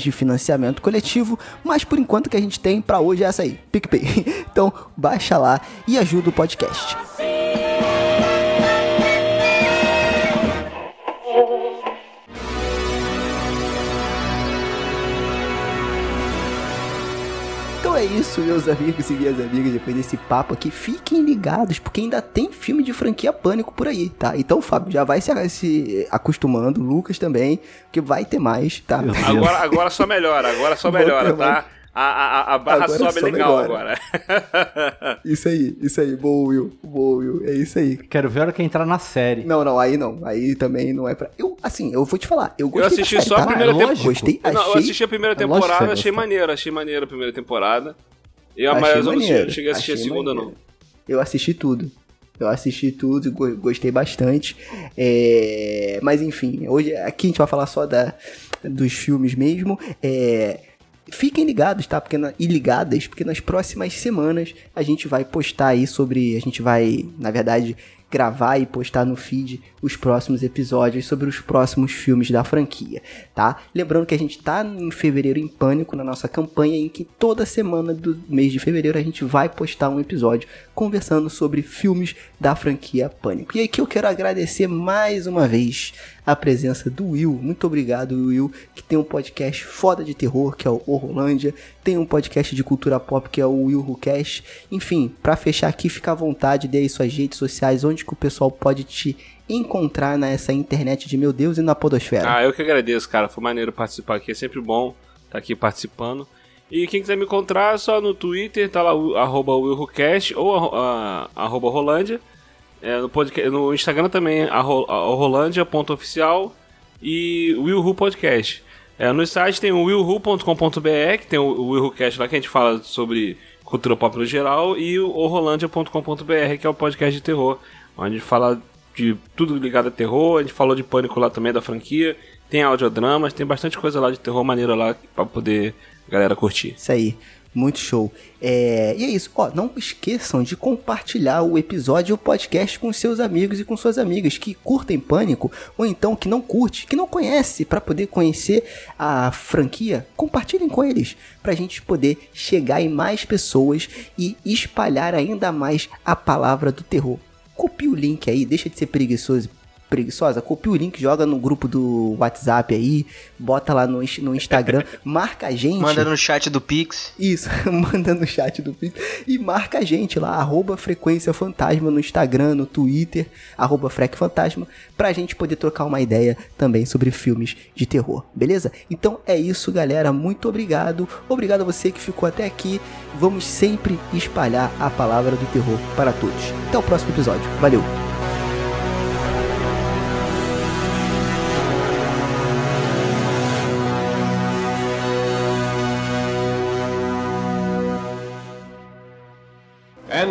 de financiamento coletivo, mas por enquanto que a gente tem para hoje é essa aí, PicPay. Então, baixa lá e ajuda o podcast. Então é isso, meus amigos e minhas amigas, depois desse papo aqui, fiquem ligados, porque ainda tem filme de franquia Pânico por aí, tá? Então, Fábio, já vai se, se acostumando, Lucas também, que vai ter mais, tá? Agora, agora só melhora, agora só melhora, tá? A, a, a barra Agora sobe só legal melhora. agora. Isso aí, isso aí, boa, Will, boa, Will, é isso aí. Quero ver a hora que entrar na série. Não, não, aí não, aí também não é pra... Eu, assim, eu vou te falar, eu Eu gostei assisti da série, só a tá? primeira É temporada. Gostei, achei... Não, eu assisti a primeira É temporada, você achei maneiro, achei maneiro a primeira temporada. E a Achei mais eu não cheguei a assistir a segunda, maneiro. não. Eu assisti tudo. Eu assisti tudo e go- gostei bastante. É, Mas enfim, hoje aqui a gente vai falar só da... dos filmes mesmo. É, Fiquem ligados, tá? Porque na... E ligadas, porque nas próximas semanas a gente vai postar aí sobre. A gente vai, na verdade, gravar e postar no feed os próximos episódios sobre os próximos filmes da franquia, tá? Lembrando que a gente tá em fevereiro em pânico na nossa campanha em que toda semana do mês de fevereiro a gente vai postar um episódio conversando sobre filmes da franquia Pânico. E aqui eu quero agradecer mais uma vez a presença do Will. Muito obrigado, Will, que tem um podcast foda de terror, que é o Horrolândia, tem um podcast de cultura pop, que é o Will Who. Enfim, pra fechar aqui, fica à vontade, dê aí suas redes sociais, onde que o pessoal pode te encontrar nessa internet de meu Deus e na podosfera. Ah, eu que agradeço, cara. Foi maneiro participar aqui. É sempre bom estar aqui participando. E quem quiser me encontrar, só no Twitter, tá lá, arroba WillRucast ou arro- a- arroba Rolândia. É, no, podcast, no Instagram também, Rolândia.oficial e Will Who Podcast. É, no site tem o willhu.com.br, que tem o, Willhucast lá que a gente fala sobre cultura pop no geral, e o horrorlandia.com.br, que é o podcast de terror, onde a gente fala de tudo ligado a terror, a gente falou de pânico lá também da franquia, tem audiodramas, tem bastante coisa lá de terror maneira lá pra poder a galera curtir. Isso aí. Muito show. É, e é isso. Ó, não esqueçam de compartilhar o episódio e o podcast com seus amigos e com suas amigas que curtem Pânico ou então que não curte, que não conhece para poder conhecer a franquia. Compartilhem com eles para a gente poder chegar em mais pessoas e espalhar ainda mais a palavra do terror. Copie o link aí, deixa de ser preguiçoso preguiçosa, copia o link, joga no grupo do WhatsApp aí, bota lá no, no Instagram, marca a gente. Manda no chat do Pix. Isso, manda no chat do Pix. E marca a gente lá, arroba Frequência Fantasma no Instagram, no Twitter, arroba Frec Fantasma, pra gente poder trocar uma ideia também sobre filmes de terror, beleza? Então é isso, galera. Muito obrigado. Obrigado a você que ficou até aqui. Vamos sempre espalhar a palavra do terror para todos. Até o próximo episódio. Valeu!